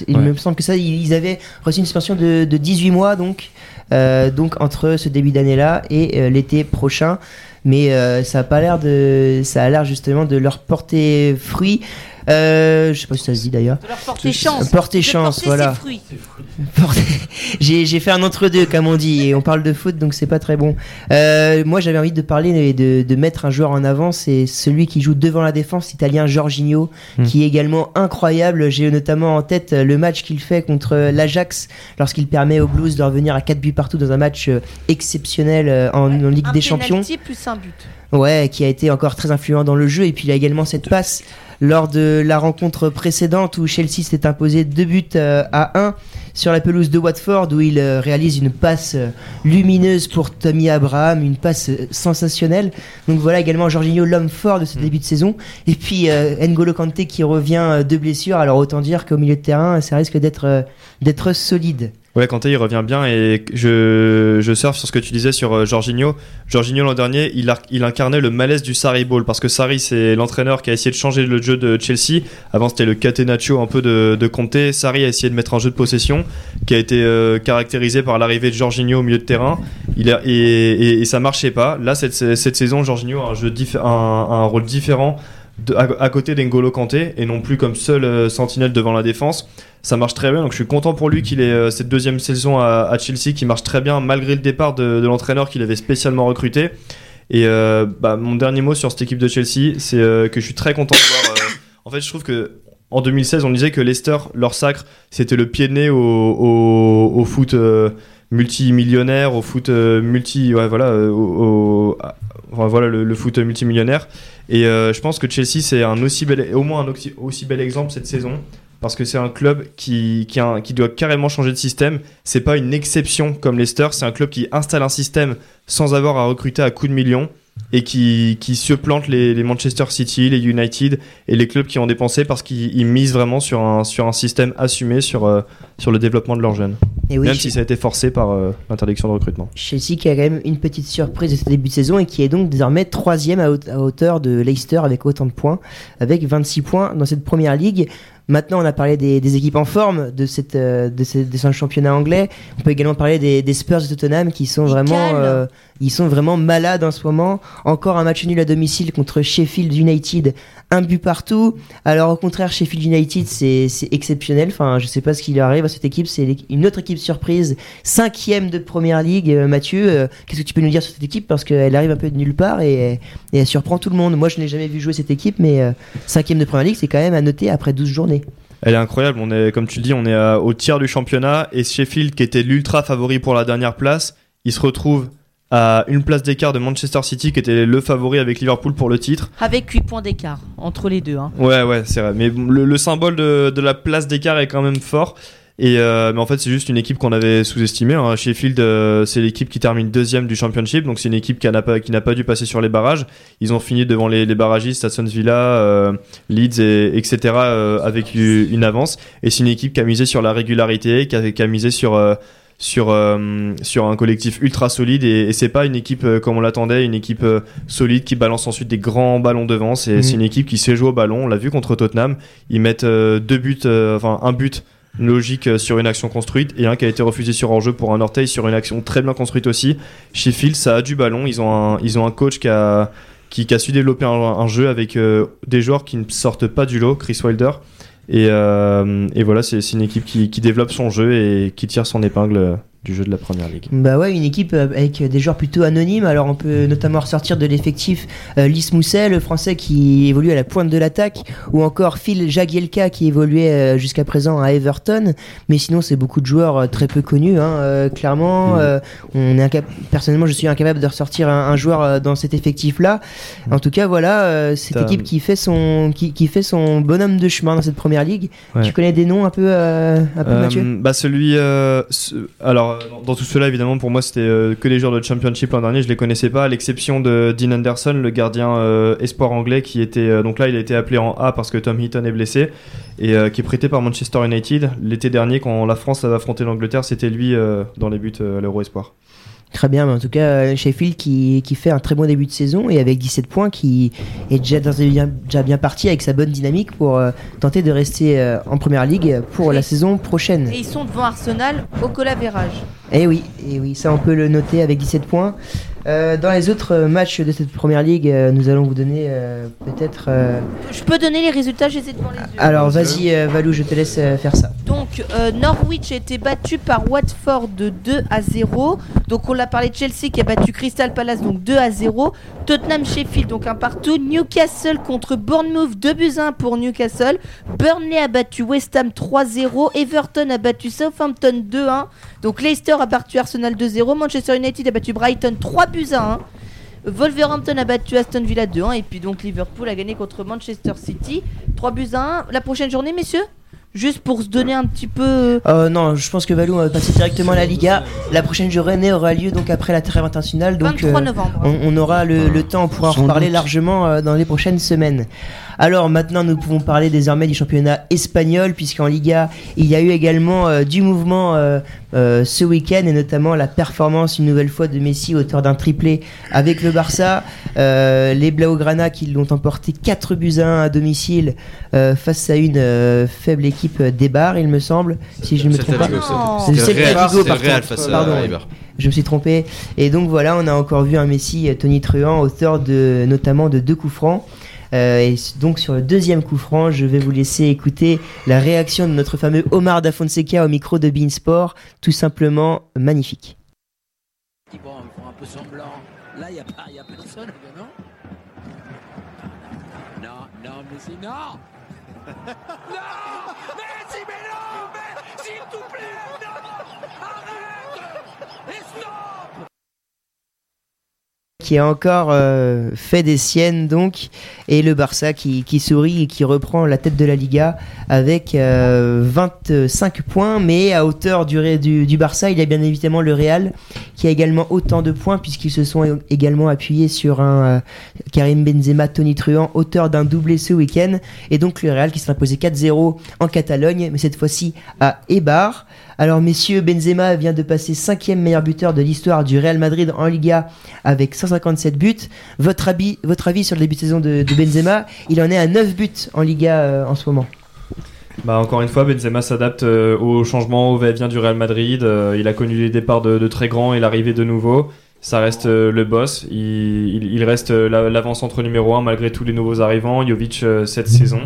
[SPEAKER 1] Il
[SPEAKER 2] Ouais.
[SPEAKER 1] me semble que ça, ils avaient reçu une suspension de, de 18 mois, donc, euh, donc entre ce début d'année-là et euh, l'été prochain. Mais euh, ça a pas l'air de, ça a l'air justement de leur porter fruit. Euh, je sais pas si ça se dit d'ailleurs.
[SPEAKER 4] De leur porter chance.
[SPEAKER 1] Porter chance,
[SPEAKER 4] porter
[SPEAKER 1] voilà. Porter- J'ai j'ai fait un entre-deux, comme on dit, et on parle de foot, donc c'est pas très bon. Euh, moi, j'avais envie de parler et de, de mettre un joueur en avant, c'est celui qui joue devant la défense, italien Jorginho,
[SPEAKER 2] Hmm.
[SPEAKER 1] qui est également incroyable. J'ai notamment en tête le match qu'il fait contre l'Ajax, lorsqu'il permet aux Blues de revenir à 4 buts partout dans un match euh, exceptionnel euh, en, en Ligue
[SPEAKER 4] un
[SPEAKER 1] des Champions.
[SPEAKER 4] penalty plus un but.
[SPEAKER 1] Ouais, qui a été encore très influent dans le jeu. Et puis il a également cette passe lors de la rencontre précédente où Chelsea s'est imposé 2 buts euh, à 1 sur la pelouse de Watford où il euh, réalise une passe euh, lumineuse pour Tommy Abraham, une passe sensationnelle. Donc voilà également Jorginho, l'homme fort de ce début de saison. Et puis N'Golo Kanté qui revient de blessure. Alors autant dire qu'au milieu de terrain, ça risque d'être d'être solide.
[SPEAKER 2] Ouais, Kanté il revient bien et je, je surfe sur ce que tu disais sur euh, Jorginho. Jorginho l'an dernier, il, il incarnait le malaise du Sarri Ball parce que Sarri c'est l'entraîneur qui a essayé de changer le jeu de Chelsea. Avant c'était le catenaccio un peu de, de Conte. Sarri a essayé de mettre un jeu de possession qui a été euh, caractérisé par l'arrivée de Jorginho au milieu de terrain. Il et, et, et ça marchait pas. Là cette, cette saison, Jorginho a un, jeu un, un rôle différent. À, côté d'Engolo Kanté et non plus comme seul euh, sentinelle devant la défense. Ça marche très bien donc je suis content pour lui qu'il ait euh, cette deuxième saison à, Chelsea qui marche très bien malgré le départ de, l'entraîneur qu'il avait spécialement recruté. Et euh, bah, mon dernier mot sur cette équipe de Chelsea c'est que je suis très content de voir en fait je trouve que en 2016 on disait que Leicester leur sacre c'était le pied de nez au, foot multimillionnaire au foot euh, multi voilà euh, au, voilà le, le foot multimillionnaire et euh, je pense que Chelsea c'est un aussi bel au moins un aussi, bel exemple cette saison parce que c'est un club qui, qui, qui doit carrément changer de système. C'est pas une exception comme Leicester, c'est un club qui installe un système sans avoir à recruter à coups de millions et qui, qui les, les Manchester City, les United et les clubs qui ont dépensé parce qu'ils ils misent vraiment sur un, sur un système assumé sur, euh, sur le développement de leurs jeunes.
[SPEAKER 1] Et oui,
[SPEAKER 2] Même si ça a été forcé par euh, l'interdiction de recrutement.
[SPEAKER 1] Chelsea qui a quand même une petite surprise de ce début de saison et qui est donc désormais troisième à, haute- à hauteur de Leicester avec autant de points, avec 26 points dans cette première ligue. Maintenant, on a parlé des, des équipes en forme de, cette, euh, de, ce, de ce championnat anglais. On peut également parler des, des Spurs de Tottenham qui sont vraiment, euh, ils sont vraiment malades en ce moment. Encore un match nul à domicile contre Sheffield United, un but partout. Alors au contraire, Sheffield United, c'est exceptionnel. Enfin, je sais pas ce qui leur arrive à cette équipe. C'est une autre équipe surprise, cinquième de première ligue. Euh, Mathieu, euh, qu'est-ce que tu peux nous dire sur cette équipe? Parce qu'elle arrive un peu de nulle part et, elle surprend tout le monde. Moi, je n'ai jamais vu jouer cette équipe, mais euh, cinquième de première ligue, c'est quand même à noter après 12 journées.
[SPEAKER 2] Elle est incroyable. Comme tu le dis, on est au tiers du championnat et Sheffield, qui était l'ultra favori pour la dernière place, il se retrouve à une place d'écart de Manchester City, qui était le favori avec Liverpool pour le titre.
[SPEAKER 4] Avec 8 points d'écart entre les deux. Hein.
[SPEAKER 2] Ouais, ouais, c'est vrai. Mais le, le symbole de, de la place d'écart est quand même fort. Et euh, mais en fait, c'est juste une équipe qu'on avait sous-estimée. hein. Sheffield, euh, c'est l'équipe qui termine deuxième du championship, donc c'est une équipe qui n'a pas qui n'a pas dû passer sur les barrages. Ils ont fini devant les, les barragistes, Aston Villa, euh, Leeds, et, etc. avec une avance. Et c'est une équipe qui a misé sur la régularité, qui a, qui a misé sur sur euh, sur un collectif ultra solide et, et c'est pas une équipe euh, comme on l'attendait une équipe euh, solide qui balance ensuite des grands ballons devant. C'est
[SPEAKER 1] Mhm.
[SPEAKER 2] c'est une équipe qui sait jouer au ballon. On l'a vu contre Tottenham. Ils mettent deux buts enfin un but logique sur une action construite et un qui a été refusé sur hors-jeu pour un orteil sur une action très bien construite aussi. Sheffield ça a du ballon. Ils ont un ils ont un coach qui a qui, qui a su développer un, un jeu avec des joueurs qui ne sortent pas du lot. Chris Wilder et, euh, et voilà, c'est une équipe qui, qui développe son jeu et qui tire son épingle euh, du jeu de la première ligue.
[SPEAKER 1] Bah ouais, une équipe euh, avec des joueurs plutôt anonymes. Alors on peut notamment ressortir de l'effectif euh, Lys Mousset, le français qui évolue à la pointe de l'attaque, ou encore Phil Jagielka qui évoluait euh, jusqu'à présent à Everton. Mais sinon, c'est beaucoup de joueurs euh, très peu connus. Hein, clairement. Euh, on est personnellement, je suis incapable de ressortir un, un joueur dans cet effectif-là. En tout cas, voilà, cette équipe qui fait son qui, qui fait son bonhomme de chemin dans cette première ligue.
[SPEAKER 2] Ouais.
[SPEAKER 1] Tu connais des noms un peu, un peu Mathieu?
[SPEAKER 2] bah celui, ce- alors euh, dans, tout cela, évidemment, pour moi, c'était euh, que les joueurs de Championship l'an dernier. Je les connaissais pas, à l'exception de Dean Anderson, le gardien euh, espoir anglais, qui était donc là, il a été appelé en A parce que Tom Heaton est blessé et qui est prêté par Manchester United. L'été dernier, quand la France avait affronté l'Angleterre, c'était lui dans les buts à l'Euro espoir.
[SPEAKER 1] Très bien, mais en tout cas, euh, Sheffield qui, qui fait un très bon début de saison et avec 17 points qui est déjà, bien, déjà bien parti avec sa bonne dynamique pour euh, tenter de rester euh, en première ligue pour la saison prochaine.
[SPEAKER 4] Et ils sont devant Arsenal au colavérage.
[SPEAKER 1] Et oui, et oui, ça on peut le noter avec 17 points. Euh, dans les autres matchs de cette première ligue, euh, nous allons vous donner euh, peut-être.
[SPEAKER 4] Je peux donner les résultats, j'ai devant les yeux.
[SPEAKER 1] Alors vas-y, Valou, je te laisse faire ça.
[SPEAKER 4] Donc Norwich a été battu par Watford de 2 à 0. Donc on l'a parlé de Chelsea qui a battu Crystal Palace donc 2 à 0. Tottenham Sheffield donc un partout. Newcastle contre Bournemouth 2 buts à 1 pour Newcastle. Burnley a battu West Ham 3-0. Everton a battu Southampton 2-1. Donc Leicester a battu Arsenal 2-0. Manchester United a battu Brighton 3 buts à 1. Wolverhampton a battu Aston Villa 2-1 et puis donc Liverpool a gagné contre Manchester City 3 buts à 1. La prochaine journée messieurs? Juste pour se donner un petit peu
[SPEAKER 1] Euh, non, je pense que Valou va passer directement à la Liga. La prochaine journée aura lieu donc après la trêve internationale. Donc
[SPEAKER 4] 23
[SPEAKER 1] euh,
[SPEAKER 4] novembre.
[SPEAKER 1] on, on aura le, le temps, on pourra en reparler
[SPEAKER 10] doute.
[SPEAKER 1] largement euh, dans les prochaines semaines. Alors maintenant, nous pouvons parler désormais du championnat espagnol, puisqu'en Liga, il y a eu également euh, du mouvement euh, euh, ce week-end, et notamment la performance une nouvelle fois de Messi, auteur d'un triplé avec le Barça. Les Blaugrana qui l'ont emporté 4 buts à 1 à domicile face à une faible équipe d'Ebar, il me semble, si je ne me trompe pas. C'est le Pardon. Je me suis trompé. Et donc voilà, on a encore vu un Messi, Tony Truant, auteur de notamment de deux coups francs. Euh, et donc sur le deuxième coup franc, je vais vous laisser écouter la réaction de notre fameux Omar Da Fonseca au micro de Beansport, tout simplement magnifique.
[SPEAKER 13] Bon, ils font un peu semblant. Là, il n'y a, pas- y a personne, non. Non, non, mais c'est non. Non Messi, mais non Mais s'il te plaît, non Arrête. Et stop
[SPEAKER 1] qui a encore euh, fait des siennes donc et le Barça qui, sourit et qui reprend la tête de la Liga avec euh, 25 points mais à hauteur du, du, Barça il y a bien évidemment le Real qui a également autant de points puisqu'ils se sont également appuyés sur un euh, Karim Benzema Tony Truant auteur d'un doublé ce week-end et donc le Real qui s'est imposé 4-0 en Catalogne mais cette fois-ci à Eibar alors messieurs Benzema vient de passer cinquième meilleur buteur de l'histoire du Real Madrid en Liga avec 157 buts. Votre avis, sur le début de saison de, Benzema Il en est à 9 buts en Liga euh, en ce moment.
[SPEAKER 2] Bah encore une fois, Benzema s'adapte euh, au changement, au va-et-vient du Real Madrid. Euh, il a connu les départs de, très grands et l'arrivée de nouveaux. Ça reste euh, le boss. Il, reste la- l'avant-centre numéro 1 malgré tous les nouveaux arrivants. Jovic cette saison.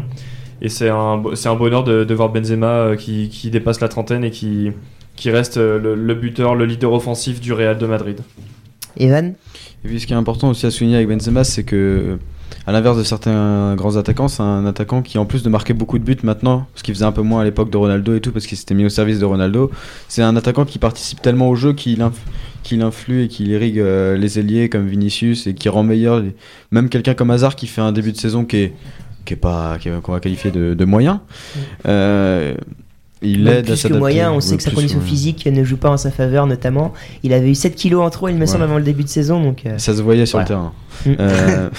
[SPEAKER 2] Et c'est un, c'est un bonheur de, de voir Benzema euh, qui, qui dépasse la trentaine et qui, qui reste euh, le, le buteur, le leader offensif du Real de Madrid.
[SPEAKER 1] Evan?
[SPEAKER 6] Et puis ce qui est important aussi à souligner avec Benzema, c'est que, à l'inverse de certains grands attaquants, c'est un attaquant qui, en plus de marquer beaucoup de buts maintenant, ce qu'il faisait un peu moins à l'époque de Ronaldo et tout, parce qu'il s'était mis au service de Ronaldo, c'est un attaquant qui participe tellement au jeu qu'il inf- qu'il influe et qu'il irrigue euh, les ailiers comme Vinicius et qui rend meilleur même quelqu'un comme Hazard qui fait un début de saison qui est qui est pas qu'on va qualifier de, de moyen. Euh, il aide à
[SPEAKER 1] plus que
[SPEAKER 6] s'adapter.
[SPEAKER 1] moyen, on sait que sa condition
[SPEAKER 6] que
[SPEAKER 1] physique ne joue pas en sa faveur notamment. Il avait eu 7 kilos en trop, il me semble,
[SPEAKER 6] Ouais.
[SPEAKER 1] avant le début de saison. Donc, euh,
[SPEAKER 6] Ça se voyait sur
[SPEAKER 1] voilà.
[SPEAKER 6] le terrain.
[SPEAKER 1] Mm.
[SPEAKER 6] Euh,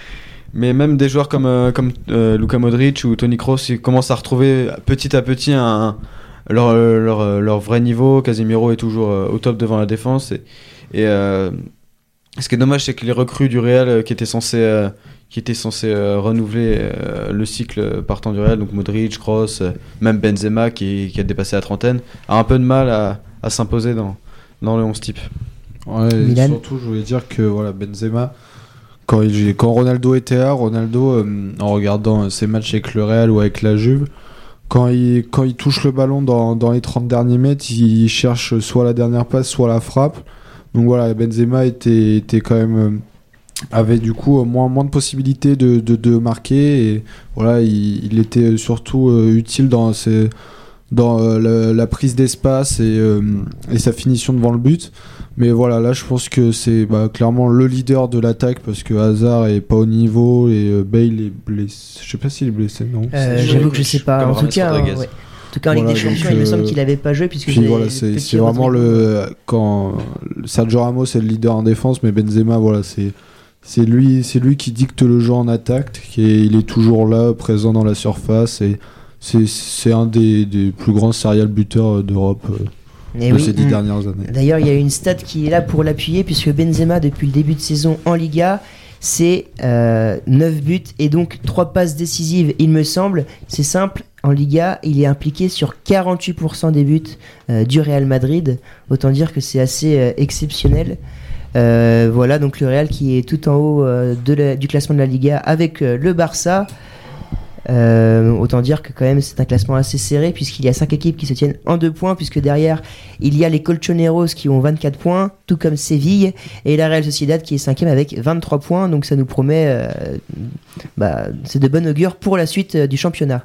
[SPEAKER 6] mais même des joueurs comme, euh, comme euh, Luka Modric ou Toni Kroos, ils commencent à retrouver petit à petit un, leur, leur, leur vrai niveau. Casemiro est toujours au top devant la défense. Et, et, ce qui est dommage, c'est que les recrues du Real qui étaient censés, qui étaient censés euh, renouveler euh, le cycle partant du Real, donc Modric, Kroos, euh, même Benzema qui, qui a dépassé la trentaine, a un peu de mal à, à s'imposer dans, dans le 11 type.
[SPEAKER 10] Ouais, et surtout, je voulais dire que voilà, Benzema, quand, il, quand Ronaldo était là, Ronaldo, euh, en regardant euh, ses matchs avec le Real ou avec la Juve, quand il, quand il touche le ballon dans, dans les 30 derniers mètres, il cherche soit la dernière passe, soit la frappe. Donc voilà, Benzema était, était quand même. Avait du coup moins, moins de possibilités de, de, de marquer. Et voilà, il, il était surtout euh, utile dans, ses, dans euh, la, la prise d'espace et, euh, et sa finition devant le but. Mais voilà, là je pense que c'est bah, clairement le leader de l'attaque parce que Hazard est pas au niveau et euh, Bale est blessé. Je sais pas s'il est blessé, non
[SPEAKER 1] euh, j'avoue que je sais pas. En tout cas, ouais. En tout cas en
[SPEAKER 3] Voilà,
[SPEAKER 1] Ligue des Champions, il me semble qu'il n'avait pas joué puisque
[SPEAKER 3] voilà, c'est vraiment le quand Sergio Ramos est le leader en défense, mais Benzema, voilà, c'est c'est lui, c'est lui qui dicte le jeu en attaque, qui est, il est toujours là, présent dans la surface, et c'est un des, des plus grands serial buteurs d'Europe euh, de
[SPEAKER 1] oui.
[SPEAKER 3] ces dix
[SPEAKER 1] Mm.
[SPEAKER 3] dernières années.
[SPEAKER 1] D'ailleurs, il y a une stat qui est là pour l'appuyer, puisque Benzema, depuis le début de saison en Liga, c'est euh, 9 buts et donc 3 passes décisives, il me semble. C'est simple, en Liga, il est impliqué sur 48% des buts euh, du Real Madrid. Autant dire que c'est assez euh, exceptionnel. Euh, voilà, donc le Real qui est tout en haut euh, du classement de la Liga avec euh, le Barça. Autant dire que quand même c'est un classement assez serré puisqu'il y a 5 équipes qui se tiennent en 2 points puisque derrière il y a les Colchoneros qui ont 24 points tout comme Séville et la Real Sociedad qui est 5 avec 23 points donc ça nous promet bah, c'est de bon augure pour la suite du championnat.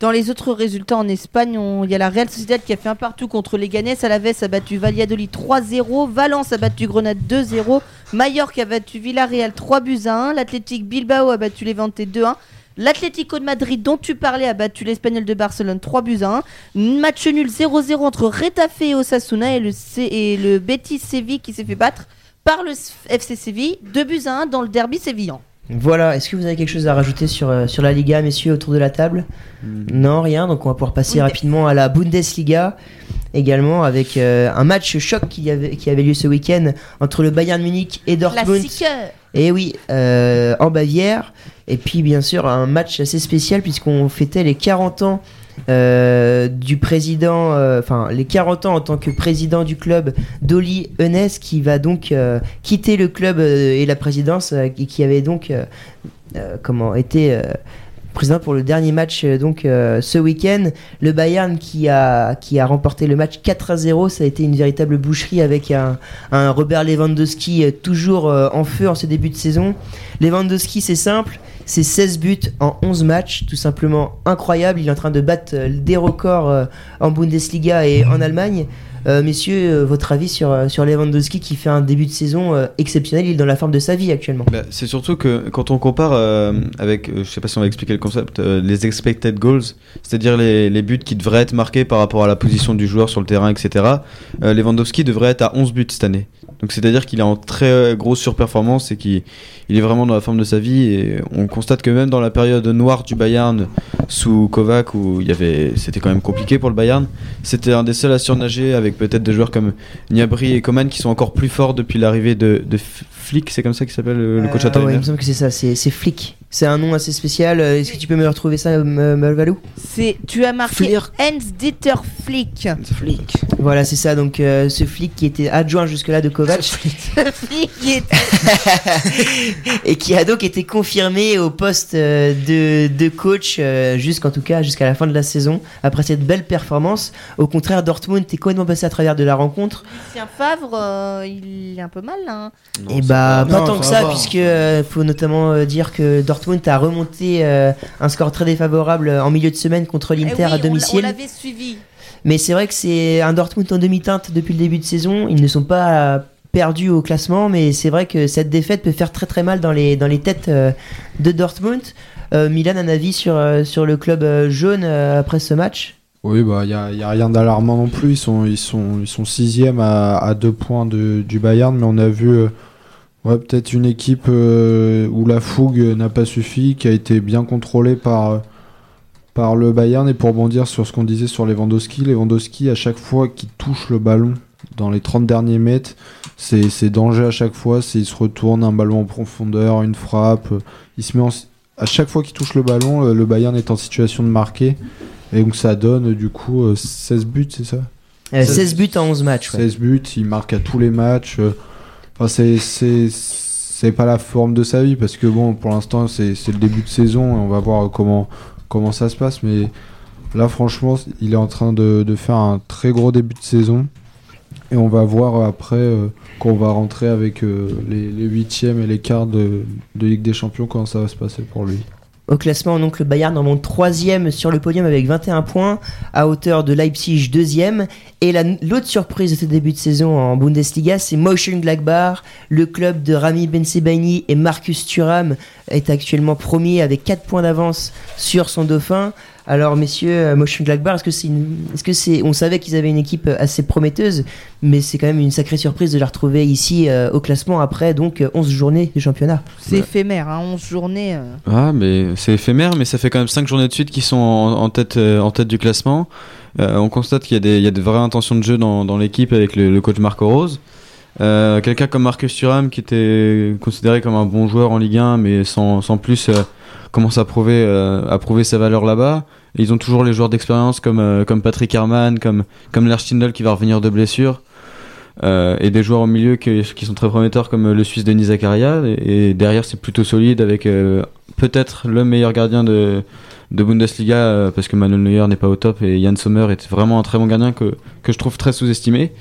[SPEAKER 4] Dans les autres résultats en Espagne, il y a la Real Sociedad qui a fait un partout contre les Ganes. Alaves a battu Valladolid 3-0. Valence a battu Grenade 2-0. Mallorca a battu Villarreal 3 buts à 1. L'Athletic Bilbao a battu Levante 2-1. L'Atlético de Madrid, dont tu parlais, a battu l'Espagnol de Barcelone 3 buts à 1. Match nul 0-0 entre Retafe et Osasuna et le, C- et le Betis Séville qui s'est fait battre par le FC Séville 2 buts à 1 dans le derby sévillan.
[SPEAKER 1] Voilà, est-ce que vous avez quelque chose à rajouter sur, euh, sur la Liga, messieurs, autour de la table Non, rien, donc on va pouvoir passer rapidement à la Bundesliga également avec euh, un match choc qui avait, qui avait lieu ce week-end entre le Bayern Munich et Dortmund.
[SPEAKER 4] Classique.
[SPEAKER 1] Et oui, euh, en Bavière. Et puis bien sûr un match assez spécial puisqu'on fêtait les 40 ans euh, du président, euh, enfin les 40 ans en tant que président du club d'Oli Enes qui va donc euh, quitter le club et la présidence et qui avait donc comment été président pour le dernier match donc ce week-end. Le Bayern qui a qui a remporté le match 4 à 0, ça a été une véritable boucherie avec un, Robert Lewandowski toujours en feu en ce début de saison. Lewandowski, c'est simple, c'est 16 buts en 11 matchs, tout simplement incroyable. Il est en train de battre euh, des records euh, en Bundesliga et en Allemagne. Euh, messieurs, euh, votre avis sur, euh, sur Lewandowski qui fait un début de saison exceptionnel, il est dans la forme de sa vie actuellement.
[SPEAKER 6] Bah, c'est surtout que quand on compare avec, je sais pas si on va expliquer le concept, les expected goals, c'est-à-dire les, buts qui devraient être marqués par rapport à la position du joueur sur le terrain, etc. Lewandowski devrait être à 11 buts cette année. Donc c'est-à-dire qu'il est en très grosse surperformance et qu'il il est vraiment dans la forme de sa vie. Et on constate que même dans la période noire du Bayern sous Kovac, où c'était quand même compliqué pour le Bayern, c'était un des seuls à surnager avec peut-être des joueurs comme Niabri et Coman qui sont encore plus forts depuis l'arrivée de, de Flick, c'est comme ça qu'il s'appelle le, coach
[SPEAKER 1] Euh,
[SPEAKER 6] intérimaire
[SPEAKER 1] ouais, il me semble que c'est ça, c'est c'est Flick. C'est un nom assez spécial. euh, Est-ce que tu peux me retrouver ça, M- Malvalou?
[SPEAKER 4] C'est tu as marqué Hans Dieter Flick.
[SPEAKER 1] Flick. Voilà, c'est ça. Donc euh, ce Flick qui était adjoint jusque-là de Kovac
[SPEAKER 4] Flick qui est
[SPEAKER 1] et qui a donc été confirmé au poste euh, de, de coach euh, jusqu'en tout cas jusqu'à la fin de la saison après cette belle performance. Au contraire, Dortmund est complètement passé à travers de la rencontre.
[SPEAKER 4] Lucien Favre, euh, il est un peu mal là. hein.
[SPEAKER 1] Et bah pas
[SPEAKER 5] Non,
[SPEAKER 1] tant que
[SPEAKER 5] ça va.
[SPEAKER 1] puisque euh, faut notamment euh, dire que Dortmund a remonté euh, un score très défavorable en milieu de semaine contre
[SPEAKER 4] Eh
[SPEAKER 1] l'Inter
[SPEAKER 4] oui,
[SPEAKER 1] à
[SPEAKER 4] on On
[SPEAKER 1] domicile.
[SPEAKER 4] l'avait suivi.
[SPEAKER 1] Mais c'est vrai que c'est un Dortmund en demi-teinte depuis le début de saison. Ils ne sont pas perdus au classement, mais c'est vrai que cette défaite peut faire très très mal dans les, dans les têtes euh, de Dortmund. Euh, Milan, un avis sur, sur le club jaune euh, après ce match?
[SPEAKER 3] Oui, bah, il n'y a, y a rien d'alarmant non plus. Ils sont, ils sont, ils sont sixième à, à deux points de, du Bayern, mais on a vu euh, ouais, peut-être une équipe euh, où la fougue n'a pas suffi, qui a été bien contrôlée par, euh, par le Bayern. Et pour rebondir sur ce qu'on disait sur Lewandowski, Lewandowski, à chaque fois qu'il touche le ballon dans les 30 derniers mètres, c'est c'est danger à chaque fois. C'est- Il se retourne, un ballon en profondeur, une frappe. euh, Il se met en- à chaque fois qu'il touche le ballon, le Bayern est en situation de marquer. Et donc ça donne du coup euh, 16 buts, c'est ça?
[SPEAKER 1] Euh, 16 buts en 11 matchs. ouais.
[SPEAKER 3] 16 buts, il marque à tous les matchs. C'est- pas la forme de sa vie parce que bon, pour l'instant, c'est le début de saison et on va voir comment, comment ça se passe. Mais là, franchement, il est en train de, faire un très gros début de saison. Et on va voir après euh, qu'on va rentrer avec euh, les, les huitièmes et les quarts de, de Ligue des Champions comment ça va se passer pour lui.
[SPEAKER 1] Au classement, donc le Bayern remonte troisième sur le podium avec 21 points, à hauteur de Leipzig deuxième. Et la- l'autre surprise de ce début de saison en Bundesliga, c'est Mönchengladbach. Le club de Rami Bensebaini et Marcus Thuram est actuellement premier avec 4 points d'avance sur son dauphin. Alors messieurs, euh, Motion Blackbar, est-ce que c'est une... est-ce que c'est on savait qu'ils avaient une équipe euh, assez prometteuse, mais c'est quand même une sacrée surprise de la retrouver ici euh, au classement après donc euh, 11 journées du championnat.
[SPEAKER 4] C'est éphémère, hein, 11 journées. euh.
[SPEAKER 6] Ah, mais c'est éphémère, mais ça fait quand même 5 journées de suite qu'ils sont en, en tête, euh, en tête du classement. Euh, on constate qu'il y, a des- il y a de vraies intentions de jeu dans, dans l'équipe avec le, le coach Marco Rose. Euh, Quelqu'un comme Marcus Thuram qui était considéré comme un bon joueur en Ligue 1, mais sans, sans plus euh, commence à prouver, euh, à prouver sa valeur là-bas. Ils ont toujours les joueurs d'expérience comme, comme Patrick Herman, comme, comme Lars Stindl qui va revenir de blessure. Et des joueurs au milieu qui, qui sont très prometteurs comme le Suisse Denis Zakaria. Et, derrière, c'est plutôt solide avec peut-être le meilleur gardien de, de Bundesliga parce que Manuel Neuer n'est pas au top et Jan Sommer est vraiment un très bon gardien que, que je trouve très sous-estimé.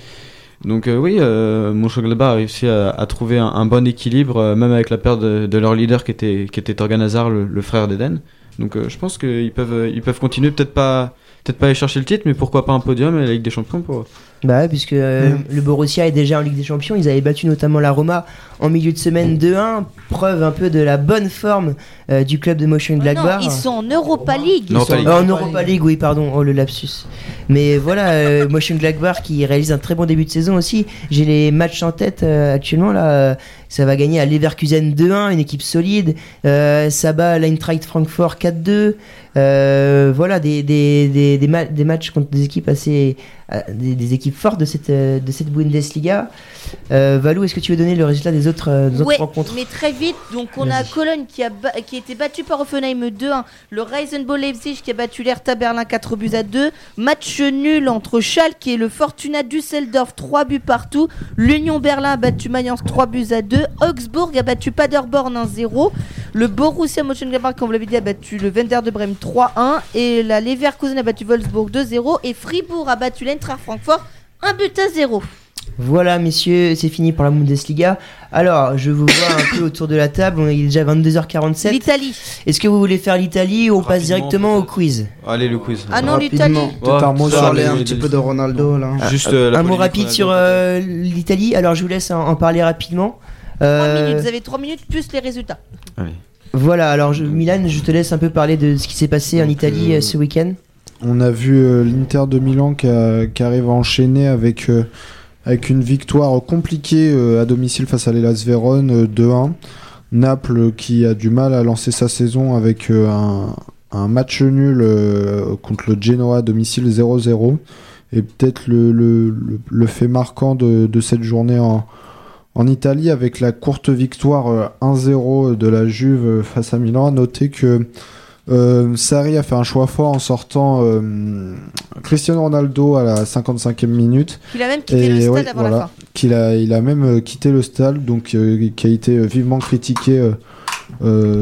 [SPEAKER 6] Donc euh, oui, euh, Mönchengladbach a réussi à, trouver un, bon équilibre, euh, même avec la perte de, leur leader qui était, qui était le, frère d'Eden. Donc euh, je pense qu'ils peuvent, ils peuvent continuer, peut-être pas, peut-être pas aller chercher le titre, mais pourquoi pas un podium et la Ligue des Champions pour,
[SPEAKER 1] Bah ouais, puisque euh, le Borussia est déjà en Ligue des Champions, ils avaient battu notamment la Roma en milieu de semaine 2-1, preuve un peu de la bonne forme euh, du club de Motion
[SPEAKER 4] Non,
[SPEAKER 1] Blackbar.
[SPEAKER 4] ils sont en Europa League.
[SPEAKER 1] Ils sont- euh, en Europa League, oui, pardon, oh le lapsus. Mais voilà, euh, Motion Blackbar qui réalise un très bon début de saison aussi. J'ai les matchs en tête euh, actuellement là. euh, ça va gagner à Leverkusen 2-1, une équipe solide. Euh, ça bat l'Eintracht Francfort 4-2. Euh, voilà, des, des, des, des, ma- des matchs contre des équipes assez. Des, des équipes fortes de cette, euh, de cette Bundesliga. Euh, Valou, est-ce que tu veux donner le résultat des autres, euh, des autres
[SPEAKER 4] Ouais,
[SPEAKER 1] rencontres
[SPEAKER 4] mais très vite. Donc on a Cologne qui a, qui a été battu par Offenheim 2-1. Le Reisenball Leipzig qui a battu l'Hertha Berlin 4 buts à 2. Match nul entre Schalke et le Fortuna Düsseldorf 3 buts partout. L'Union Berlin a battu Mayence 3 buts à 2. Augsbourg a battu Paderborn 1-0. Le Borussia Mönchengladbach, comme vous l'avez dit, a battu le Wender de Brême 3-1. Et la Leverkusen a battu Wolfsburg 2-0. Et Fribourg a battu l'Eintracht Francfort 1 but à 0.
[SPEAKER 1] Voilà, messieurs, c'est fini pour la Bundesliga. Alors, je vous vois un peu autour de la table. On est déjà 22h47.
[SPEAKER 4] L'Italie.
[SPEAKER 1] Est-ce que vous voulez faire l'Italie ou on passe directement au quiz
[SPEAKER 6] Allez, le quiz.
[SPEAKER 4] Ah non, l'Italie.
[SPEAKER 5] peut-être un mot sur
[SPEAKER 6] parler
[SPEAKER 5] un petit peu de Ronaldo là.
[SPEAKER 6] Juste
[SPEAKER 1] Un-
[SPEAKER 6] euh,
[SPEAKER 1] un mot rapide sur euh, l'Italie. Alors, je vous laisse en, en parler rapidement.
[SPEAKER 4] 3
[SPEAKER 1] Euh,
[SPEAKER 4] minutes. Vous avez 3 minutes plus les résultats.
[SPEAKER 1] Voilà, alors je- Milan, je te laisse un peu parler de ce qui s'est passé en Italie euh, ce week-end.
[SPEAKER 3] On a vu euh, l'Inter de Milan qui, arrive à enchaîner avec, euh, avec une victoire compliquée euh, à domicile face à l'Elas Vérone euh, 2-1. Naples qui a du mal à lancer sa saison avec un, match nul contre le Genoa à domicile 0-0. Et peut-être le, fait marquant de, de cette journée en, en Italie avec la courte victoire euh, 1-0 de la Juve face à Milan. À noter que euh, Sarri a fait un choix fort en sortant euh, Cristiano Ronaldo à la 55e minute.
[SPEAKER 4] Qu'il a même quitté le stade avant la fin.
[SPEAKER 3] Qu'il a, il a même euh, quitté le stade, donc euh, qui a été vivement critiqué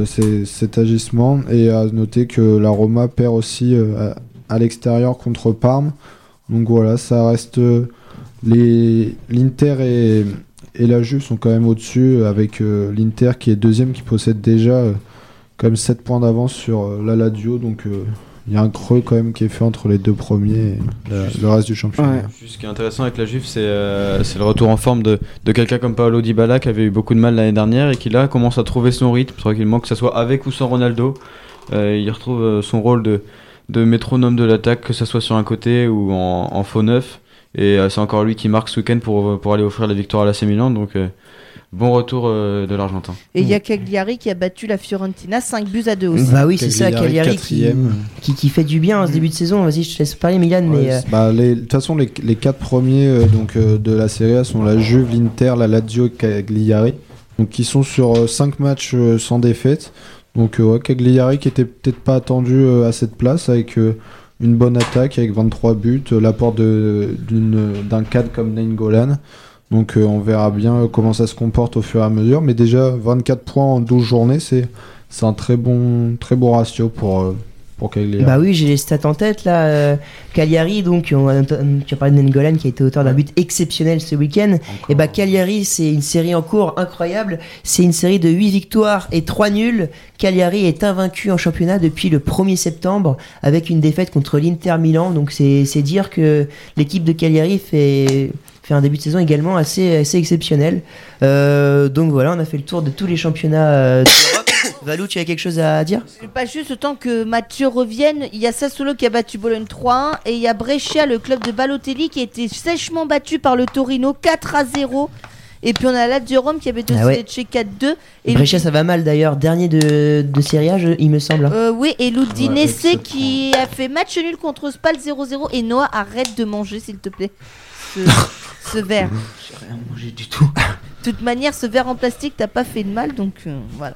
[SPEAKER 3] cet agissement. Et à noter que la Roma perd aussi à, à l'extérieur contre Parme. Donc voilà, ça reste les l'Inter et, et la Juve sont quand même au-dessus avec l'Inter qui est deuxième qui possède déjà quand même 7 points d'avance sur euh, la Lazio donc euh, il y a un creux quand même qui est fait entre les deux premiers et la- le reste du championnat.
[SPEAKER 6] Ce qui est intéressant avec la Juve, c'est euh, c'est le retour en forme de, de quelqu'un comme Paolo Dybala qui avait eu beaucoup de mal l'année dernière et qui là commence à trouver son rythme. Tranquillement, que ce soit avec ou sans Ronaldo, Euh, il retrouve euh, son rôle de, de métronome de l'attaque, que ce soit sur un côté ou en, en faux neuf. Et euh, c'est encore lui qui marque ce week-end pour, pour aller offrir la victoire à l'AC Milan. Donc euh, bon retour euh, de l'Argentin.
[SPEAKER 4] Et il y a Cagliari qui a battu la Fiorentina 5 buts à 2 aussi.
[SPEAKER 1] Bah oui, c'est ça,
[SPEAKER 3] Cagliari,
[SPEAKER 1] qui,
[SPEAKER 3] quatrième.
[SPEAKER 1] qui, qui fait du bien en ce début de saison. Vas-y, je te laisse parler, Milan, mais euh,
[SPEAKER 3] bah, les- de toute façon, les, les quatre premiers euh, donc, euh, de la Serie A sont la Juve, l'Inter, la Lazio et Cagliari. Donc, qui sont sur 5 matchs euh, sans défaite. Donc, euh, ouais, Cagliari qui était peut-être pas attendu euh, à cette place avec euh, une bonne attaque avec 23 buts, euh, l'apport d'un cadre comme Nainggolan. Donc, euh, on verra bien euh, comment ça se comporte au fur et à mesure. Mais déjà, 24 points en 12 journées, c'est un très bon, très bon ratio pour, euh, pour Cagliari.
[SPEAKER 1] Bah oui, j'ai les stats en tête là. euh, Cagliari, donc, on a, tu as parlé de Nengolan qui a été auteur d'un but exceptionnel ce week-end. Et bah Cagliari, c'est une série en cours incroyable. C'est une série de 8 victoires et 3 nuls. Cagliari est invaincu en championnat depuis le 1er septembre avec une défaite contre l'Inter Milan. Donc c'est dire que l'équipe de Cagliari fait fait un début de saison également assez, assez exceptionnel. Euh, donc voilà, on a fait le tour de tous les championnats euh, d'Europe. Valou, tu as quelque chose à dire?
[SPEAKER 4] Pas juste le temps que Mathieu revienne, il y a Sassuolo qui a battu Bologne 3-1 et il y a Brescia, le club de Balotelli, qui a été sèchement battu par le Torino 4 à 0. Et puis on a Lazio Rome qui avait
[SPEAKER 1] Ah ouais.
[SPEAKER 4] Lecce 4-2. Et
[SPEAKER 1] Brescia, ça va mal d'ailleurs. Dernier de, de Serie A, je- il me semble. hein.
[SPEAKER 4] Euh, oui, et l'Udinese
[SPEAKER 1] Ouais,
[SPEAKER 4] qui a fait match nul contre Spal 0-0. Et Noah, arrête de manger, s'il te plaît. Ce, ce verre.
[SPEAKER 1] J'ai rien mangé du tout.
[SPEAKER 4] De toute manière, ce verre en plastique, t'as pas fait de mal, donc euh, voilà.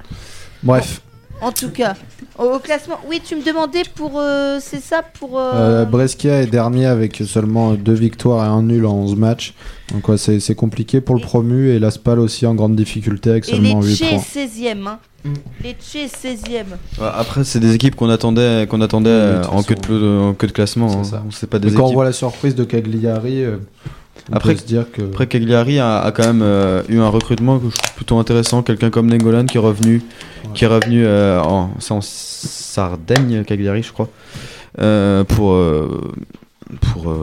[SPEAKER 10] Bref,
[SPEAKER 4] En tout cas, au, classement, oui, tu me demandais pour. euh, c'est ça pour. euh,
[SPEAKER 10] euh, Brescia est dernier avec seulement deux victoires et un nul en 11 matchs. Donc ouais, c'est c'est compliqué pour le promu et l'Aspal aussi en grande difficulté avec
[SPEAKER 4] et
[SPEAKER 10] seulement 8
[SPEAKER 4] Lecce est
[SPEAKER 10] points.
[SPEAKER 4] 16ème. Hein.
[SPEAKER 1] Mm.
[SPEAKER 4] Lecce est 16ème.
[SPEAKER 6] Ouais, Après, c'est des équipes qu'on attendait, qu'on attendait
[SPEAKER 10] Oui, de
[SPEAKER 6] euh,
[SPEAKER 10] toute
[SPEAKER 6] en, queue de,
[SPEAKER 10] façon.
[SPEAKER 6] pelo- en queue de classement.
[SPEAKER 10] C'est
[SPEAKER 6] hein.
[SPEAKER 10] ça.
[SPEAKER 6] On sait pas des
[SPEAKER 10] Mais quand on
[SPEAKER 6] équipes.
[SPEAKER 10] voit la surprise de Cagliari, euh, on
[SPEAKER 6] Après-
[SPEAKER 10] peut se dire que
[SPEAKER 6] Après, Cagliari a, a quand même euh, eu un recrutement que je trouve plutôt intéressant. Quelqu'un comme Nengolan qui est revenu, qui est revenu euh, en, Sardaigne, Cagliari, je crois, euh, pour, pour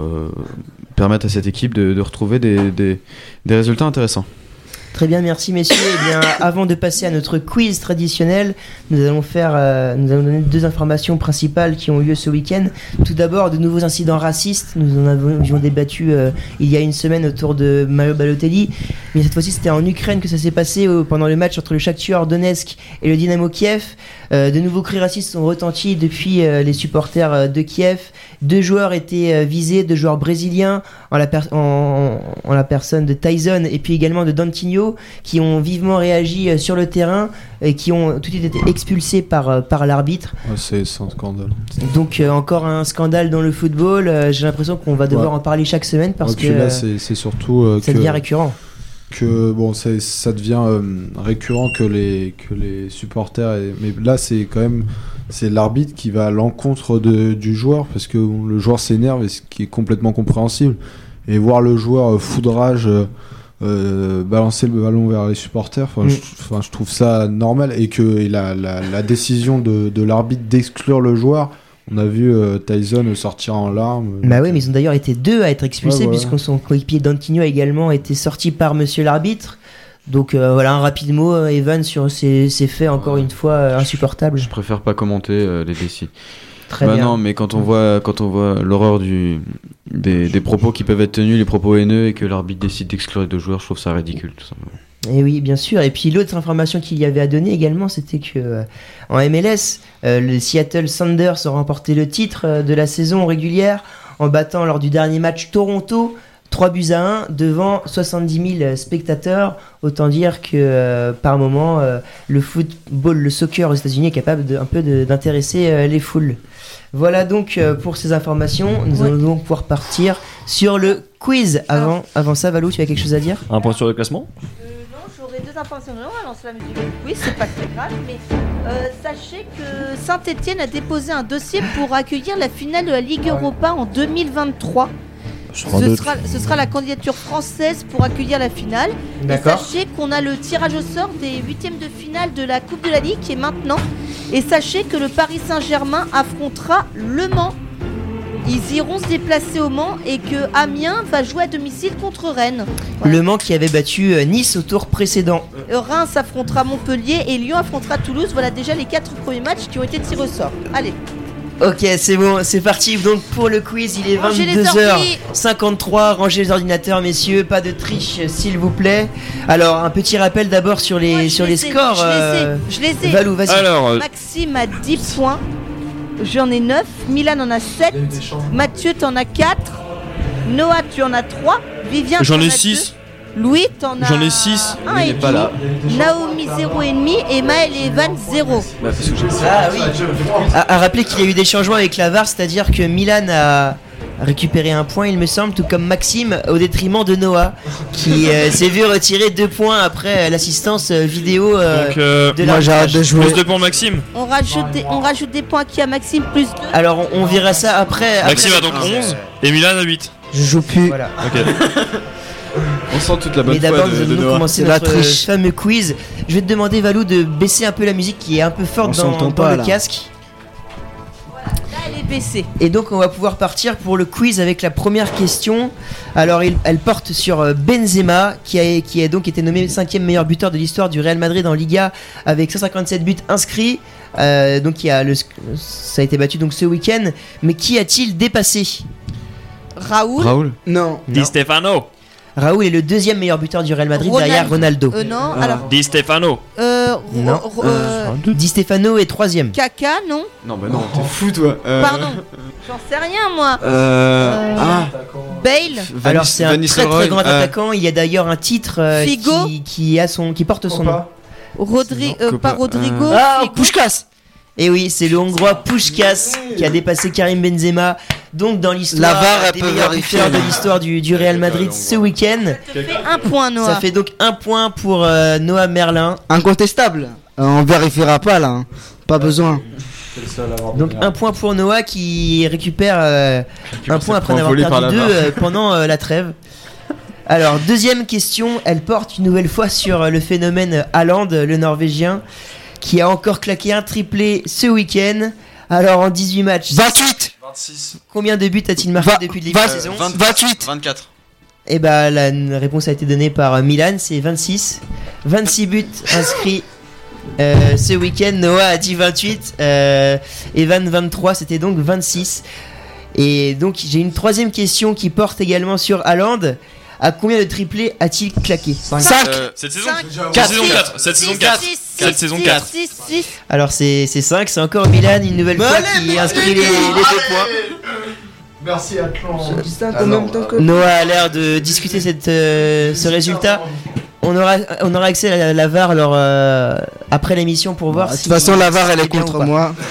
[SPEAKER 6] permettre à cette équipe de, de retrouver des, des, des résultats intéressants.
[SPEAKER 1] Très bien, merci messieurs. Eh bien, avant de passer à notre quiz traditionnel, nous allons faire, euh, nous allons donner deux informations principales qui ont eu lieu ce week-end. Tout d'abord, de nouveaux incidents racistes. Nous en avons, avions débattu euh, il y a une semaine autour de Mario Balotelli, mais cette fois-ci c'était en Ukraine que ça s'est passé euh, pendant le match entre le Shakhtar Donetsk et le Dynamo Kiev. Euh, de nouveaux cris racistes sont retentis depuis les supporters de Kiev. Deux joueurs étaient euh, visés, deux joueurs brésiliens, en la, per- en, en la personne de Tyson et puis également de Dantinho, qui ont vivement réagi euh, sur le terrain et qui ont tout de suite été expulsés par, euh, par l'arbitre.
[SPEAKER 10] Ouais, c'est c'est un scandale.
[SPEAKER 1] Donc euh, encore un scandale dans le football. Euh, J'ai l'impression qu'on va devoir
[SPEAKER 10] Ouais.
[SPEAKER 1] en parler chaque semaine parce
[SPEAKER 10] Ouais,
[SPEAKER 1] que
[SPEAKER 10] là, c'est c'est surtout euh,
[SPEAKER 1] ça
[SPEAKER 10] que,
[SPEAKER 1] devient récurrent.
[SPEAKER 10] que bon, c'est- ça devient euh, récurrent que les que les supporters. et- mais là, c'est quand même c'est l'arbitre qui va à l'encontre du joueur parce que le joueur s'énerve et ce qui est complètement compréhensible. Et voir le joueur euh, foudrage. euh, euh, balancer le ballon vers les supporters, enfin,
[SPEAKER 1] Mm.
[SPEAKER 10] je, trouve ça normal et que et la, la, la décision de, de l'arbitre d'exclure le joueur, on a vu euh, Tyson sortir en larmes.
[SPEAKER 1] Bah oui, mais ils ont d'ailleurs été deux à être expulsés
[SPEAKER 10] Ouais, voilà.
[SPEAKER 1] puisque son coéquipier Dantinho a également été sorti par Monsieur l'arbitre. Donc euh, voilà un rapide mot, euh, Evan, sur ces, ces faits encore une fois euh, insupportables.
[SPEAKER 6] Je préfère pas commenter euh, les décis.
[SPEAKER 1] Très
[SPEAKER 6] bah
[SPEAKER 1] bien.
[SPEAKER 6] non, mais quand on voit, quand on voit l'horreur du, des, des propos qui peuvent être tenus, les propos haineux, et que l'arbitre décide d'exclure les deux joueurs, je trouve ça ridicule, tout simplement.
[SPEAKER 1] Et oui, bien sûr. Et puis l'autre information qu'il y avait à donner également, c'était que euh, en MLS, euh, le Seattle Sounders a remporté le titre euh, de la saison régulière en battant lors du dernier match Toronto 3 buts à 1 devant 70 000 spectateurs. Autant dire que euh, par moment, euh, le football, le soccer aux États-Unis est capable de, un peu d'intéresser euh, les foules. Voilà donc euh, pour ces informations. Nous
[SPEAKER 4] Ouais.
[SPEAKER 1] allons donc pouvoir partir sur le quiz. Avant, avant ça, Valou, tu as quelque chose à dire?
[SPEAKER 2] Un point sur le classement?
[SPEAKER 4] Non, j'aurais deux informations. Non, on va lancer la musique. Oui, c'est pas très grave, mais euh, sachez que Saint-Etienne a déposé un dossier pour accueillir la finale de la Ligue Europa en 2023. Ce sera, ce sera la candidature française pour accueillir la finale. Et
[SPEAKER 1] D'accord.
[SPEAKER 4] sachez qu'on a le tirage au sort des huitièmes de finale de la Coupe de la Ligue qui est maintenant. Et sachez que le Paris Saint-Germain affrontera Le Mans. Ils iront se déplacer au Mans et que Amiens va jouer à domicile contre Rennes.
[SPEAKER 1] Le Mans qui avait battu euh, Nice au tour précédent.
[SPEAKER 4] Euh, Reims affrontera Montpellier et Lyon affrontera Toulouse. Voilà déjà les quatre premiers matchs qui ont été tirés au sort. Allez,
[SPEAKER 1] Ok, c'est bon, c'est parti. Donc pour le quiz, il est
[SPEAKER 4] Rangez les
[SPEAKER 1] 22h53. Rangez les ordinateurs, messieurs. Pas de triche, s'il vous plaît. Alors, un petit rappel d'abord sur les,
[SPEAKER 4] Moi, je
[SPEAKER 1] sur
[SPEAKER 4] les
[SPEAKER 1] scores.
[SPEAKER 4] je les ai,
[SPEAKER 1] euh,
[SPEAKER 4] je les ai.
[SPEAKER 1] Valou, vas-y.
[SPEAKER 2] Alors, euh,
[SPEAKER 4] Maxime a 10 points. J'en ai 9. Milan en a 7. Mathieu, t'en as 4. Noah, tu en as 3. Vivien,
[SPEAKER 2] j'en ai
[SPEAKER 4] as
[SPEAKER 2] 6.
[SPEAKER 4] Deux. Louis, t'en as.
[SPEAKER 2] J'en ai six.
[SPEAKER 4] un
[SPEAKER 6] Louis
[SPEAKER 4] et
[SPEAKER 6] n'est pas là.
[SPEAKER 4] Naomi, 0,5. Et Maël et Evan, 0.
[SPEAKER 6] Bah, parce que j'ai-
[SPEAKER 1] Ah oui. À, à rappeler qu'il y a eu des changements avec la VAR, c'est-à-dire que Milan a récupéré un point, il me semble, tout comme Maxime, au détriment de Noah, qui euh, s'est vu retirer deux points après l'assistance euh, vidéo. euh,
[SPEAKER 2] Donc, euh,
[SPEAKER 1] de
[SPEAKER 5] Moi j'arrête de jouer.
[SPEAKER 2] plus de points Maxime.
[SPEAKER 4] On rajoute, des, on rajoute des points qui à Maxime, plus 2.
[SPEAKER 1] Alors, on, on verra ça après.
[SPEAKER 2] Maxime
[SPEAKER 1] après
[SPEAKER 2] a donc
[SPEAKER 1] le quiz.
[SPEAKER 2] 11 et Milan a 8.
[SPEAKER 5] Je joue plus.
[SPEAKER 1] Voilà.
[SPEAKER 2] Ok.
[SPEAKER 6] On sent toute la
[SPEAKER 1] Mais
[SPEAKER 6] foi
[SPEAKER 1] d'abord,
[SPEAKER 6] de,
[SPEAKER 1] nous
[SPEAKER 6] de
[SPEAKER 1] allons
[SPEAKER 6] Noah.
[SPEAKER 1] commencer
[SPEAKER 5] la
[SPEAKER 1] notre
[SPEAKER 5] triche.
[SPEAKER 1] fameux quiz. Je vais te demander, Valou, de baisser un peu la musique qui est un peu
[SPEAKER 5] On
[SPEAKER 1] forte dans,
[SPEAKER 5] s'entend
[SPEAKER 1] dans
[SPEAKER 5] pas,
[SPEAKER 1] le
[SPEAKER 5] là.
[SPEAKER 1] casque.
[SPEAKER 4] Là, elle est baissé.
[SPEAKER 1] Et donc on va pouvoir partir pour le quiz avec la première question. Alors il- elle porte sur euh, Benzema qui a, qui a donc été nommé cinquième meilleur buteur de l'histoire du Real Madrid en Liga avec 157 buts inscrits. Euh, donc il y a le, ça a été battu donc ce week-end. Mais qui a-t-il dépassé?
[SPEAKER 4] Raoul?
[SPEAKER 6] Raoul?
[SPEAKER 5] Non.
[SPEAKER 2] Di Stefano.
[SPEAKER 1] Raoul est le deuxième meilleur buteur du Real Madrid derrière Ronaldo.
[SPEAKER 4] Euh, non, alors.
[SPEAKER 2] Di Stefano.
[SPEAKER 4] Euh, Ro-
[SPEAKER 1] Non.
[SPEAKER 4] Ro- euh,
[SPEAKER 1] Di Stefano est troisième.
[SPEAKER 4] Kaka, non
[SPEAKER 6] Non, bah non, t'es fou toi. Euh,
[SPEAKER 4] Pardon. J'en sais rien, moi.
[SPEAKER 6] Euh. Ah
[SPEAKER 4] Bale.
[SPEAKER 6] Van
[SPEAKER 1] Alors c'est
[SPEAKER 6] Van
[SPEAKER 1] un très
[SPEAKER 6] Nistelrooy,
[SPEAKER 1] très grand
[SPEAKER 6] euh,
[SPEAKER 1] attaquant. Il y a d'ailleurs un titre euh,
[SPEAKER 4] Figo
[SPEAKER 1] qui, qui a son, qui porte son nom.
[SPEAKER 4] Rodri, euh,
[SPEAKER 6] Copa-
[SPEAKER 4] pas Rodrigo.
[SPEAKER 1] Ah,
[SPEAKER 4] Figo.
[SPEAKER 1] Pushkas Et oui, c'est le Hongrois Pushkas qui a dépassé Karim Benzema. Donc dans l'histoire des meilleurs buteurs de l'histoire du, du Real Madrid ce week-end.
[SPEAKER 4] Ça fait un point, Noah.
[SPEAKER 1] Ça fait donc un point pour euh, Noah Merlin.
[SPEAKER 5] Incontestable. Euh, on vérifiera pas là. hein. Pas besoin.
[SPEAKER 1] Donc un point pour Noah qui récupère euh, un point après avoir perdu deux euh, pendant euh, la trêve. Alors deuxième question, elle porte une nouvelle fois sur le phénomène Haaland, le Norvégien, qui a encore claqué un triplé ce week-end. Alors en 18 matchs,
[SPEAKER 5] 28
[SPEAKER 6] 26.
[SPEAKER 1] combien de buts a-t-il marqué depuis le début de la saison
[SPEAKER 5] 28
[SPEAKER 6] 24.
[SPEAKER 1] Eh bah la réponse a été donnée par Milan, c'est 26. 26 buts inscrits euh, ce week-end. Noah a dit 28. euh, Evan 23, c'était donc 26. Et donc j'ai une troisième question qui porte également sur Haaland. À combien de triplés a-t-il claqué
[SPEAKER 5] 5
[SPEAKER 6] Euh,
[SPEAKER 2] Cette saison.
[SPEAKER 4] Cinq.
[SPEAKER 2] Cette saison
[SPEAKER 4] Six.
[SPEAKER 2] 4. Cette saison 4.
[SPEAKER 4] Six,
[SPEAKER 2] Cette saison
[SPEAKER 4] six,
[SPEAKER 2] 4.
[SPEAKER 4] six, six.
[SPEAKER 1] Alors c'est 5, c'est encore Milan une nouvelle fois qui inscrit les, les deux points.
[SPEAKER 3] Merci Atlan.
[SPEAKER 5] même temps que.
[SPEAKER 1] Noah a l'air de discuter cette, euh, ce résultat. On aura, on aura accès à la, la VAR alors, euh, après l'émission pour voir
[SPEAKER 5] De
[SPEAKER 1] si.
[SPEAKER 5] toute façon, la VAR elle est contre moi.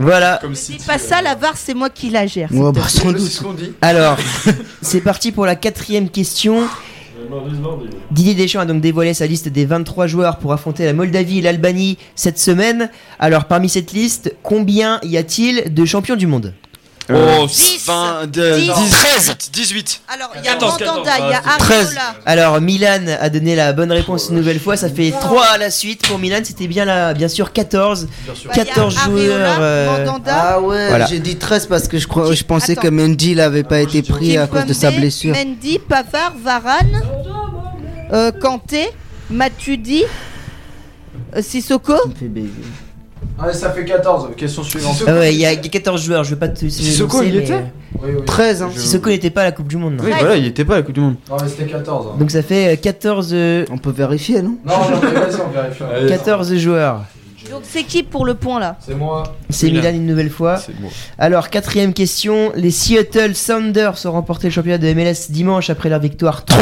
[SPEAKER 1] Voilà.
[SPEAKER 6] Comme
[SPEAKER 4] C'est pas ça, la VAR, c'est moi qui la gère.
[SPEAKER 5] Ouais, bah, sans
[SPEAKER 6] C'est
[SPEAKER 5] doute.
[SPEAKER 6] ce qu'on dit.
[SPEAKER 1] Alors, c'est parti pour la quatrième question. Didier Deschamps a donc dévoilé sa liste des 23 joueurs pour affronter la Moldavie et l'Albanie cette semaine. Alors, parmi cette liste, combien y a-t-il de champions du monde?
[SPEAKER 2] Oh,
[SPEAKER 4] Dix.
[SPEAKER 6] 20, de-
[SPEAKER 4] Dix.
[SPEAKER 6] 10, 13, 18.
[SPEAKER 4] Alors, il y a
[SPEAKER 2] 14,
[SPEAKER 4] Mandanda, il y a
[SPEAKER 5] 13.
[SPEAKER 4] Ariola.
[SPEAKER 1] Alors, Milan a donné la bonne réponse une nouvelle fois. Ça fait 3 à la suite pour Milan. C'était bien là, bien sûr, 14.
[SPEAKER 4] Bah, il y a
[SPEAKER 1] 14
[SPEAKER 4] Areola,
[SPEAKER 1] joueurs. euh.
[SPEAKER 5] Ah ouais,
[SPEAKER 1] Voilà.
[SPEAKER 5] j'ai dit 13 parce que je, crois, je pensais
[SPEAKER 4] Attends.
[SPEAKER 5] que Mendy n'avait pas été pris à cause de sa blessure.
[SPEAKER 4] Mendy, Pavard, Varane, euh, Kanté, Matuidi, euh, Sissoko.
[SPEAKER 5] Ça me fait baiser.
[SPEAKER 10] Allez, ça fait 14. Question suivante.
[SPEAKER 1] Ah ouais, il y a 14 joueurs. Je vais pas te.
[SPEAKER 6] Sissoko, il était
[SPEAKER 1] euh,
[SPEAKER 10] Oui, oui.
[SPEAKER 5] 13 hein.
[SPEAKER 1] Sissoko n'était pas à la Coupe du Monde. non.
[SPEAKER 6] Oui, voilà, il était pas à la Coupe du Monde.
[SPEAKER 10] Non, mais c'était 14. hein.
[SPEAKER 1] Donc ça fait euh, 14, euh,
[SPEAKER 5] On peut vérifier, non?
[SPEAKER 10] Non, vas-y, on vérifie.
[SPEAKER 1] 14 joueurs.
[SPEAKER 4] Donc c'est qui pour le point là?
[SPEAKER 10] C'est moi.
[SPEAKER 1] C'est
[SPEAKER 2] Milan.
[SPEAKER 1] Milan une nouvelle fois.
[SPEAKER 6] C'est moi.
[SPEAKER 1] Alors, quatrième question. Les Seattle Sounders ont remporté le championnat de MLS dimanche après leur victoire 3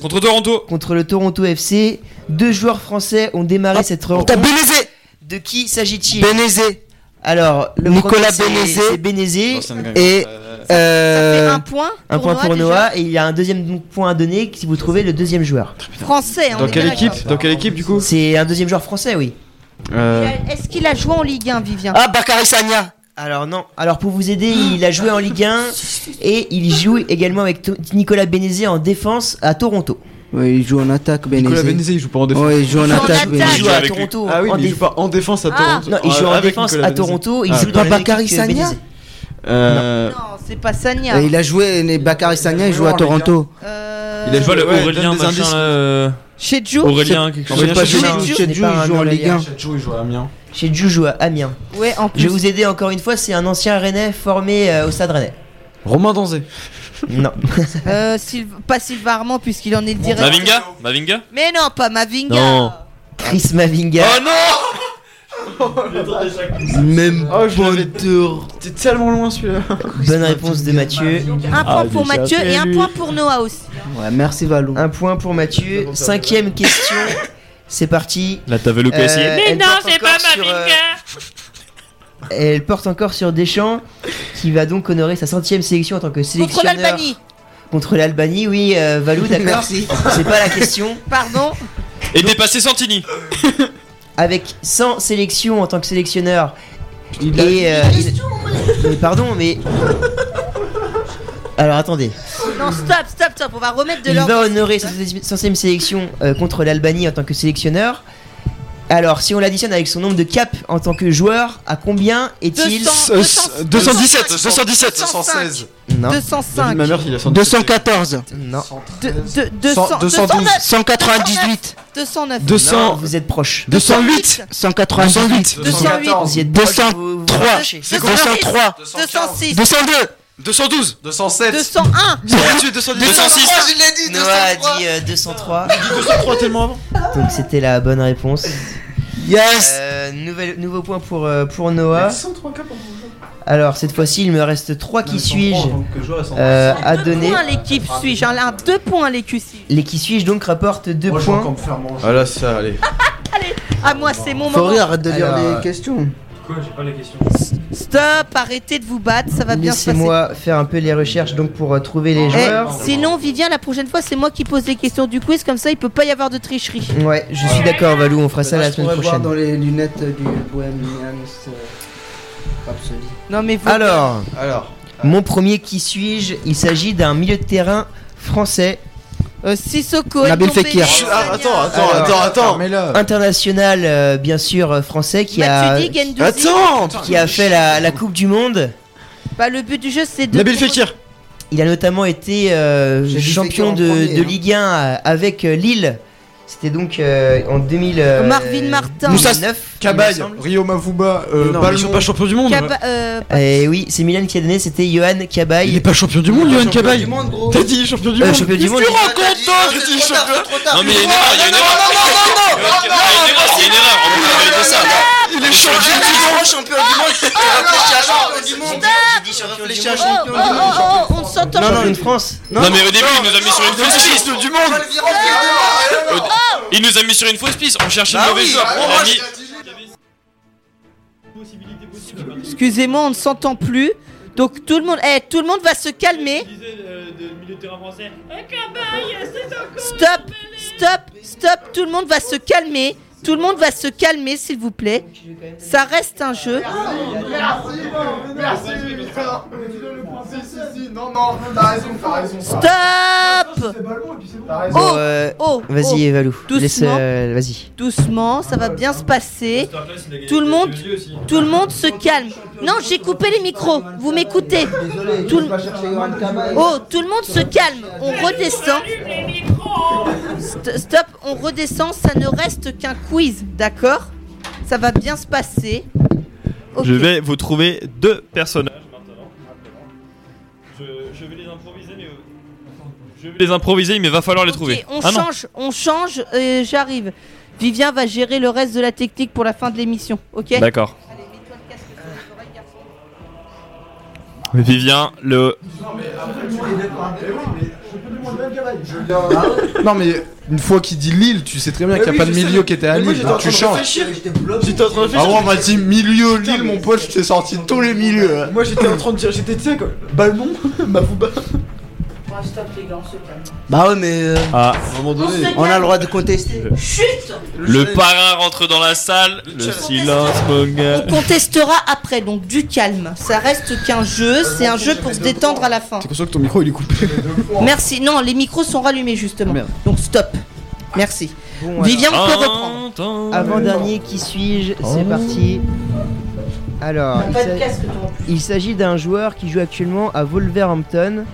[SPEAKER 2] Contre Toronto.
[SPEAKER 1] contre le Toronto FC. Deux joueurs français ont démarré cette
[SPEAKER 5] T'as
[SPEAKER 1] rencontre. De qui s'agit-il
[SPEAKER 5] Bénézé
[SPEAKER 1] Alors, le
[SPEAKER 5] Nicolas
[SPEAKER 1] premier, c'est-
[SPEAKER 5] Bénézé.
[SPEAKER 1] C'est Bénézé.
[SPEAKER 6] Non, ça
[SPEAKER 5] et
[SPEAKER 6] Euh,
[SPEAKER 4] Ça
[SPEAKER 5] euh,
[SPEAKER 4] fait un point.
[SPEAKER 1] Un point pour
[SPEAKER 4] déjà.
[SPEAKER 1] Noah. Et il y a un deuxième point à donner si vous trouvez le deuxième joueur.
[SPEAKER 4] Français. on
[SPEAKER 6] Dans
[SPEAKER 4] est
[SPEAKER 6] quelle équipe. Dans quelle équipe du coup
[SPEAKER 1] C'est un deuxième joueur français, oui.
[SPEAKER 6] Euh,
[SPEAKER 4] Est-ce qu'il a joué en Ligue 1, Vivien
[SPEAKER 5] ah Bakary Sagna
[SPEAKER 1] Alors non. Alors pour vous aider, il a joué en Ligue 1 et il joue également avec Nicolas Bénézé en défense à Toronto.
[SPEAKER 5] Oui, il joue en attaque
[SPEAKER 6] Nicolas
[SPEAKER 5] Bénézé.
[SPEAKER 6] Bénézé, il joue pas en défense.
[SPEAKER 5] Ouais, il joue en
[SPEAKER 4] Il joue en
[SPEAKER 5] attaque.
[SPEAKER 1] Il joue à. Toronto.
[SPEAKER 6] Ah oui,
[SPEAKER 1] en
[SPEAKER 6] mais il joue pas en défense à
[SPEAKER 4] Ah.
[SPEAKER 6] Toronto.
[SPEAKER 1] Non, il joue en
[SPEAKER 6] Avec
[SPEAKER 1] défense
[SPEAKER 6] Nicolas
[SPEAKER 1] à. Toronto. Il
[SPEAKER 6] Ah.
[SPEAKER 1] joue dans
[SPEAKER 5] Bakary Sagna.
[SPEAKER 6] Euh,
[SPEAKER 4] Non, c'est pas Sagna.
[SPEAKER 5] Il a joué, Bakary Sagna, il joue à Toronto.
[SPEAKER 4] Euh,
[SPEAKER 6] Il a
[SPEAKER 2] Je vois le
[SPEAKER 6] Ouais,
[SPEAKER 2] Aurélien machin euh,
[SPEAKER 4] Chez Jou
[SPEAKER 2] Aurélien quelque chose.
[SPEAKER 5] Je pas,
[SPEAKER 1] Chez un
[SPEAKER 5] il joue en Ligue 1.
[SPEAKER 10] Chetchou, il joue à Amiens.
[SPEAKER 1] Chez Jou joue à Amiens.
[SPEAKER 4] Ouais, en
[SPEAKER 1] Je
[SPEAKER 4] plus.
[SPEAKER 1] vais vous aider encore une fois, c'est un ancien Rennais formé au Stade Rennais.
[SPEAKER 6] Romain Danzé.
[SPEAKER 1] Non.
[SPEAKER 4] Euh, Syl- pas Sylvain Armand, puisqu'il en est le directeur.
[SPEAKER 2] Mavinga Mavinga
[SPEAKER 4] Mais non, pas Mavinga.
[SPEAKER 2] Non.
[SPEAKER 1] Chris Mavinga.
[SPEAKER 2] Oh non
[SPEAKER 5] Même
[SPEAKER 6] Oh, je l'avais. T'es tellement loin celui-là.
[SPEAKER 1] Bonne réponse de Mathieu.
[SPEAKER 4] Un point
[SPEAKER 2] Ah,
[SPEAKER 4] pour
[SPEAKER 2] déjà
[SPEAKER 4] Mathieu et un point pour Noah aussi.
[SPEAKER 5] Ouais, merci Valou.
[SPEAKER 1] Un point pour Mathieu. Cinquième question. C'est parti.
[SPEAKER 2] Là t'avais le
[SPEAKER 1] Euh,
[SPEAKER 2] caissier.
[SPEAKER 1] elle porte encore sur, euh, Elle porte encore sur Deschamps, qui va donc honorer sa centième sélection en tant que
[SPEAKER 4] Contre
[SPEAKER 1] sélectionneur.
[SPEAKER 4] l'Albanie.
[SPEAKER 1] Contre l'Albanie, oui, euh, Valou, d'accord. C'est pas la question.
[SPEAKER 4] Pardon.
[SPEAKER 2] Et dépasser Santini.
[SPEAKER 1] Avec 100 sélections en tant que sélectionneur. et euh, il- Mais pardon, mais. Alors attendez.
[SPEAKER 4] Non, stop, stop, stop. On va remettre de
[SPEAKER 1] Il
[SPEAKER 4] l'ordre.
[SPEAKER 1] va honorer sa centième sélection euh, contre l'Albanie en tant que sélectionneur. Alors, si on l'additionne avec son nombre de caps en tant que joueur, à combien est-il
[SPEAKER 4] 200, 200,
[SPEAKER 14] 217, 217,
[SPEAKER 4] 205.
[SPEAKER 1] Non.
[SPEAKER 4] 205.
[SPEAKER 6] Ma mère, il a 117.
[SPEAKER 5] 214.
[SPEAKER 1] Non.
[SPEAKER 4] De- de- 200,
[SPEAKER 14] 212.
[SPEAKER 5] 198.
[SPEAKER 4] 209.
[SPEAKER 14] 200.
[SPEAKER 1] Non, vous êtes proche.
[SPEAKER 14] 208.
[SPEAKER 5] 198.
[SPEAKER 4] 208.
[SPEAKER 1] Vous y êtes
[SPEAKER 5] 200.
[SPEAKER 1] proche, vous- vous
[SPEAKER 5] 3.
[SPEAKER 1] rapprochez.
[SPEAKER 5] 203.
[SPEAKER 4] 206.
[SPEAKER 5] 202.
[SPEAKER 14] 212. 207.
[SPEAKER 4] 201.
[SPEAKER 14] 228, 210.
[SPEAKER 7] 206. Je l'ai dit,
[SPEAKER 1] Noah a
[SPEAKER 7] 203.
[SPEAKER 1] dit euh, 203.
[SPEAKER 14] 203 tellement avant.
[SPEAKER 1] Donc c'était la bonne réponse.
[SPEAKER 5] Yes.
[SPEAKER 1] Euh, nouvel, nouveau point pour, euh, pour Noah. Alors cette fois-ci, il me reste 3 qui suis-je euh, à donner.
[SPEAKER 4] points l'équipe suis-je. hein, là, deux points l'équipe suis
[SPEAKER 1] Les qui suis-je donc rapportent 2 points.
[SPEAKER 6] Ah là, ça, allez.
[SPEAKER 4] Ah, moi, c'est mon
[SPEAKER 5] Faut
[SPEAKER 4] moment.
[SPEAKER 5] rire, arrête de lire
[SPEAKER 1] Alors,
[SPEAKER 5] les questions.
[SPEAKER 2] Quoi, j'ai pas les questions.
[SPEAKER 4] Stop, arrêtez de vous battre, ça va bien se passer.
[SPEAKER 1] Laissez-moi faire un peu les recherches donc pour euh, trouver les
[SPEAKER 4] Eh,
[SPEAKER 1] joueurs.
[SPEAKER 4] sinon, Vivien, la prochaine fois, c'est moi qui pose les questions du quiz, comme ça, il peut pas y avoir de tricherie.
[SPEAKER 1] Ouais, je suis d'accord Valou, on fera ça
[SPEAKER 5] Là,
[SPEAKER 1] la semaine
[SPEAKER 5] voir
[SPEAKER 1] prochaine.
[SPEAKER 5] dans les lunettes du Bohemian euh, Rhapsody.
[SPEAKER 4] Non, mais vous.
[SPEAKER 1] Alors,
[SPEAKER 6] Alors.
[SPEAKER 1] mon premier qui suis-je? Il s'agit d'un milieu de terrain français,
[SPEAKER 4] Euh, Sissoko,
[SPEAKER 5] Nabil Fekir.
[SPEAKER 14] Ah, attends, attends,
[SPEAKER 1] Alors,
[SPEAKER 14] attends, attends.
[SPEAKER 1] International euh, bien sûr euh, français qui a
[SPEAKER 4] Matuidi.
[SPEAKER 14] Attends.
[SPEAKER 1] qui a fait la, la Coupe du Monde.
[SPEAKER 4] Bah, le but du jeu, c'est de.
[SPEAKER 14] Nabil Fekir.
[SPEAKER 1] Il a notamment été euh,
[SPEAKER 5] J'ai dit
[SPEAKER 1] champion
[SPEAKER 5] Fekir en
[SPEAKER 1] de,
[SPEAKER 5] premier,
[SPEAKER 1] de
[SPEAKER 5] hein.
[SPEAKER 1] Ligue 1 euh, avec euh, Lille. C'était donc euh, en 2000. euh,
[SPEAKER 4] Marvin Martin.
[SPEAKER 1] 2009, il me
[SPEAKER 3] Cabaye. Rio Mavuba, euh,
[SPEAKER 14] Non, mais ils sont
[SPEAKER 3] Balmont.
[SPEAKER 14] pas champions du monde.
[SPEAKER 4] Caba- euh,
[SPEAKER 1] Et oui, c'est Milan qui a donné, c'était Johan
[SPEAKER 14] Il est
[SPEAKER 1] Cabaye.
[SPEAKER 14] pas champion du monde, Johan Cabaye.
[SPEAKER 5] du monde, gros.
[SPEAKER 14] T'as dit champion du
[SPEAKER 1] Euh,
[SPEAKER 14] monde.
[SPEAKER 1] champion du monde.
[SPEAKER 14] Tu
[SPEAKER 1] J'ai
[SPEAKER 14] dit champion.
[SPEAKER 7] Non, mais il y a une erreur, il y a une erreur. Il y a une erreur, il y a une erreur. On peut pas valider ça.
[SPEAKER 14] Il est champion du monde.
[SPEAKER 7] champion du monde. Réfléchis à champion du monde.
[SPEAKER 1] J'ai dit champion du
[SPEAKER 7] Réfléchis à
[SPEAKER 1] monde.
[SPEAKER 4] Oh,
[SPEAKER 7] champion
[SPEAKER 4] oh,
[SPEAKER 7] du monde.
[SPEAKER 4] oh, oh, on s'entend
[SPEAKER 1] Non,
[SPEAKER 4] pas.
[SPEAKER 1] non, une France.
[SPEAKER 7] Non, mais au début, il nous a mis sur une fausse piste.
[SPEAKER 14] du monde.
[SPEAKER 7] Il nous a mis sur une fausse piste. On cherche une
[SPEAKER 14] Bah
[SPEAKER 7] mauvaise
[SPEAKER 14] oui.
[SPEAKER 7] joueur. On a mis.
[SPEAKER 4] Excusez-moi, on ne s'entend plus. Donc tout le monde, eh, tout le monde va se calmer. Stop, stop, stop. Tout le monde va se calmer. Tout le monde va se calmer, s'il vous plaît. Ça reste un jeu.
[SPEAKER 12] Merci, Si, si, si, non, non, t'as raison, t'as raison.
[SPEAKER 4] Stop. Oh,
[SPEAKER 1] euh,
[SPEAKER 4] oh,
[SPEAKER 1] Vas-y,
[SPEAKER 4] oh.
[SPEAKER 1] Valou.
[SPEAKER 4] Doucement.
[SPEAKER 1] Euh, vas-y.
[SPEAKER 4] Doucement, ça va bien se passer. Tout le monde, tout le monde se calme. Non, j'ai coupé les micros. Vous m'écoutez Tout le- Oh, tout le monde se calme. On redescend. St- Stop, on redescend. Ça ne reste qu'un quiz, d'accord? Ça va bien se passer.
[SPEAKER 2] Je vais vous trouver deux personnages maintenant. Je, je vais les improviser, mais. Je vais les improviser, mais va falloir les trouver.
[SPEAKER 4] Ok, on
[SPEAKER 2] ah non.
[SPEAKER 4] change, on change. euh, J'arrive. Vivien va gérer le reste de la technique pour la fin de l'émission, ok?
[SPEAKER 2] D'accord. Vivien, le.
[SPEAKER 3] Non mais une fois qu'il dit Lille, tu sais très bien qu'il n'y a pas de milieu qui était à Lille, donc tu changes.
[SPEAKER 14] J'étais en train de
[SPEAKER 3] Ah
[SPEAKER 14] réfléchir.
[SPEAKER 3] ouais, on m'a dit milieu Lille, mon pote, je t'ai sorti tous les milieux.
[SPEAKER 14] Moi j'étais en train de dire, j'étais tu sais quoi, Balmont, Mavouba.
[SPEAKER 5] Bah ouais, mais euh,
[SPEAKER 2] Ah,
[SPEAKER 14] À un moment donné.
[SPEAKER 5] on a le droit de contester.
[SPEAKER 4] Chut
[SPEAKER 7] Le parrain rentre dans la salle.
[SPEAKER 2] le silence, mon gars.
[SPEAKER 4] On contestera après, donc du calme. Ça reste qu'un jeu, c'est un jeu pour se détendre à la fin.
[SPEAKER 14] T'es conscient que ton micro il est coupé.
[SPEAKER 4] Merci. Non, les micros sont rallumés justement.
[SPEAKER 14] Merde.
[SPEAKER 4] Donc stop. Merci.
[SPEAKER 1] Bon,
[SPEAKER 4] Vivien, on peut reprendre.
[SPEAKER 1] Avant dernier, qui suis-je? C'est parti. Alors, il s'a- il s'agit d'un joueur qui joue actuellement à Wolverhampton,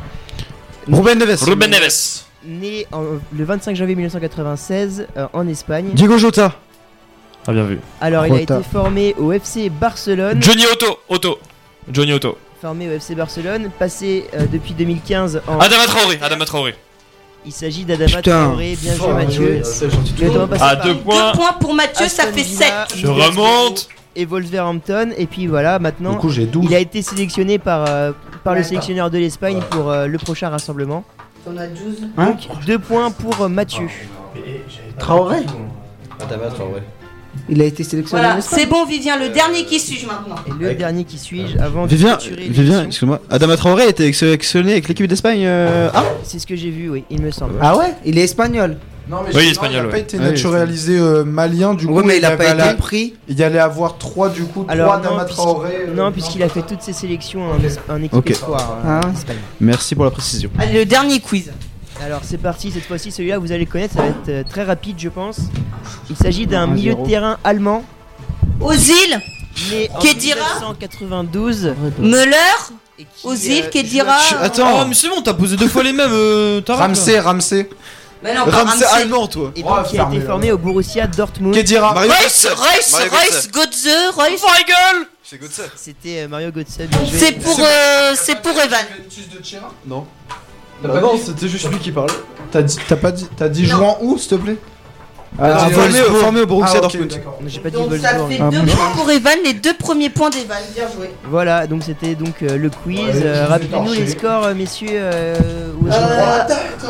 [SPEAKER 14] Ruben Neves.
[SPEAKER 7] Ruben Neves.
[SPEAKER 1] né en- le 25 janvier 1996 euh, en Espagne.
[SPEAKER 14] Diego Jota.
[SPEAKER 2] Ah, bien vu.
[SPEAKER 1] Alors, il a été formé au FC Barcelone,
[SPEAKER 7] Johnny Otto. Otto. Johnny Otto.
[SPEAKER 1] formé au FC Barcelone, passé euh, depuis 2015 en.
[SPEAKER 7] Adama Traoré. Adama Traoré.
[SPEAKER 1] Il s'agit d'Adama. Traoré, bien joué Mathieu.
[SPEAKER 2] À deux points.
[SPEAKER 4] Deux points pour Mathieu, ça fait
[SPEAKER 1] Villa,
[SPEAKER 4] 7.
[SPEAKER 7] Je remonte.
[SPEAKER 1] et Wolverhampton. Et puis voilà, maintenant,
[SPEAKER 3] Du coup, j'ai 12.
[SPEAKER 1] il a été sélectionné par, euh, par le sélectionneur de l'Espagne pour euh, le prochain rassemblement.
[SPEAKER 4] On a 12.
[SPEAKER 5] Hein
[SPEAKER 1] Donc, deux points pour euh, Mathieu.
[SPEAKER 5] Traoré
[SPEAKER 6] Adama Traoré.
[SPEAKER 5] Il a été sélectionné en
[SPEAKER 4] Voilà,
[SPEAKER 5] Espagne.
[SPEAKER 4] c'est bon Vivien, le dernier qui suis-je maintenant
[SPEAKER 1] Et le dernier qui suis-je avant de
[SPEAKER 14] Vivien,
[SPEAKER 1] clôturer
[SPEAKER 14] Vivien,
[SPEAKER 1] l'émission
[SPEAKER 14] excuse-moi. Adama Traoré a été sélectionné avec l'équipe d'Espagne. euh, Ah
[SPEAKER 1] C'est ce que j'ai vu, oui, il me semble.
[SPEAKER 5] Ah ouais Il est espagnol.
[SPEAKER 3] Non, mais
[SPEAKER 7] Oui, espagnol,
[SPEAKER 3] il a
[SPEAKER 7] ouais.
[SPEAKER 3] pas été
[SPEAKER 14] Ouais,
[SPEAKER 3] naturalisé euh, malien, du coup.
[SPEAKER 5] Ouais, mais il a
[SPEAKER 3] avait
[SPEAKER 5] pas
[SPEAKER 3] la-
[SPEAKER 5] été pris.
[SPEAKER 3] Il y allait avoir 3 du coup, 3
[SPEAKER 1] Alors,
[SPEAKER 3] Adama
[SPEAKER 1] non, puisqu'il-
[SPEAKER 3] Traoré. euh,
[SPEAKER 1] non, puisqu'il a fait toutes ses sélections en, en équipe
[SPEAKER 14] Ok.
[SPEAKER 1] espoir. euh,
[SPEAKER 5] Ah.
[SPEAKER 14] Merci pour la précision.
[SPEAKER 4] Allez, le dernier quiz.
[SPEAKER 1] Alors c'est parti, cette fois-ci celui-là vous allez le connaître, ça va être euh, très rapide je pense. Il s'agit d'un
[SPEAKER 5] Un
[SPEAKER 1] milieu de terrain allemand
[SPEAKER 4] Ozil,
[SPEAKER 1] né en
[SPEAKER 4] Kedira
[SPEAKER 1] 1992.
[SPEAKER 4] Müller, Ozil,
[SPEAKER 1] euh,
[SPEAKER 4] Kedira.
[SPEAKER 14] Tu- Attends, mais c'est bon, t'as posé deux fois les mêmes. euh.
[SPEAKER 15] Ramsey, Ramsey.
[SPEAKER 4] Mais non, pas
[SPEAKER 14] Ramsey
[SPEAKER 4] Ramsey.
[SPEAKER 14] allemand, toi.
[SPEAKER 1] Et donc qui a été formé au Borussia Dortmund.
[SPEAKER 15] Kedira.
[SPEAKER 14] Mario
[SPEAKER 4] Reus,
[SPEAKER 14] Götze.
[SPEAKER 4] Reus,
[SPEAKER 14] Mario
[SPEAKER 4] Reus,
[SPEAKER 14] Götze.
[SPEAKER 4] Reus.
[SPEAKER 14] C'est Götze.
[SPEAKER 1] C'était euh, Mario Götze. bien joué.
[SPEAKER 4] C'est pour, euh, c'est pour Evan.
[SPEAKER 3] Non.
[SPEAKER 6] Bah non, c'était juste lui qui parlait.
[SPEAKER 3] T'as dit, t'as pas dit, t'as dit jouant où, s'il te plaît?
[SPEAKER 5] Ah,
[SPEAKER 14] Ah, formé, au- formé au Borussia
[SPEAKER 3] Ah, ok,
[SPEAKER 14] Dortmund.
[SPEAKER 1] pas dit
[SPEAKER 4] Donc ça fait
[SPEAKER 5] Ah,
[SPEAKER 4] deux
[SPEAKER 5] bon.
[SPEAKER 4] points pour Evan, les deux premiers points d'Evan. Bien joué.
[SPEAKER 1] Voilà, donc c'était donc euh, le quiz.
[SPEAKER 3] Ouais,
[SPEAKER 1] Euh, Rappelez-nous les scores, euh, messieurs. euh, aux-
[SPEAKER 4] Euh,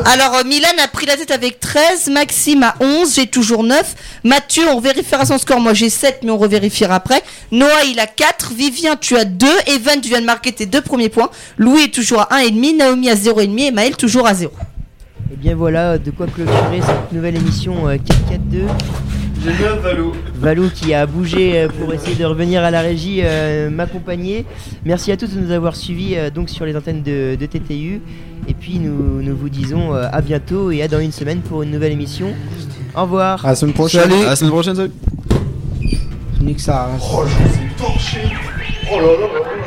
[SPEAKER 4] alors euh, Milan a pris la tête avec 13, Maxime a 11, j'ai toujours 9. Mathieu, on vérifiera son score, moi j'ai 7 mais on revérifiera après. Noah il a 4, Vivien tu as 2, Evan tu viens de marquer tes deux premiers points, Louis est toujours à 1,5, Naomi à 0,5 et Maël toujours à 0.
[SPEAKER 1] Et bien voilà, de quoi clôturer cette nouvelle émission euh, 4-4-2.
[SPEAKER 6] J'ai bien Valou.
[SPEAKER 1] Valou qui a bougé euh, pour essayer de revenir à la régie euh, m'accompagner. Merci à tous de nous avoir suivis euh, donc sur les antennes de, de TTU. Et puis nous, nous vous disons euh, à bientôt et à dans une semaine pour une nouvelle émission. Au revoir.
[SPEAKER 3] À la semaine prochaine.
[SPEAKER 14] Salut. À la semaine prochaine, salut.
[SPEAKER 5] Nique ça. hein.
[SPEAKER 3] Oh, je vous ai torché. Oh là là là.